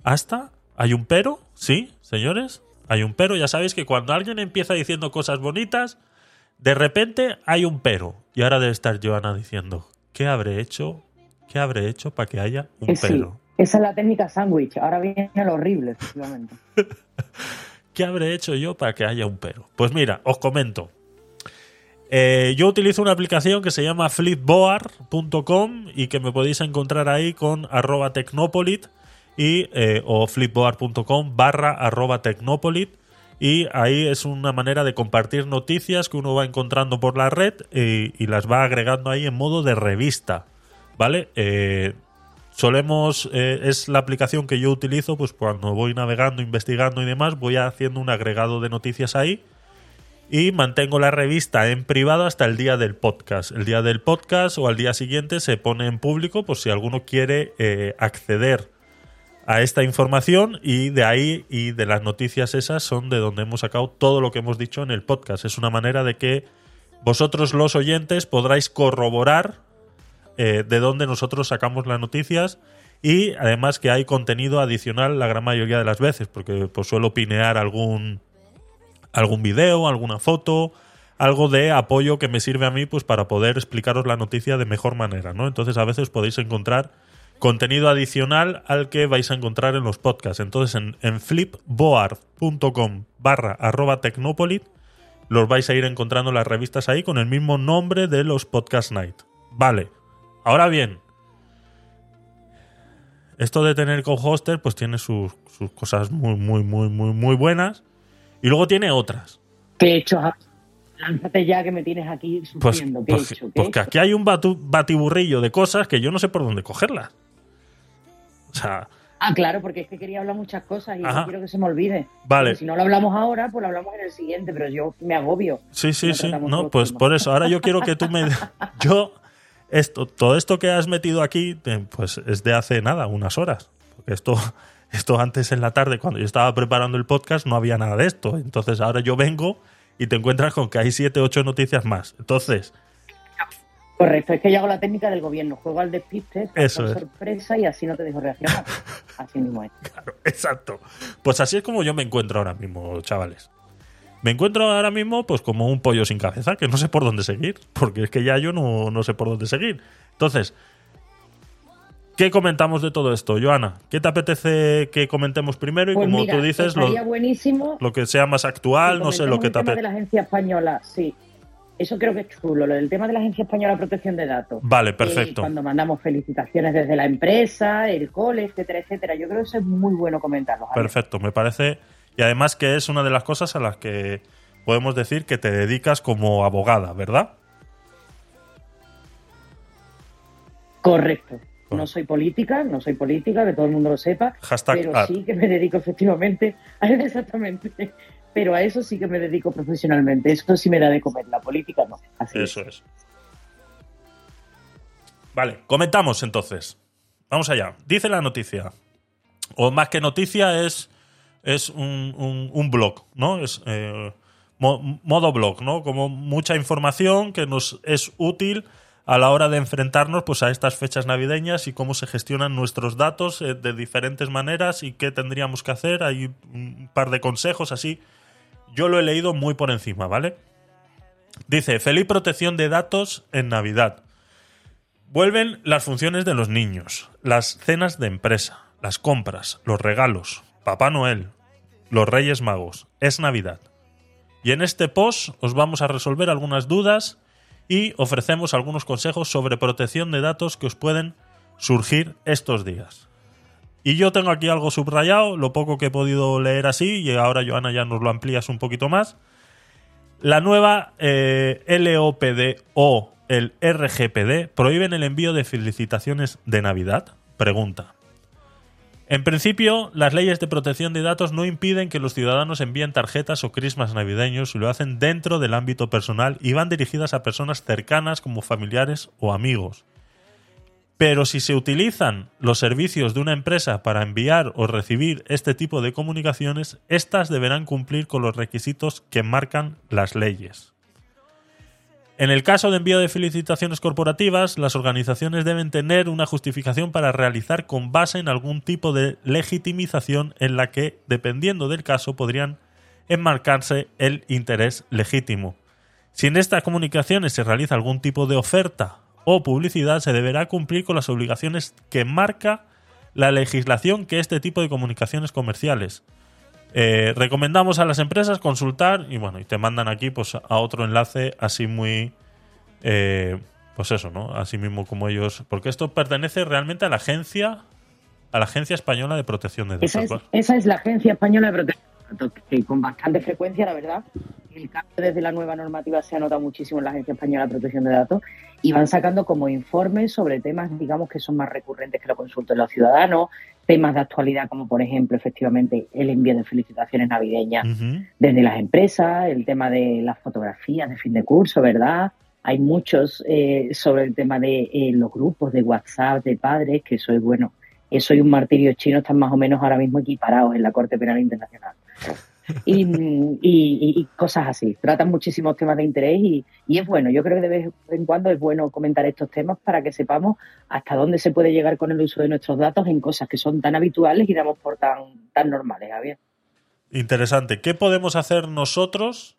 hasta, hay un pero, sí, señores, hay un pero. Ya sabéis que cuando alguien empieza diciendo cosas bonitas, de repente hay un pero. Y ahora debe estar Joana diciendo, ¿qué habré hecho? ¿Qué habré hecho para que haya un sí, pero? Esa es la técnica sándwich. Ahora viene lo horrible, efectivamente. ¿Qué habré hecho yo para que haya un pero? Pues mira, os comento. Eh, yo utilizo una aplicación que se llama flipboard.com y que me podéis encontrar ahí con arroba tecnopolit y, eh, o flipboard.com barra arroba tecnopolit y ahí es una manera de compartir noticias que uno va encontrando por la red y, las va agregando ahí en modo de revista, ¿vale? Eh, solemos, eh, es la aplicación que yo utilizo, pues cuando voy navegando, investigando y demás, voy haciendo un agregado de noticias ahí y mantengo la revista en privado hasta el día del podcast. El día del podcast o al día siguiente se pone en público por si alguno quiere eh, acceder a esta información y de ahí y de las noticias esas son de donde hemos sacado todo lo que hemos dicho en el podcast. Es una manera de que vosotros los oyentes podráis corroborar eh, de dónde nosotros sacamos las noticias y además que hay contenido adicional la gran mayoría de las veces porque pues suelo pinear algún algún video, alguna foto, algo de apoyo que me sirve a mí pues para poder explicaros la noticia de mejor manera, ¿no? Entonces a veces podéis encontrar contenido adicional al que vais a encontrar en los podcasts. Entonces en, en flipboard.com barra arroba tecnopolit los vais a ir encontrando las revistas ahí con el mismo nombre de los podcast night. Vale. Ahora bien, esto de tener co-hoster pues tiene sus, sus cosas muy, muy, muy, muy, muy buenas y luego tiene otras. ¿Qué he hecho? Javi? Lánzate ya que me tienes aquí sufriendo. ¿Qué pues- pues que aquí hay un batu- batiburrillo de cosas que yo no sé por dónde cogerlas. O sea, Ah, claro, porque es que quería hablar muchas cosas y Ajá. no quiero que se me olvide. Vale. Porque Si no lo hablamos ahora, pues lo hablamos en el siguiente, pero yo me agobio. sí, sí, sí. No, pues por eso. Ahora yo quiero que tú me. Yo, esto, todo esto que has metido aquí, eh, pues es de hace nada, unas horas. Porque esto, esto antes en la tarde, cuando yo estaba preparando el podcast, no había nada de esto. Entonces ahora yo vengo y te encuentras con que hay siete, ocho noticias más. Entonces, Correcto, es que yo hago la técnica del gobierno, juego al despiste, Eso es. sorpresa y así no te dejo reaccionar. Así mismo es. Claro, exacto. Pues así es como yo me encuentro ahora mismo, chavales. Me encuentro ahora mismo pues como un pollo sin cabeza, que no sé por dónde seguir, porque es que ya yo no, no sé por dónde seguir. Entonces, ¿qué comentamos de todo esto, Joana? ¿Qué te apetece que comentemos primero? Y Pues como mira, tú dices, lo, lo que sea más actual, no sé lo que el te tema de apetece. la agencia española, sí. Eso creo que es chulo, lo del tema de la agencia española de protección de datos. Vale, Eh, perfecto. cuando mandamos felicitaciones desde la empresa, el cole, etcétera, etcétera. Yo creo que eso es muy bueno comentarlo. Perfecto, me parece. Y además que es una de las cosas a las que podemos decir que te dedicas como abogada, ¿verdad? Correcto. No soy política, no soy política, que todo el mundo lo sepa, Hashtag pero sí que me dedico efectivamente a exactamente. Pero a eso sí que me dedico profesionalmente. Eso sí me da de comer. La política no. Así es. Eso es. Vale, comentamos entonces. Vamos allá. Dice la noticia. O más que noticia es, es un, un- un blog, ¿no? Es eh, mo- modo blog, ¿no? Como mucha información que nos es útil a la hora de enfrentarnos pues, a estas fechas navideñas y cómo se gestionan nuestros datos eh, de diferentes maneras y qué tendríamos que hacer. Hay un par de consejos así. Yo lo he leído muy por encima, ¿vale? Dice, feliz protección de datos en Navidad. Vuelven las funciones de los niños, las cenas de empresa, las compras, los regalos, Papá Noel, los Reyes Magos. Es Navidad. Y en este post os vamos a resolver algunas dudas y ofrecemos algunos consejos sobre protección de datos que os pueden surgir estos días. Y yo tengo aquí algo subrayado, lo poco que he podido leer así, y ahora Joana ya nos lo amplías un poquito más. La nueva eh, LOPD o el RGPD prohíben el envío de felicitaciones de Navidad? Pregunta. En principio, las leyes de protección de datos no impiden que los ciudadanos envíen tarjetas o crismas navideños y lo hacen dentro del ámbito personal y van dirigidas a personas cercanas como familiares o amigos. Pero si se utilizan los servicios de una empresa para enviar o recibir este tipo de comunicaciones, éstas deberán cumplir con los requisitos que marcan las leyes. En el caso de envío de felicitaciones corporativas, las organizaciones deben tener una justificación para realizar con base en algún tipo de legitimización en la que, dependiendo del caso, podrían enmarcarse el interés legítimo. Si en estas comunicaciones se realiza algún tipo de oferta o publicidad, se deberá cumplir con las obligaciones que marca la legislación que este tipo de comunicaciones comerciales. Eh, recomendamos a las empresas consultar y bueno, y te mandan aquí pues a otro enlace así muy eh, pues eso, ¿no? Así mismo como ellos, porque esto pertenece realmente a la agencia a la Agencia Española de Protección de Datos. Esa es, ¿vale? esa es la Agencia Española de Protección de datos, que con bastante frecuencia, la verdad, el cambio desde la nueva normativa se ha notado muchísimo en la Agencia Española de Protección de Datos y van sacando como informes sobre temas, digamos, que son más recurrentes que lo consulten los ciudadanos, temas de actualidad como, por ejemplo, efectivamente, el envío de felicitaciones navideñas desde las empresas, el tema de las fotografías de fin de curso, ¿verdad? Hay muchos eh, sobre el tema de eh, los grupos de WhatsApp de padres, que eso es bueno. Eso y un martirio chino están más o menos ahora mismo equiparados en la Corte Penal Internacional. Y, y- cosas así. Tratan muchísimos temas de interés y, y es bueno. Yo creo que de vez en cuando es bueno comentar estos temas para que sepamos hasta dónde se puede llegar con el uso de nuestros datos en cosas que son tan habituales y damos por tan, tan normales, Javier. Interesante. ¿Qué podemos hacer nosotros?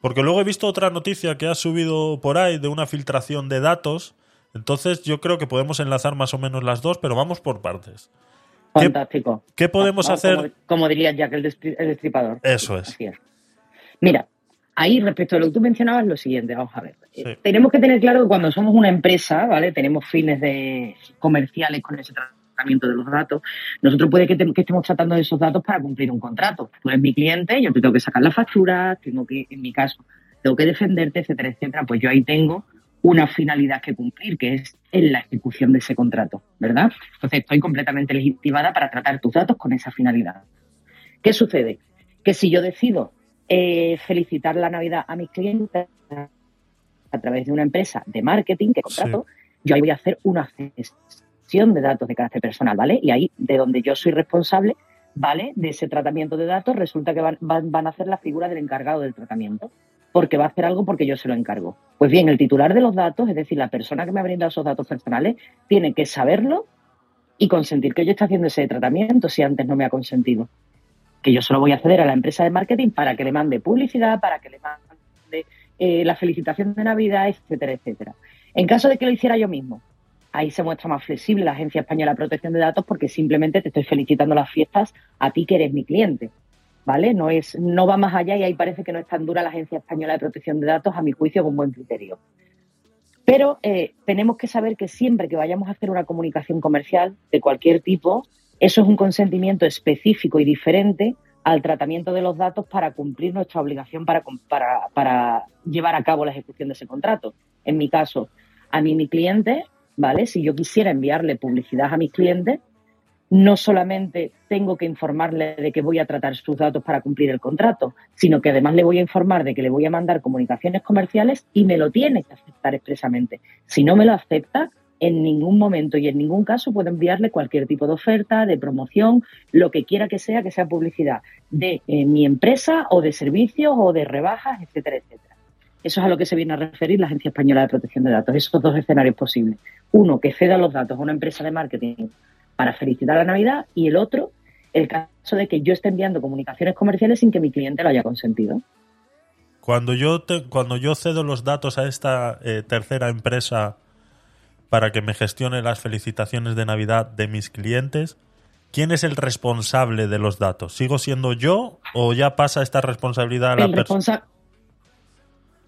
Porque luego he visto otra noticia que ha subido por ahí de una filtración de datos. Entonces yo creo que podemos enlazar más o menos las dos, pero vamos por partes. ¿Qué- Fantástico. qué podemos hacer? Como, como diría Jack el, destri- el destripador. Eso es. Es. Mira, ahí respecto a lo que tú mencionabas, lo siguiente, vamos a ver. Sí. Eh, Tenemos que tener claro que cuando somos una empresa, ¿vale? Tenemos fines de comerciales con ese tratamiento de los datos. Nosotros puede que, te- que estemos tratando de esos datos para cumplir un contrato. Tú eres mi cliente, yo te tengo que sacar la factura, tengo que, en mi caso, tengo que defenderte, etcétera, etcétera. Pues yo ahí tengo una finalidad que cumplir, que es en la ejecución de ese contrato, ¿verdad? Entonces estoy completamente legitimada para tratar tus datos con esa finalidad. ¿Qué sucede? Que si yo decido eh, felicitar la Navidad a mis clientes a través de una empresa de marketing que contrato, yo ahí voy a hacer una gestión de datos de carácter personal, ¿vale? Y ahí, de donde yo soy responsable, ¿vale? De ese tratamiento de datos, resulta que van, van, van a hacer la figura del encargado del tratamiento, porque va a hacer algo porque yo se lo encargo. Pues bien, el titular de los datos, es decir, la persona que me ha brindado esos datos personales, tiene que saberlo y consentir que yo esté haciendo ese tratamiento si antes no me ha consentido. Que yo solo voy a acceder a la empresa de marketing para que le mande publicidad, para que le mande eh, la felicitación de Navidad, etcétera, etcétera. En caso de que lo hiciera yo mismo, ahí se muestra más flexible la Agencia Española de Protección de Datos porque simplemente te estoy felicitando las fiestas a ti que eres mi cliente. ¿Vale? No, es, no va más allá y ahí parece que no es tan dura la Agencia Española de Protección de Datos, a mi juicio, con buen criterio. Pero eh, tenemos que saber que siempre que vayamos a hacer una comunicación comercial de cualquier tipo, eso es un consentimiento específico y diferente al tratamiento de los datos para cumplir nuestra obligación para, para, para llevar a cabo la ejecución de ese contrato. En mi caso, a mí mi cliente, ¿vale? Si yo quisiera enviarle publicidad a mis clientes, no solamente tengo que informarle de que voy a tratar sus datos para cumplir el contrato, sino que además le voy a informar de que le voy a mandar comunicaciones comerciales y me lo tiene que aceptar expresamente. Si no me lo acepta, en ningún momento y en ningún caso puedo enviarle cualquier tipo de oferta, de promoción, lo que quiera que sea, que sea publicidad de eh, mi empresa o de servicios o de rebajas, etcétera, etcétera. Eso es a lo que se viene a referir la Agencia Española de Protección de Datos. Esos dos escenarios posibles. Uno, que ceda los datos a una empresa de marketing para felicitar la Navidad y el otro, el caso de que yo esté enviando comunicaciones comerciales sin que mi cliente lo haya consentido. Cuando yo, te- cuando yo cedo los datos a esta eh, tercera empresa para que me gestione las felicitaciones de Navidad de mis clientes, ¿quién es el responsable de los datos? ¿Sigo siendo yo o ya pasa esta responsabilidad a la persona?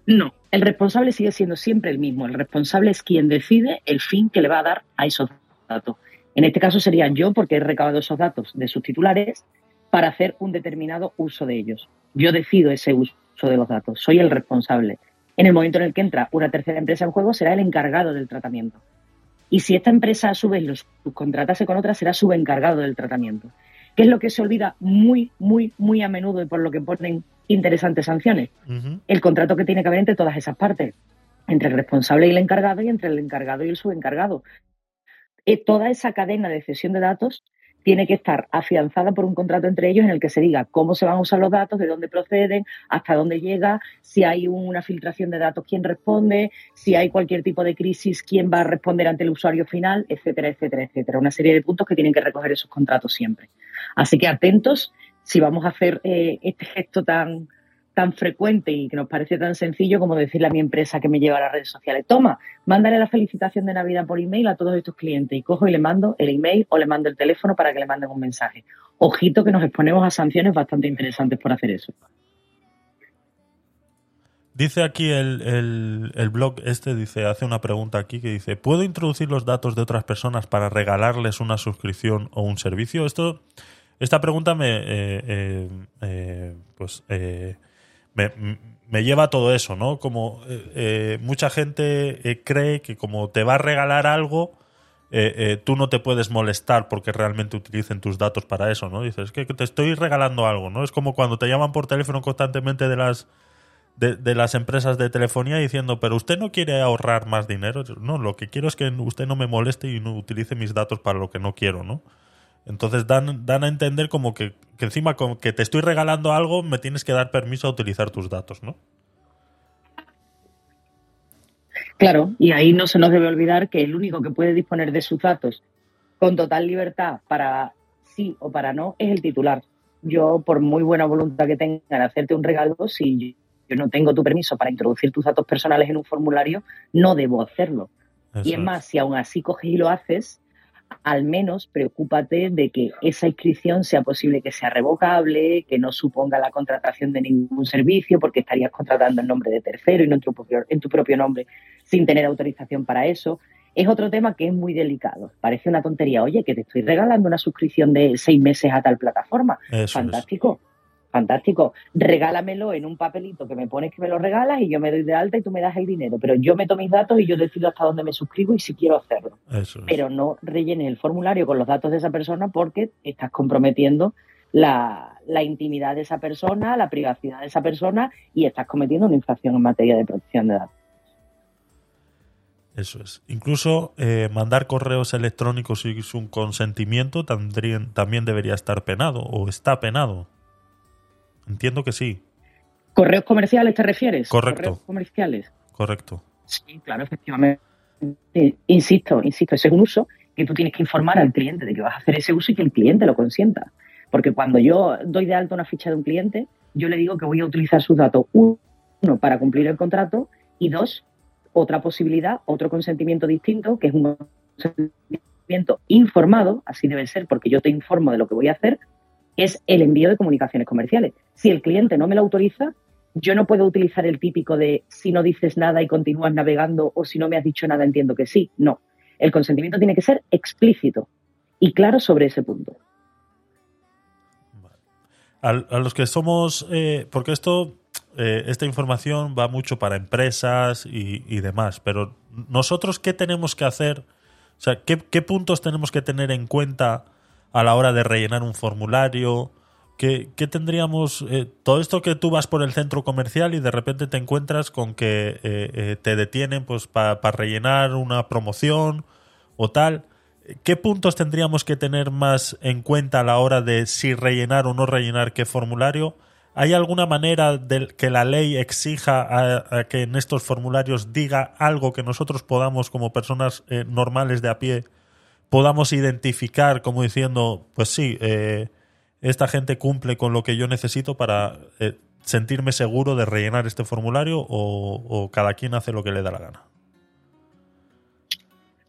No, el responsable sigue siendo siempre el mismo. El responsable es quien decide el fin que le va a dar a esos datos. En este caso sería yo, porque he recabado esos datos de sus titulares para hacer un determinado uso de ellos. Yo decido ese uso de los datos, soy el responsable. En el momento en el que entra una tercera empresa en juego, será el encargado del tratamiento. Y si esta empresa a su vez los subcontratase con otra, será subencargado del tratamiento. ¿Qué es lo que se olvida muy, muy, muy a menudo y por lo que ponen interesantes sanciones? El contrato que tiene que haber entre todas esas partes, entre el responsable y el encargado y entre el encargado y el subencargado. Eh, toda esa cadena de cesión de datos tiene que estar afianzada por un contrato entre ellos en el que se diga cómo se van a usar los datos, de dónde proceden, hasta dónde llega, si hay una filtración de datos, quién responde, si hay cualquier tipo de crisis, quién va a responder ante el usuario final, etcétera, etcétera, etcétera. Una serie de puntos que tienen que recoger esos contratos siempre. Así que atentos si vamos a hacer eh, este gesto tan, tan frecuente y que nos parece tan sencillo como decirle a mi empresa que me lleva a las redes sociales, toma, mándale la felicitación de Navidad por email a todos estos clientes y cojo y le mando el email o le mando el teléfono para que le manden un mensaje. Ojito que nos exponemos a sanciones bastante interesantes por hacer eso. Dice aquí el, el- blog este, dice, hace una pregunta aquí que dice, ¿puedo introducir los datos de otras personas para regalarles una suscripción o un servicio? Esto Esta pregunta me, eh, eh, eh, pues, eh, me, me lleva todo eso, ¿no? Como eh, eh, mucha gente eh, cree que como te va a regalar algo, eh, eh, tú no te puedes molestar porque realmente utilicen tus datos para eso, ¿no? Dices, es que te estoy regalando algo, ¿no? Es como cuando te llaman por teléfono constantemente de las de las empresas de telefonía diciendo, pero usted no quiere ahorrar más dinero. No, lo que quiero es que usted no me moleste y no utilice mis datos para lo que no quiero, ¿no? Entonces dan, dan a entender como que, que encima con que te estoy regalando algo, me tienes que dar permiso a utilizar tus datos, ¿no? Claro, y ahí no se nos debe olvidar que el único que puede disponer de sus datos con total libertad para sí o para no es el titular. Yo, por muy buena voluntad que tenga en hacerte un regalo, si yo no tengo tu permiso para introducir tus datos personales en un formulario, no debo hacerlo. Eso y es más, si aún así coges y lo haces, al menos preocúpate de que esa inscripción sea posible que sea revocable, que no suponga la contratación de ningún servicio, porque estarías contratando en nombre de tercero y no en tu propio, en tu propio nombre sin tener autorización para eso. Es otro tema que es muy delicado. Parece una tontería. Oye, que te estoy regalando una suscripción de seis meses a tal plataforma. Eso es. Fantástico. Regálamelo en un papelito que me pones que me lo regalas y yo me doy de alta y tú me das el dinero. Pero yo meto mis datos y yo decido hasta dónde me suscribo y si quiero hacerlo. Eso es. Pero no rellenes el formulario con los datos de esa persona porque estás comprometiendo la, la intimidad de esa persona, la privacidad de esa persona y estás cometiendo una infracción en materia de protección de datos. Eso es. Incluso eh, mandar correos electrónicos sin su consentimiento también debería estar penado o está penado. Entiendo que sí, ¿Correos comerciales te refieres? Correcto. ¿Correos comerciales? correcto. Sí, claro, efectivamente. Insisto, insisto, ese es un uso que tú tienes que informar al cliente de que vas a hacer ese uso y que el cliente lo consienta. Porque cuando yo doy de alta una ficha de un cliente, yo le digo que voy a utilizar sus datos, uno, para cumplir el contrato, y dos, otra posibilidad, otro consentimiento distinto, que es un consentimiento informado, así debe ser, porque yo te informo de lo que voy a hacer, es el envío de comunicaciones comerciales. Si el cliente no me lo autoriza, yo no puedo utilizar el típico de si no dices nada y continúas navegando o si no me has dicho nada entiendo que sí. No. El consentimiento tiene que ser explícito y claro sobre ese punto. A, los que somos, eh, porque esto, eh, esta información va mucho para empresas y, demás, pero nosotros, ¿qué tenemos que hacer? O sea, ¿qué, qué puntos tenemos que tener en cuenta a la hora de rellenar un formulario? ¿Qué, qué tendríamos? eh, todo esto que tú vas por el centro comercial y de repente te encuentras con que eh, eh, te detienen pues para rellenar una promoción o tal. ¿Qué puntos tendríamos que tener más en cuenta a la hora de si rellenar o no rellenar qué formulario? ¿Hay alguna manera de que la ley exija a, que en estos formularios diga algo que nosotros podamos, como personas eh, normales de a pie, podamos identificar como diciendo, pues sí, eh, esta gente cumple con lo que yo necesito para eh, sentirme seguro de rellenar este formulario o, o cada quien hace lo que le da la gana?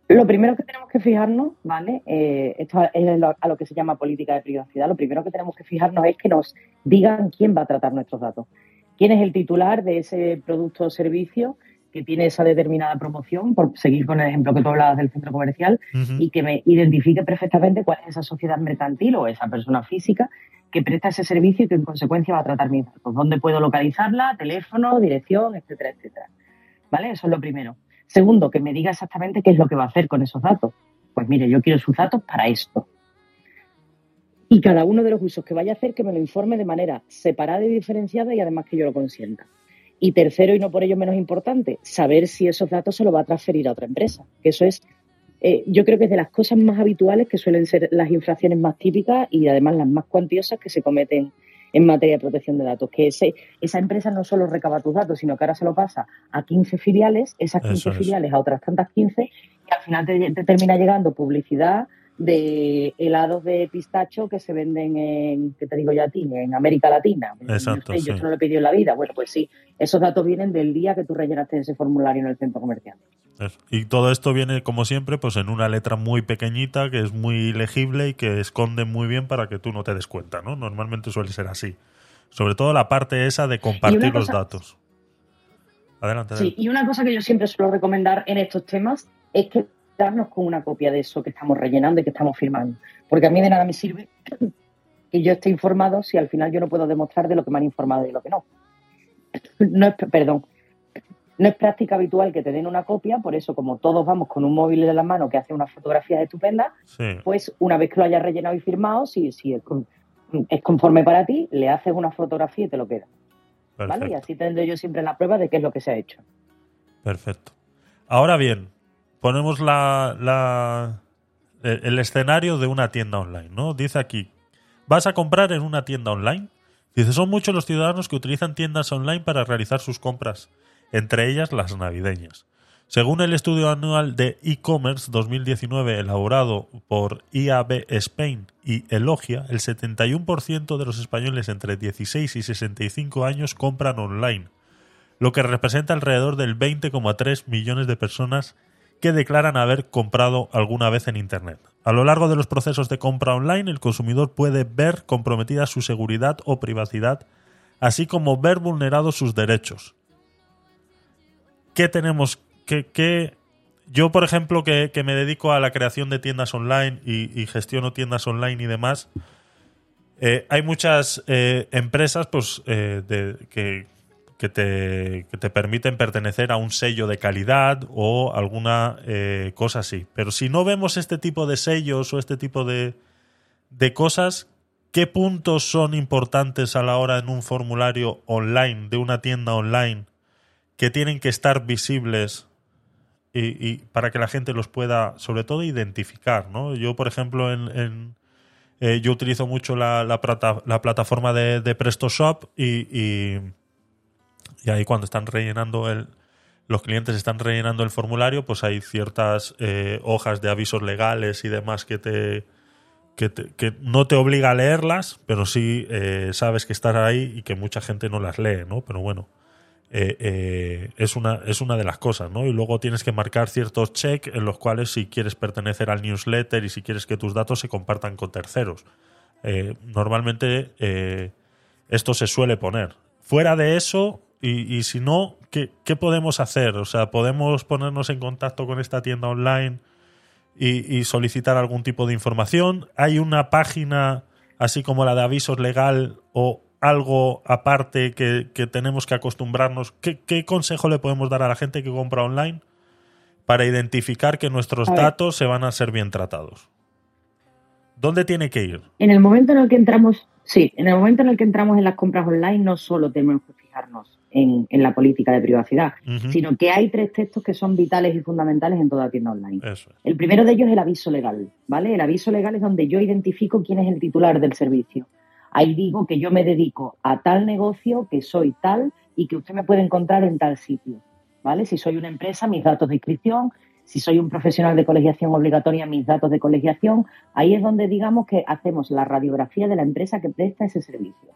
Lo primero que tenemos que fijarnos, ¿vale? Eh, esto es lo- a lo que se llama política de privacidad. Lo primero que tenemos que fijarnos es que nos digan quién va a tratar nuestros datos. ¿Quién es el titular de ese producto o servicio que tiene esa determinada promoción? Por seguir con el ejemplo que tú hablabas del centro comercial, y que me identifique perfectamente cuál es esa sociedad mercantil o esa persona física que presta ese servicio y que en consecuencia va a tratar mis datos. ¿Dónde puedo localizarla? Teléfono, dirección, etcétera, etcétera. ¿Vale? Eso es lo primero. Segundo, que me diga exactamente qué es lo que va a hacer con esos datos. Pues mire, yo quiero sus datos para esto. Y cada uno de los usos que vaya a hacer, que me lo informe de manera separada y diferenciada y además que yo lo consienta. Y tercero, y no por ello menos importante, saber si esos datos se los va a transferir a otra empresa. Que eso es eh, yo creo que es de las cosas más habituales que suelen ser las infracciones más típicas y además las más cuantiosas que se cometen en materia de protección de datos. Que ese, esa empresa no solo recaba tus datos, sino que ahora se lo pasa a 15 filiales, esas 15 Eso es. filiales a otras tantas 15, y al final te, te termina llegando publicidad de helados de pistacho que se venden en, ¿qué te digo yo a ti? En América Latina. Exacto, No sé, Yo no lo he pedido en la vida. Bueno, pues sí, esos datos vienen del día que tú rellenaste ese formulario en el centro comercial. Eso. Y todo esto viene, como siempre, pues en una letra muy pequeñita, que es muy legible y que esconde muy bien para que tú no te des cuenta, ¿no? Normalmente suele ser así. Sobre todo la parte esa de compartir los datos. Adelante, Sí, y una cosa que yo siempre suelo recomendar en estos temas es que darnos con una copia de eso que estamos rellenando y que estamos firmando. Porque a mí de nada me sirve que yo esté informado si al final yo no puedo demostrar de lo que me han informado y de lo que no? No es, perdón, no es práctica habitual que te den una copia, por eso como todos vamos con un móvil en la mano que hace unas fotografías estupendas, Sí. pues una vez que lo hayas rellenado y firmado, si, si es, con- es conforme para ti, le haces una fotografía y te lo queda. ¿vale? Y así tendré yo siempre la prueba de qué es lo que se ha hecho. Perfecto. Ahora bien, ponemos la, la- el escenario de una tienda online, ¿no? Dice aquí, vas a comprar en una tienda online. Dice, son muchos los ciudadanos que utilizan tiendas online para realizar sus compras, entre ellas las navideñas. Según el estudio anual de e-commerce 2019 elaborado por IAB Spain y Elogia, el 71% de los españoles entre 16 y 65 años compran online lo que representa alrededor del 20,3 millones de personas que declaran haber comprado alguna vez en Internet. A lo largo de los procesos de compra online, el consumidor puede ver comprometida su seguridad o privacidad, así como ver vulnerados sus derechos. ¿Qué tenemos? ¿Qué, qué- Yo, por ejemplo, que, que me dedico a la creación de tiendas online y, y gestiono tiendas online y demás, eh, hay muchas eh, empresas pues, eh, de- que, que te, que te permiten pertenecer a un sello de calidad o alguna eh, cosa así. Pero si no vemos este tipo de sellos o este tipo de, de cosas, ¿qué puntos son importantes a la hora en un formulario online, de una tienda online, que tienen que estar visibles y, para que la gente los pueda, sobre todo, identificar? ¿no? Yo, por ejemplo, en, eh, yo utilizo mucho la, la plata- la plataforma de, de PrestaShop y, y, y ahí cuando están rellenando el los clientes están rellenando el formulario, pues hay ciertas eh, hojas de avisos legales y demás que te, que te- que no te obliga a leerlas, pero sí eh, sabes que están ahí y que mucha gente no las lee, ¿no? Pero bueno, eh, es, una, es una de las cosas, ¿no? Y luego tienes que marcar ciertos check en los cuales si quieres pertenecer al newsletter y si quieres que tus datos se compartan con terceros. Normalmente esto se suele poner. Fuera de eso, y, y si no, ¿qué, ¿qué podemos hacer? O sea, ¿podemos ponernos en contacto con esta tienda online y, y solicitar algún tipo de información? ¿Hay una página así como la de avisos legal o algo aparte que, que tenemos que acostumbrarnos? ¿Qué, qué consejo le podemos dar a la gente que compra online para identificar que nuestros datos se van a ser bien tratados? ¿Dónde tiene que ir? En el momento en el que entramos, sí, en el momento en el que entramos en las compras online, no solo tenemos que fijarnos en, en la política de privacidad, sino que hay tres textos que son vitales y fundamentales en toda tienda online. Eso. El primero de ellos es el aviso legal, ¿vale? El aviso legal es donde yo identifico quién es el titular del servicio. Ahí digo que yo me dedico a tal negocio, que soy tal y que usted me puede encontrar en tal sitio, ¿vale? Si soy una empresa, mis datos de inscripción, si soy un profesional de colegiación obligatoria, mis datos de colegiación, ahí es donde digamos que hacemos la radiografía de la empresa que presta ese servicio.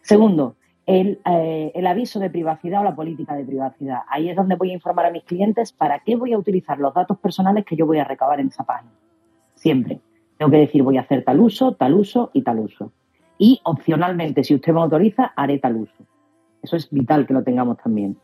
Segundo, el, eh, el aviso de privacidad o la política de privacidad. Ahí es donde voy a informar a mis clientes para qué voy a utilizar los datos personales que yo voy a recabar en esa página. Siempre. Tengo que decir, voy a hacer tal uso, tal uso y tal uso. Y opcionalmente, si usted me autoriza, haré tal uso. Eso es vital que lo tengamos también.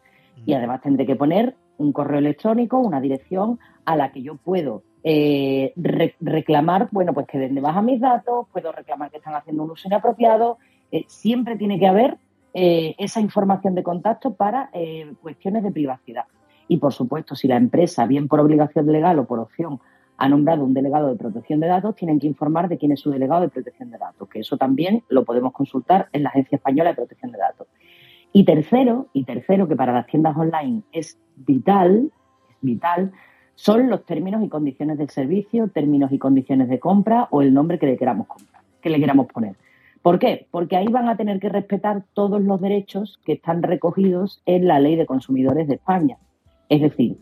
Y además tendré que poner un correo electrónico, una dirección a la que yo puedo eh, re- reclamar, bueno, pues que den de baja mis datos, puedo reclamar que están haciendo un uso inapropiado. Eh, siempre tiene que haber eh, esa información de contacto para eh, cuestiones de privacidad. Y por supuesto, si la empresa, bien por obligación legal o por opción, ha nombrado un delegado de protección de datos, tienen que informar de quién es su delegado de protección de datos, que eso también lo podemos consultar en la Agencia Española de Protección de Datos. Y tercero, y tercero, que para las tiendas online es vital, vital, son los términos y condiciones del servicio, términos y condiciones de compra o el nombre que le queramos comprar, que le queramos poner. ¿Por qué? Porque ahí van a tener que respetar todos los derechos que están recogidos en la Ley de Consumidores de España. Es decir,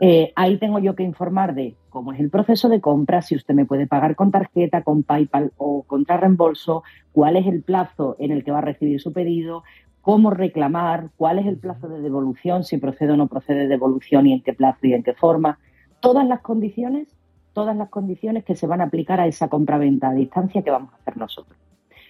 eh, ahí tengo yo que informar de cómo es el proceso de compra, si usted me puede pagar con tarjeta, con PayPal o contra reembolso, cuál es el plazo en el que va a recibir su pedido, cómo reclamar, cuál es el plazo de devolución, si procede o no procede devolución y en qué plazo y en qué forma. Todas las condiciones, todas las condiciones que se van a aplicar a esa compra-venta a distancia que vamos a hacer nosotros.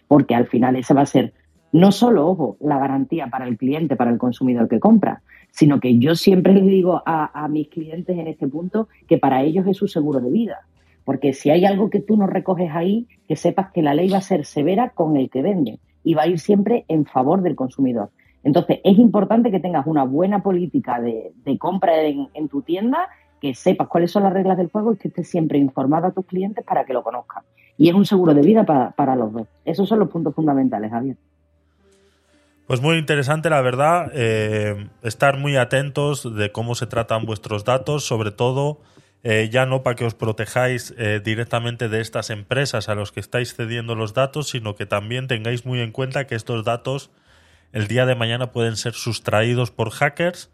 Porque al final esa va a ser no solo, ojo, la garantía para el cliente, para el consumidor que compra, sino que yo siempre les digo a, mis clientes en este punto que para ellos es su seguro de vida. Porque si hay algo que tú no recoges ahí, que sepas que la ley va a ser severa con el que vende y va a ir siempre en favor del consumidor. Entonces, es importante que tengas una buena política de, de compra en, en tu tienda, que sepas cuáles son las reglas del juego y que estés siempre informado a tus clientes para que lo conozcan. Y es un seguro de vida para, para los dos. Esos son los puntos fundamentales, Javier. Pues muy interesante, la verdad. eh, estar muy atentos de cómo se tratan vuestros datos, sobre todo eh, ya no para que os protejáis eh, directamente de estas empresas a los que estáis cediendo los datos, sino que también tengáis muy en cuenta que estos datos el día de mañana pueden ser sustraídos por hackers.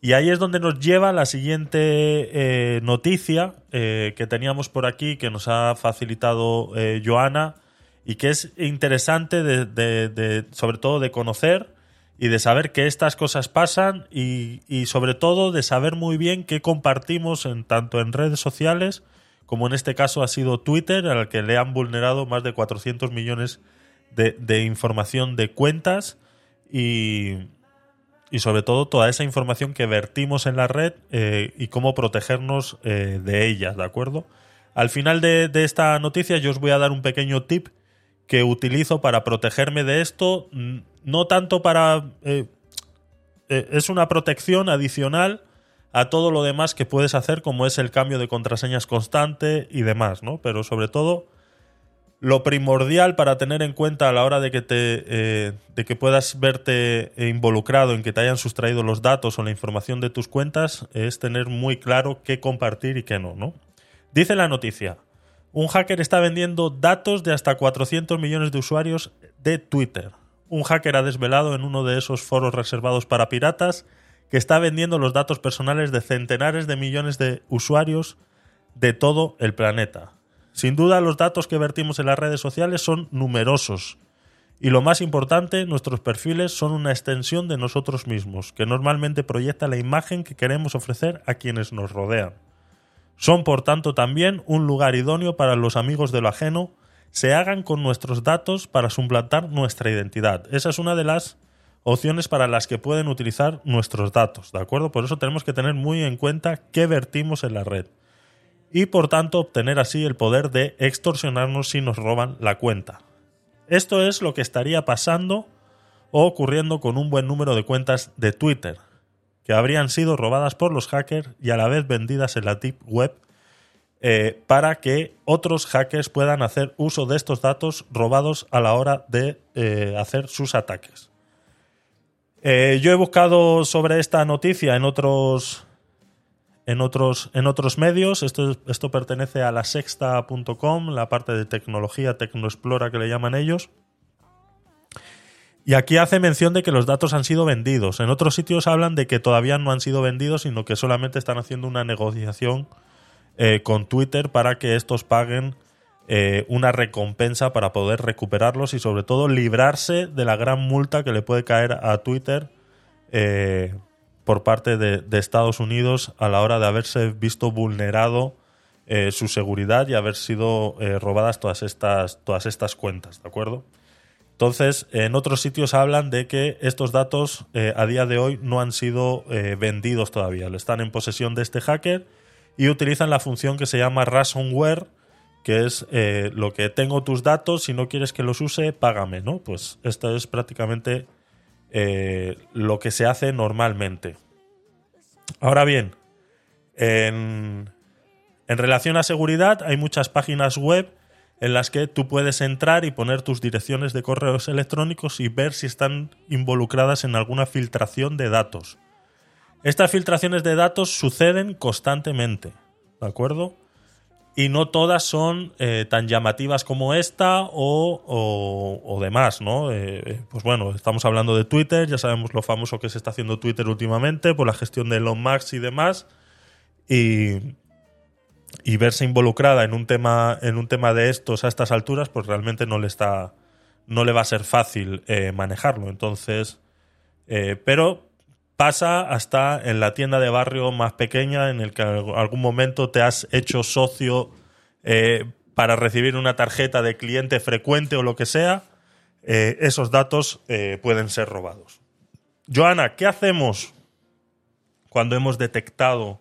Y ahí es donde nos lleva la siguiente eh, noticia eh, que teníamos por aquí, que nos ha facilitado eh, Joana, y que es interesante de, sobre todo de conocer y de saber que estas cosas pasan y, y sobre todo de saber muy bien qué compartimos en tanto en redes sociales como en este caso ha sido Twitter al que le han vulnerado más de 400 millones de, de información de cuentas y, y sobre todo toda esa información que vertimos en la red eh, y cómo protegernos eh, de ellas, ¿de acuerdo? Al final de, esta noticia yo os voy a dar un pequeño tip que utilizo para protegerme de esto, no tanto para... eh, es una protección adicional a todo lo demás que puedes hacer, como es el cambio de contraseñas constante y demás, ¿no? Pero sobre todo, lo primordial para tener en cuenta a la hora de que te eh, de que puedas verte involucrado en que te hayan sustraído los datos o la información de tus cuentas es tener muy claro qué compartir y qué no, ¿no? Dice la noticia, un hacker está vendiendo datos de hasta 400 millones de usuarios de Twitter. Un hacker ha desvelado en uno de esos foros reservados para piratas que está vendiendo los datos personales de centenares de millones de usuarios de todo el planeta. Sin duda, los datos que vertimos en las redes sociales son numerosos. Y lo más importante, nuestros perfiles son una extensión de nosotros mismos, que normalmente proyecta la imagen que queremos ofrecer a quienes nos rodean. Son, por tanto, también un lugar idóneo para los amigos de lo ajeno se hagan con nuestros datos para suplantar nuestra identidad. Esa es una de las opciones para las que pueden utilizar nuestros datos, ¿de acuerdo? Por eso tenemos que tener muy en cuenta qué vertimos en la red y por tanto obtener así el poder de extorsionarnos si nos roban la cuenta. Esto es lo que estaría pasando o ocurriendo con un buen número de cuentas de Twitter, que habrían sido robadas por los hackers y a la vez vendidas en la Deep Web eh, para que otros hackers puedan hacer uso de estos datos robados a la hora de eh, hacer sus ataques. Eh, yo he buscado sobre esta noticia en otros en otros, en otros medios. Esto, esto pertenece a la sexta.com, la parte de tecnología, Tecnoexplora que le llaman ellos. Y aquí hace mención de que los datos han sido vendidos. En otros sitios hablan de que todavía no han sido vendidos, sino que solamente están haciendo una negociación eh, con Twitter para que estos paguen eh, una recompensa para poder recuperarlos y sobre todo librarse de la gran multa que le puede caer a Twitter eh, por parte de, Estados Unidos a la hora de haberse visto vulnerado eh, su seguridad y haber sido eh, robadas todas estas, todas estas cuentas, ¿de acuerdo? Entonces, en otros sitios hablan de que estos datos eh, a día de hoy no han sido vendidos todavía, están en posesión de este hacker y utilizan la función que se llama ransomware, que es lo que tengo tus datos, si no quieres que los use, págame, ¿no? Pues esto es prácticamente eh, lo que se hace normalmente. Ahora bien, en, en relación a seguridad, hay muchas páginas web en las que tú puedes entrar y poner tus direcciones de correos electrónicos y ver si están involucradas en alguna filtración de datos. Estas filtraciones de datos suceden constantemente, ¿de acuerdo? Y no todas son eh, tan llamativas como esta o, o, demás, ¿no? Eh, pues bueno, estamos hablando de Twitter, ya sabemos lo famoso que se está haciendo Twitter últimamente por la gestión de Elon Musk y demás. Y, y verse involucrada en un tema en un tema de estos a estas alturas pues realmente no le está no le va a ser fácil eh, manejarlo entonces eh, pero pasa hasta en la tienda de barrio más pequeña en el que algún momento te has hecho socio eh, para recibir una tarjeta de cliente frecuente o lo que sea eh, esos datos eh, pueden ser robados Joana ¿qué hacemos cuando hemos detectado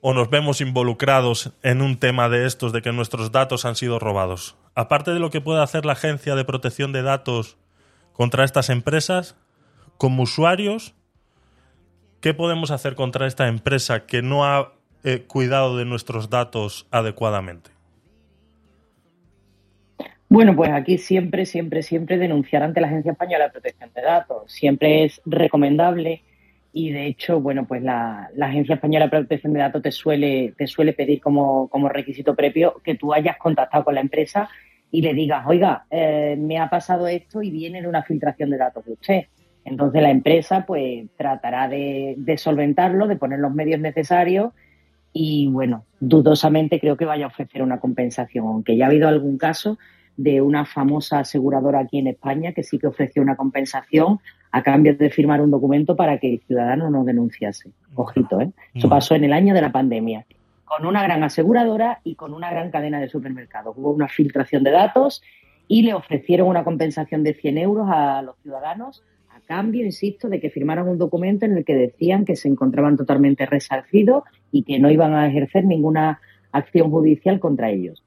o nos vemos involucrados en un tema de estos de que nuestros datos han sido robados. Aparte de lo que puede hacer la Agencia de Protección de Datos contra estas empresas, como usuarios, ¿qué podemos hacer contra esta empresa que no ha eh, cuidado de nuestros datos adecuadamente? Bueno, pues aquí siempre, siempre, siempre denunciar ante la Agencia Española de Protección de Datos. Siempre es recomendable y de hecho, bueno, pues la, Agencia Española de Protección de Datos te suele, te suele pedir como, como requisito previo que tú hayas contactado con la empresa y le digas, oiga, eh, me ha pasado esto y viene de una filtración de datos de usted. Entonces la empresa pues tratará de, de solventarlo, de poner los medios necesarios y bueno, dudosamente creo que vaya a ofrecer una compensación, aunque ya ha habido algún caso de una famosa aseguradora aquí en España que sí que ofreció una compensación a cambio de firmar un documento para que el ciudadano no denunciase. Ojito, ¿eh? Eso pasó en el año de la pandemia, con una gran aseguradora y con una gran cadena de supermercados. Hubo una filtración de datos y le ofrecieron una compensación de 100 euros a los ciudadanos cambio, insisto, de que firmaran un documento en el que decían que se encontraban totalmente resarcidos y que no iban a ejercer ninguna acción judicial contra ellos.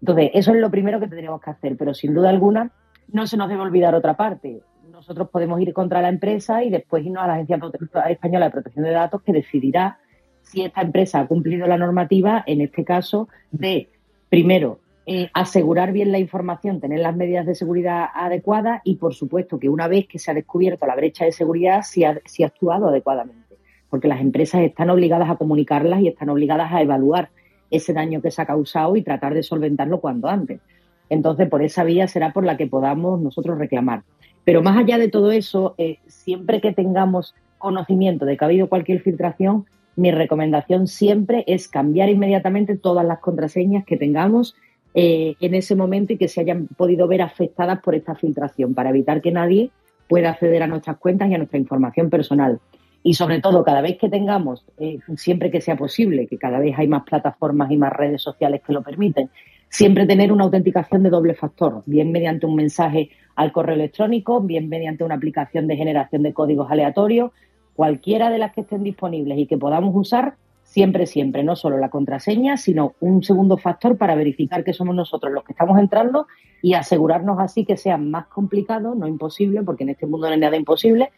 Entonces, eso es lo primero que tendríamos que hacer, pero sin duda alguna no se nos debe olvidar otra parte. Nosotros podemos ir contra la empresa y después irnos a la Agencia Española de Protección de Datos que decidirá si esta empresa ha cumplido la normativa, en este caso, de, primero, eh, asegurar bien la información, tener las medidas de seguridad adecuadas y, por supuesto, que una vez que se ha descubierto la brecha de seguridad, si ha actuado adecuadamente. Porque las empresas están obligadas a comunicarlas y están obligadas a evaluar ese daño que se ha causado y tratar de solventarlo cuanto antes. Entonces, por esa vía será por la que podamos nosotros reclamar. Pero más allá de todo eso, eh, siempre que tengamos conocimiento de que ha habido cualquier filtración, mi recomendación siempre es cambiar inmediatamente todas las contraseñas que tengamos eh, en ese momento y que se hayan podido ver afectadas por esta filtración, para evitar que nadie pueda acceder a nuestras cuentas y a nuestra información personal. Y sobre todo, cada vez que tengamos, eh, siempre que sea posible, que cada vez hay más plataformas y más redes sociales que lo permiten, siempre tener una autenticación de doble factor, bien mediante un mensaje al correo electrónico, bien mediante una aplicación de generación de códigos aleatorios, cualquiera de las que estén disponibles y que podamos usar, siempre, siempre, no solo la contraseña, sino un segundo factor para verificar que somos nosotros los que estamos entrando y asegurarnos así que sea más complicado, no imposible, porque en este mundo no hay nada imposible,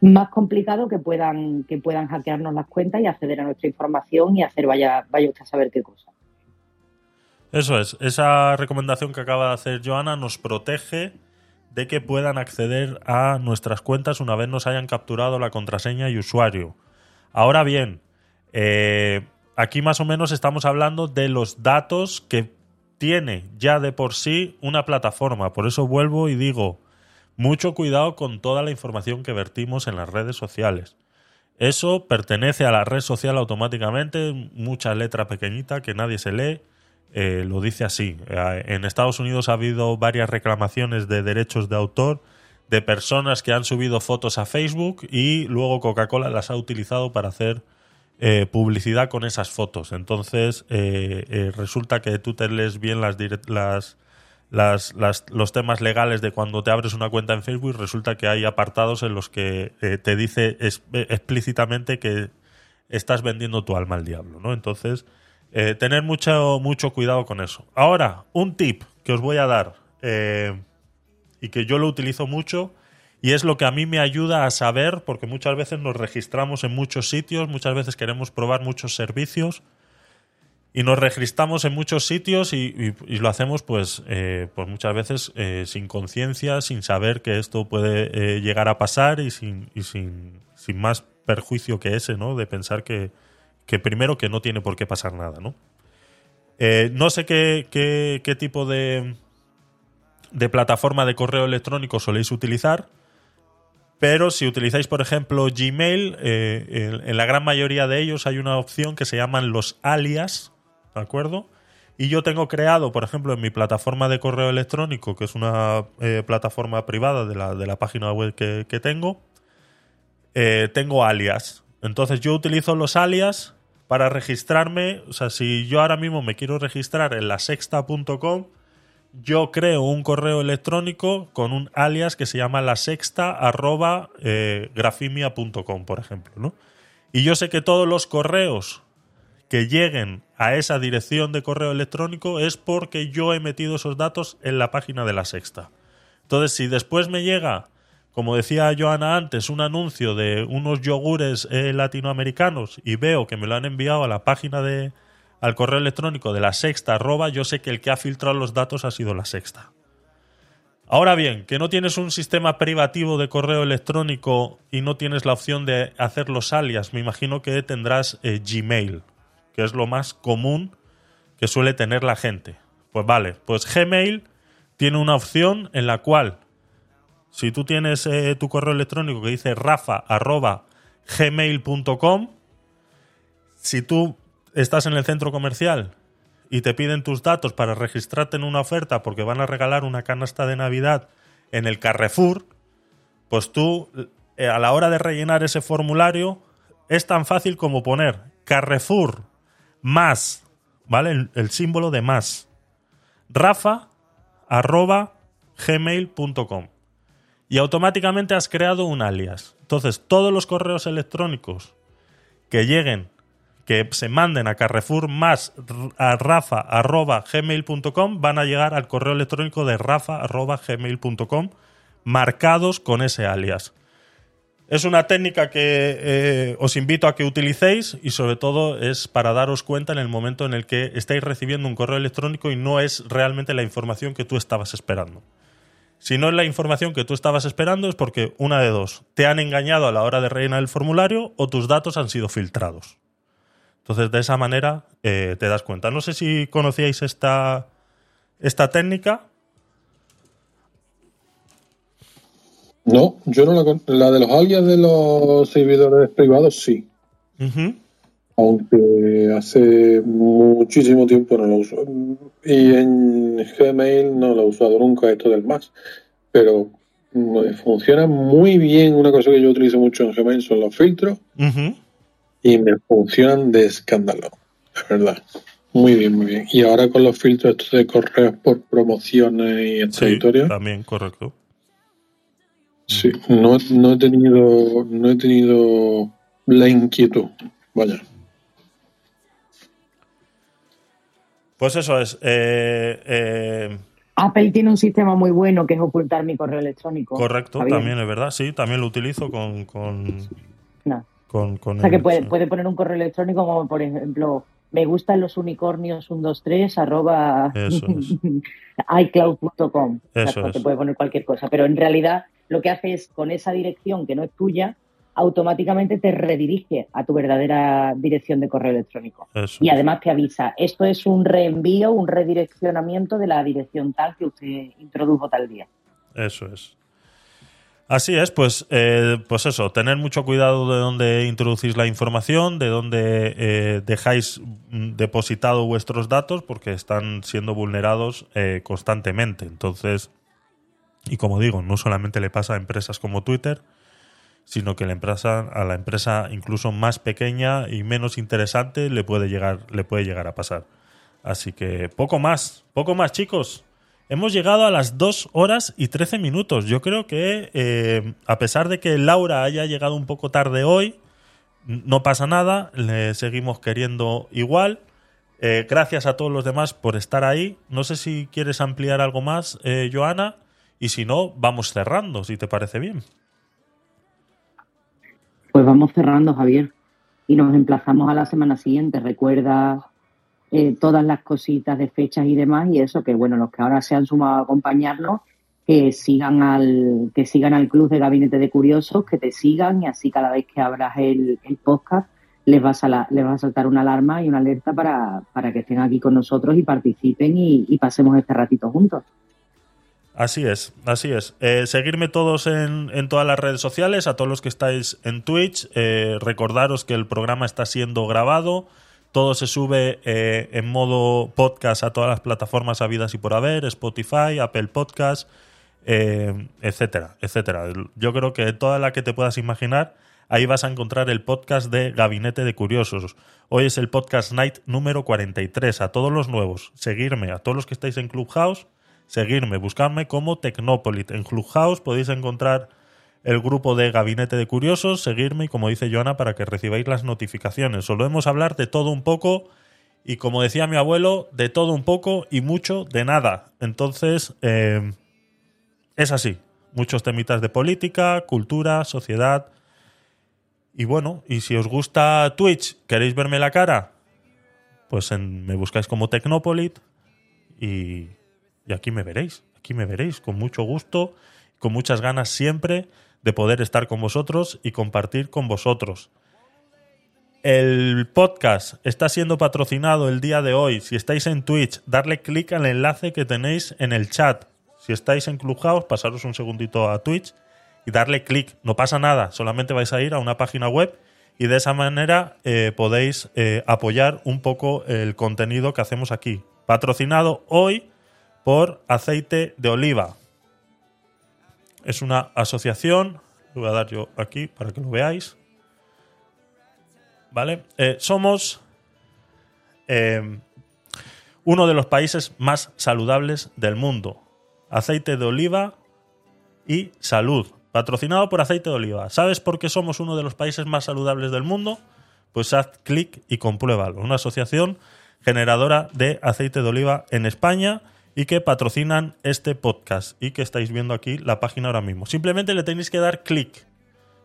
más complicado que puedan, que puedan hackearnos las cuentas y acceder a nuestra información y hacer vaya, vaya usted a saber qué cosa. Eso es, esa recomendación que acaba de hacer Joana nos protege de que puedan acceder a nuestras cuentas una vez nos hayan capturado la contraseña y usuario. Ahora bien, eh, aquí más o menos estamos hablando de los datos que tiene ya de por sí una plataforma. Por eso vuelvo y digo, mucho cuidado con toda la información que vertimos en las redes sociales. Eso pertenece a la red social automáticamente, mucha letra pequeñita que nadie se lee, eh, lo dice así. Eh, En Estados Unidos ha habido varias reclamaciones de derechos de autor de personas que han subido fotos a Facebook y luego Coca-Cola las ha utilizado para hacer eh, publicidad con esas fotos. Entonces eh, eh, resulta que tú te lees bien las, las, los temas legales de cuando te abres una cuenta en Facebook resulta que hay apartados en los que te dice explícitamente que estás vendiendo tu alma al diablo, ¿no? Entonces, eh, tener mucho, mucho cuidado con eso. Ahora, un tip que os voy a dar y que yo lo utilizo mucho y es lo que a mí me ayuda a saber, porque muchas veces nos registramos en muchos sitios, muchas veces queremos probar muchos servicios y nos registramos en muchos sitios y, lo hacemos pues, eh, pues muchas veces eh, sin conciencia, sin saber que esto puede eh, llegar a pasar y sin, y sin, sin más perjuicio que ese, ¿no? De pensar que, que primero que no tiene por qué pasar nada, ¿no? Eh, no sé qué, qué- qué tipo de, de plataforma de correo electrónico soléis utilizar, pero si utilizáis, por ejemplo, Gmail, eh, en, la gran mayoría de ellos hay una opción que se llaman los alias, ¿de acuerdo? Y yo tengo creado, por ejemplo, en mi plataforma de correo electrónico, que es una eh, plataforma privada de la, de la página web que, que tengo, eh, tengo alias. Entonces yo utilizo los alias para registrarme. O sea, si yo ahora mismo me quiero registrar en la sexta.com, yo creo un correo electrónico con un alias que se llama la sexta arroba eh, grafimia.com, por ejemplo, ¿no? Y yo sé que todos los correos que lleguen a esa dirección de correo electrónico es porque yo he metido esos datos en la página de la sexta. Entonces, si después me llega, como decía Joana antes, un anuncio de unos yogures eh, latinoamericanos y veo que me lo han enviado a la página de al correo electrónico de la sexta arroba, yo sé que el que ha filtrado los datos ha sido la sexta. Ahora bien, que no tienes un sistema privativo de correo electrónico y no tienes la opción de hacer los alias, me imagino que tendrás eh, Gmail, que es lo más común que suele tener la gente. Pues vale, pues Gmail tiene una opción en la cual, si tú tienes eh, tu correo electrónico que dice rafa.gmail.com, si tú estás en el centro comercial y te piden tus datos para registrarte en una oferta porque van a regalar una canasta de Navidad en el Carrefour, pues tú eh, a la hora de rellenar ese formulario es tan fácil como poner Carrefour más, ¿vale? El, símbolo de más. Rafa arroba gmail.com y automáticamente has creado un alias. Entonces, todos los correos electrónicos que lleguen que se manden a Carrefour más a rafa arroba gmail.com van a llegar al correo electrónico de rafa arroba gmail.com marcados con ese alias. Es una técnica que eh, os invito a que utilicéis y sobre todo es para daros cuenta en el momento en el que estáis recibiendo un correo electrónico y no es realmente la información que tú estabas esperando. Si no es la información que tú estabas esperando es porque una de dos, te han engañado a la hora de rellenar el formulario o tus datos han sido filtrados. Entonces, de esa manera eh, te das cuenta. No sé si conocíais esta, esta técnica. No, yo no la, la de los alias de los servidores privados sí, aunque hace muchísimo tiempo no lo uso. Y en Gmail no lo he usado nunca esto del más, pero mm, funciona muy bien. Una cosa que yo utilizo mucho en Gmail son los filtros Ujú. Y me funcionan de escándalo, de verdad. Muy bien, muy bien. Y ahora con los filtros estos de correos por promociones y Sí, historia, también, correcto. sí, no, no he tenido, no he tenido la inquietud. Vaya. Pues eso es. eh, eh, Apple tiene un sistema muy bueno que es ocultar mi correo electrónico. correcto, también es verdad. Sí, también lo utilizo con. con, No. Con, con O sea que puede, sí. puede poner un correo electrónico como por ejemplo, me gustan los unicornios 123 arroba Eso es. iCloud.com. Eso Claro, Te es. puede poner cualquier cosa, pero en realidad lo que hace es con esa dirección que no es tuya, automáticamente te redirige a tu verdadera dirección de correo electrónico. Eso Y además te avisa, esto es un reenvío, un redireccionamiento de la dirección tal que usted introdujo tal día. Eso es. Así es, pues, eh, pues eso, tener mucho cuidado de dónde introducís la información, de dónde eh, dejáis depositado vuestros datos, porque están siendo vulnerados eh, constantemente. Entonces, y como digo, no solamente le pasa a empresas como Twitter, sino que la empresa, a la empresa incluso más pequeña y menos interesante le puede llegar, le puede llegar a pasar. Así que poco más, poco más, chicos. Hemos llegado a las 2 horas y 13 minutos. Yo creo que, eh, a pesar de que Laura haya llegado un poco tarde hoy, no pasa nada, le seguimos queriendo igual. Eh, gracias a todos los demás por estar ahí. No sé si quieres ampliar algo más, eh, Joana, y si no, vamos cerrando, si te parece bien. Pues vamos cerrando, Javier, y nos emplazamos a la semana siguiente. Recuerda eh, todas las cositas de fechas y demás, y eso que bueno, los que ahora se han sumado a acompañarnos, que sigan al, que sigan al club de Gabinete de Curiosos, que te sigan, y así cada vez que abras el, el podcast les va, a sala- les va a saltar una alarma y una alerta para, para que estén aquí con nosotros y participen y, y pasemos este ratito juntos. Así es, así es. Eh, seguirme todos en, en todas las redes sociales, a todos los que estáis en Twitch. eh, recordaros que el programa está siendo grabado. Todo se sube eh, en modo podcast a todas las plataformas habidas y por haber, Spotify, Apple Podcast, eh, etcétera, etcétera. Yo creo que toda la que te puedas imaginar, ahí vas a encontrar el podcast de Gabinete de Curiosos. Hoy es el podcast Night número 43. A todos los nuevos, seguirme. A todos los que estáis en Clubhouse, seguirme, buscarme como Tecnopolit. En Clubhouse podéis encontrar el grupo de Gabinete de Curiosos, seguirme y como dice Joana para que recibáis las notificaciones. Solemos hablar de todo un poco y como decía mi abuelo, de todo un poco y mucho de nada. Entonces, eh, es así. Muchos temitas de política, cultura, sociedad. Y bueno, y si os gusta Twitch, ¿queréis verme la cara? Pues en- me buscáis como Tecnopolit y, y aquí me veréis. Aquí me veréis con mucho gusto, con muchas ganas siempre de poder estar con vosotros y compartir con vosotros. El podcast está siendo patrocinado el día de hoy. Si estáis en Twitch, darle clic al enlace que tenéis en el chat. Si estáis en Clubhouse, pasaros un segundito a Twitch y darle clic. No pasa nada, solamente vais a ir a una página web y de esa manera eh, podéis eh, apoyar un poco el contenido que hacemos aquí. Patrocinado hoy por Aceite de Oliva. Es una asociación, lo voy a dar yo aquí para que lo veáis. ¿Vale? Eh, somos eh, uno de los países más saludables del mundo. Aceite de oliva y salud. Patrocinado por aceite de oliva. ¿Sabes por qué somos uno de los países más saludables del mundo? Pues haz clic y compruébalo. Una asociación generadora de aceite de oliva en España y que patrocinan este podcast y que estáis viendo aquí la página ahora mismo. Simplemente le tenéis que dar clic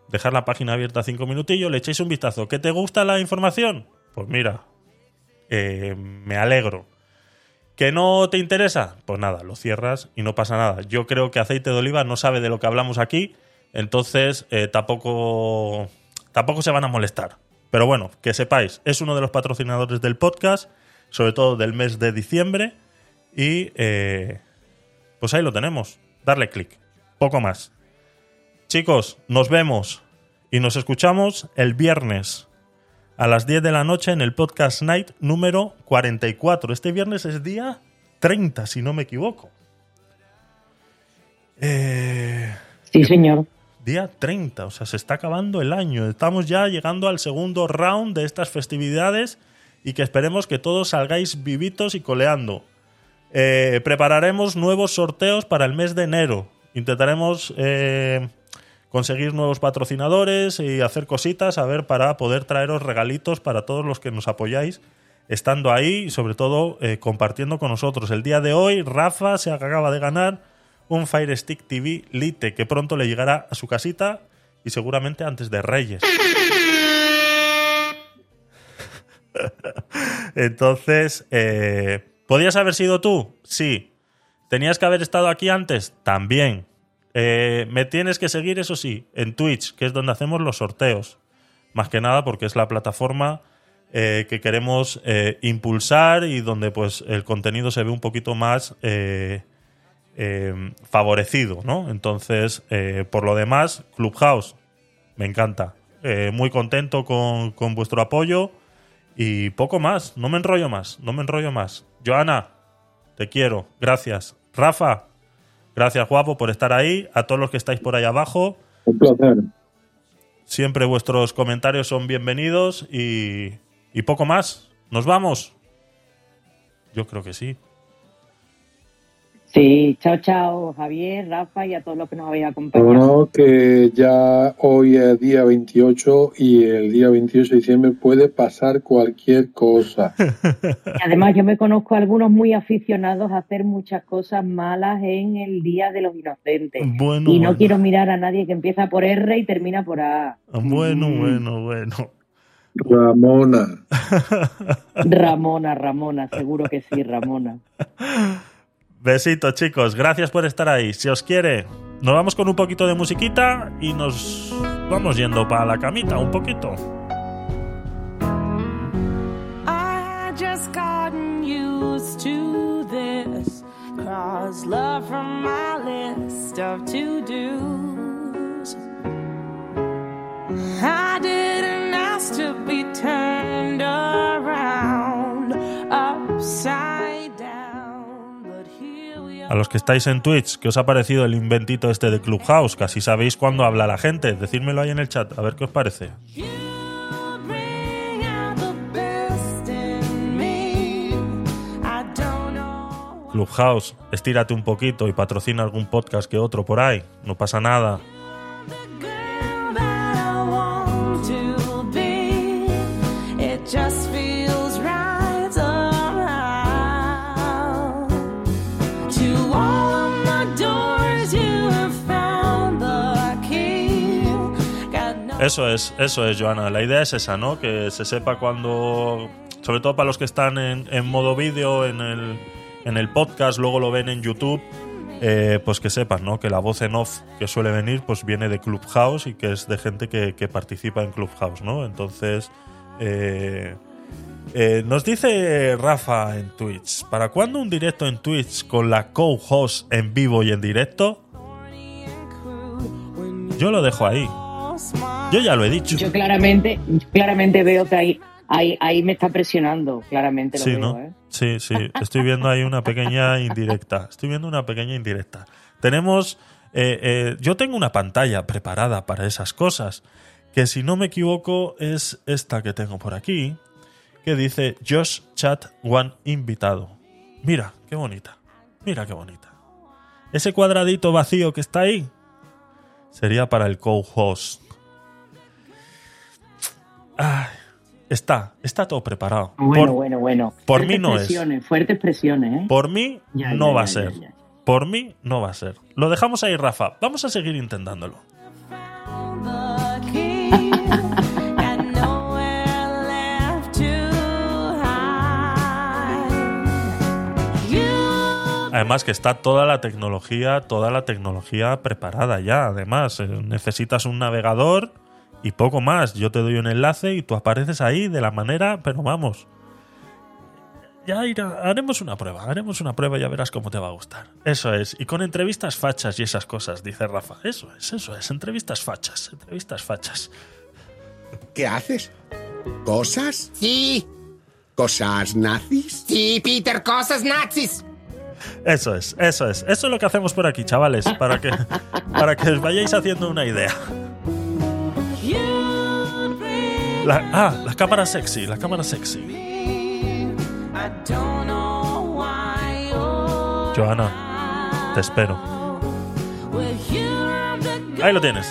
dejar la página abierta cinco minutillos, le echáis un vistazo. ¿Que te gusta la información? Pues mira, eh, me alegro. ¿Que no te interesa? Pues nada, lo cierras y no pasa nada. Yo creo que aceite de oliva no sabe de lo que hablamos aquí, entonces eh, tampoco, tampoco se van a molestar. Pero bueno, que sepáis, es uno de los patrocinadores del podcast, sobre todo del mes de diciembre, y eh, pues ahí lo tenemos. Darle clic. Poco más. Chicos, nos vemos y nos escuchamos el viernes a las 10 de la noche en el Podcast Night número 44. Este viernes es día 30, si no me equivoco. Eh, Sí, señor. día 30, o sea, se está acabando el año. Estamos ya llegando al segundo round de estas festividades y que esperemos que todos salgáis vivitos y coleando. Eh, prepararemos nuevos sorteos para el mes de enero. Intentaremos eh, conseguir nuevos patrocinadores y hacer cositas a ver para poder traeros regalitos para todos los que nos apoyáis estando ahí y sobre todo eh, compartiendo con nosotros. El día de hoy Rafa se acaba de ganar un Fire Stick TV Lite que pronto le llegará a su casita y seguramente antes de Reyes. Entonces, eh, ¿podías haber sido tú? Sí. ¿Tenías que haber estado aquí antes? También. Eh, me tienes que seguir, eso sí, en Twitch, que es donde hacemos los sorteos. Más que nada porque es la plataforma eh, que queremos eh, impulsar y donde pues el contenido se ve un poquito más eh, favorecido, ¿no? Entonces, por lo demás, Clubhouse, me encanta. Muy contento con, con vuestro apoyo y poco más, no me enrollo más, no me enrollo más. Joana, te quiero, gracias. Rafa, gracias guapo por estar ahí. A todos los que estáis por ahí abajo, Un placer. siempre vuestros comentarios son bienvenidos y, y poco más. ¿Nos vamos? Yo creo que sí. Sí, chao, chao, Javier, Rafa y a todos los que nos habéis acompañado. Bueno, que ya hoy es día 28 y el día 28 de diciembre puede pasar cualquier cosa. Además, yo me conozco a algunos muy aficionados a hacer muchas cosas malas en el Día de los Inocentes. Bueno, y no bueno. quiero mirar a nadie que empieza por R y termina por A. Bueno, Mm. bueno, bueno. Ramona. Ramona, Ramona, seguro que sí, Ramona. Besitos, chicos. Gracias por estar ahí. Si os quiere, nos vamos con un poquito de musiquita y nos vamos yendo para la camita un poquito. I just gotten used to this. Cross love from my list of to dos. I didn't ask to be turned around, upside A los que estáis en Twitch, ¿qué os ha parecido el inventito este de Clubhouse? Casi sabéis cuándo habla la gente. Decídmelo ahí en el chat, a ver qué os parece. Clubhouse, estírate un poquito y patrocina algún podcast que otro por ahí. No pasa nada. Eso es, eso es, Joana. La idea es esa, ¿no? Que se sepa cuando. Sobre todo para los que están en, en modo vídeo, en el, en el podcast, luego lo ven en YouTube. eh, pues que sepan, ¿no? Que la voz en off que suele venir, pues viene de Clubhouse y que es de gente que, que participa en Clubhouse, ¿no? Entonces. eh, eh, nos dice Rafa en Twitch, ¿para cuándo un directo en Twitch con la co-host en vivo y en directo? Yo lo dejo ahí. Yo ya lo he dicho. Yo claramente, claramente veo que ahí, ahí, ahí me está presionando, claramente lo Sí, veo, ¿no? ¿eh? Sí, sí. Estoy viendo ahí una pequeña indirecta. Estoy viendo una pequeña indirecta. Tenemos. eh, eh, yo tengo una pantalla preparada para esas cosas. Que si no me equivoco es esta que tengo por aquí. Que dice Josh Chat One invitado. Mira, qué bonita. Mira qué bonita. Ese cuadradito vacío que está ahí sería para el co-host. Ay, está, está todo preparado. Bueno, Por- bueno, bueno. por Fuertes mí no es. Fuertes presiones, ¿eh? Por mí Ya, no ya, va a ser. Por mí no va a ser. Lo dejamos ahí, Rafa. Vamos a seguir intentándolo. Además que está toda la tecnología, toda la tecnología preparada ya. Además, eh, necesitas un navegador y poco más. Yo te doy un enlace y tú apareces ahí de la manera, pero vamos. Ya irá- haremos una prueba, haremos una prueba y ya verás cómo te va a gustar. Eso es. Y con entrevistas fachas y esas cosas, dice Rafa. Eso es, eso es. Entrevistas fachas, entrevistas fachas. ¿Qué haces? ¿Cosas? Sí, ¿Cosas nazis? sí, Peter, cosas nazis. Eso es, eso es. Eso es lo que hacemos por aquí, chavales, para que, para que os vayáis haciendo una idea. La- ah, la cámara sexy, la cámara sexy. Joana, te espero. Ahí lo tienes.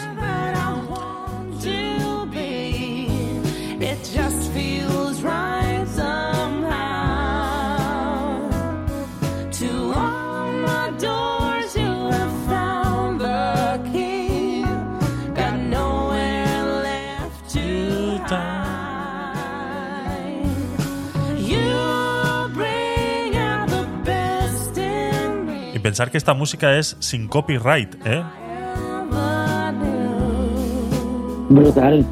Pensar que esta música es sin copyright, ¿eh? Brutal.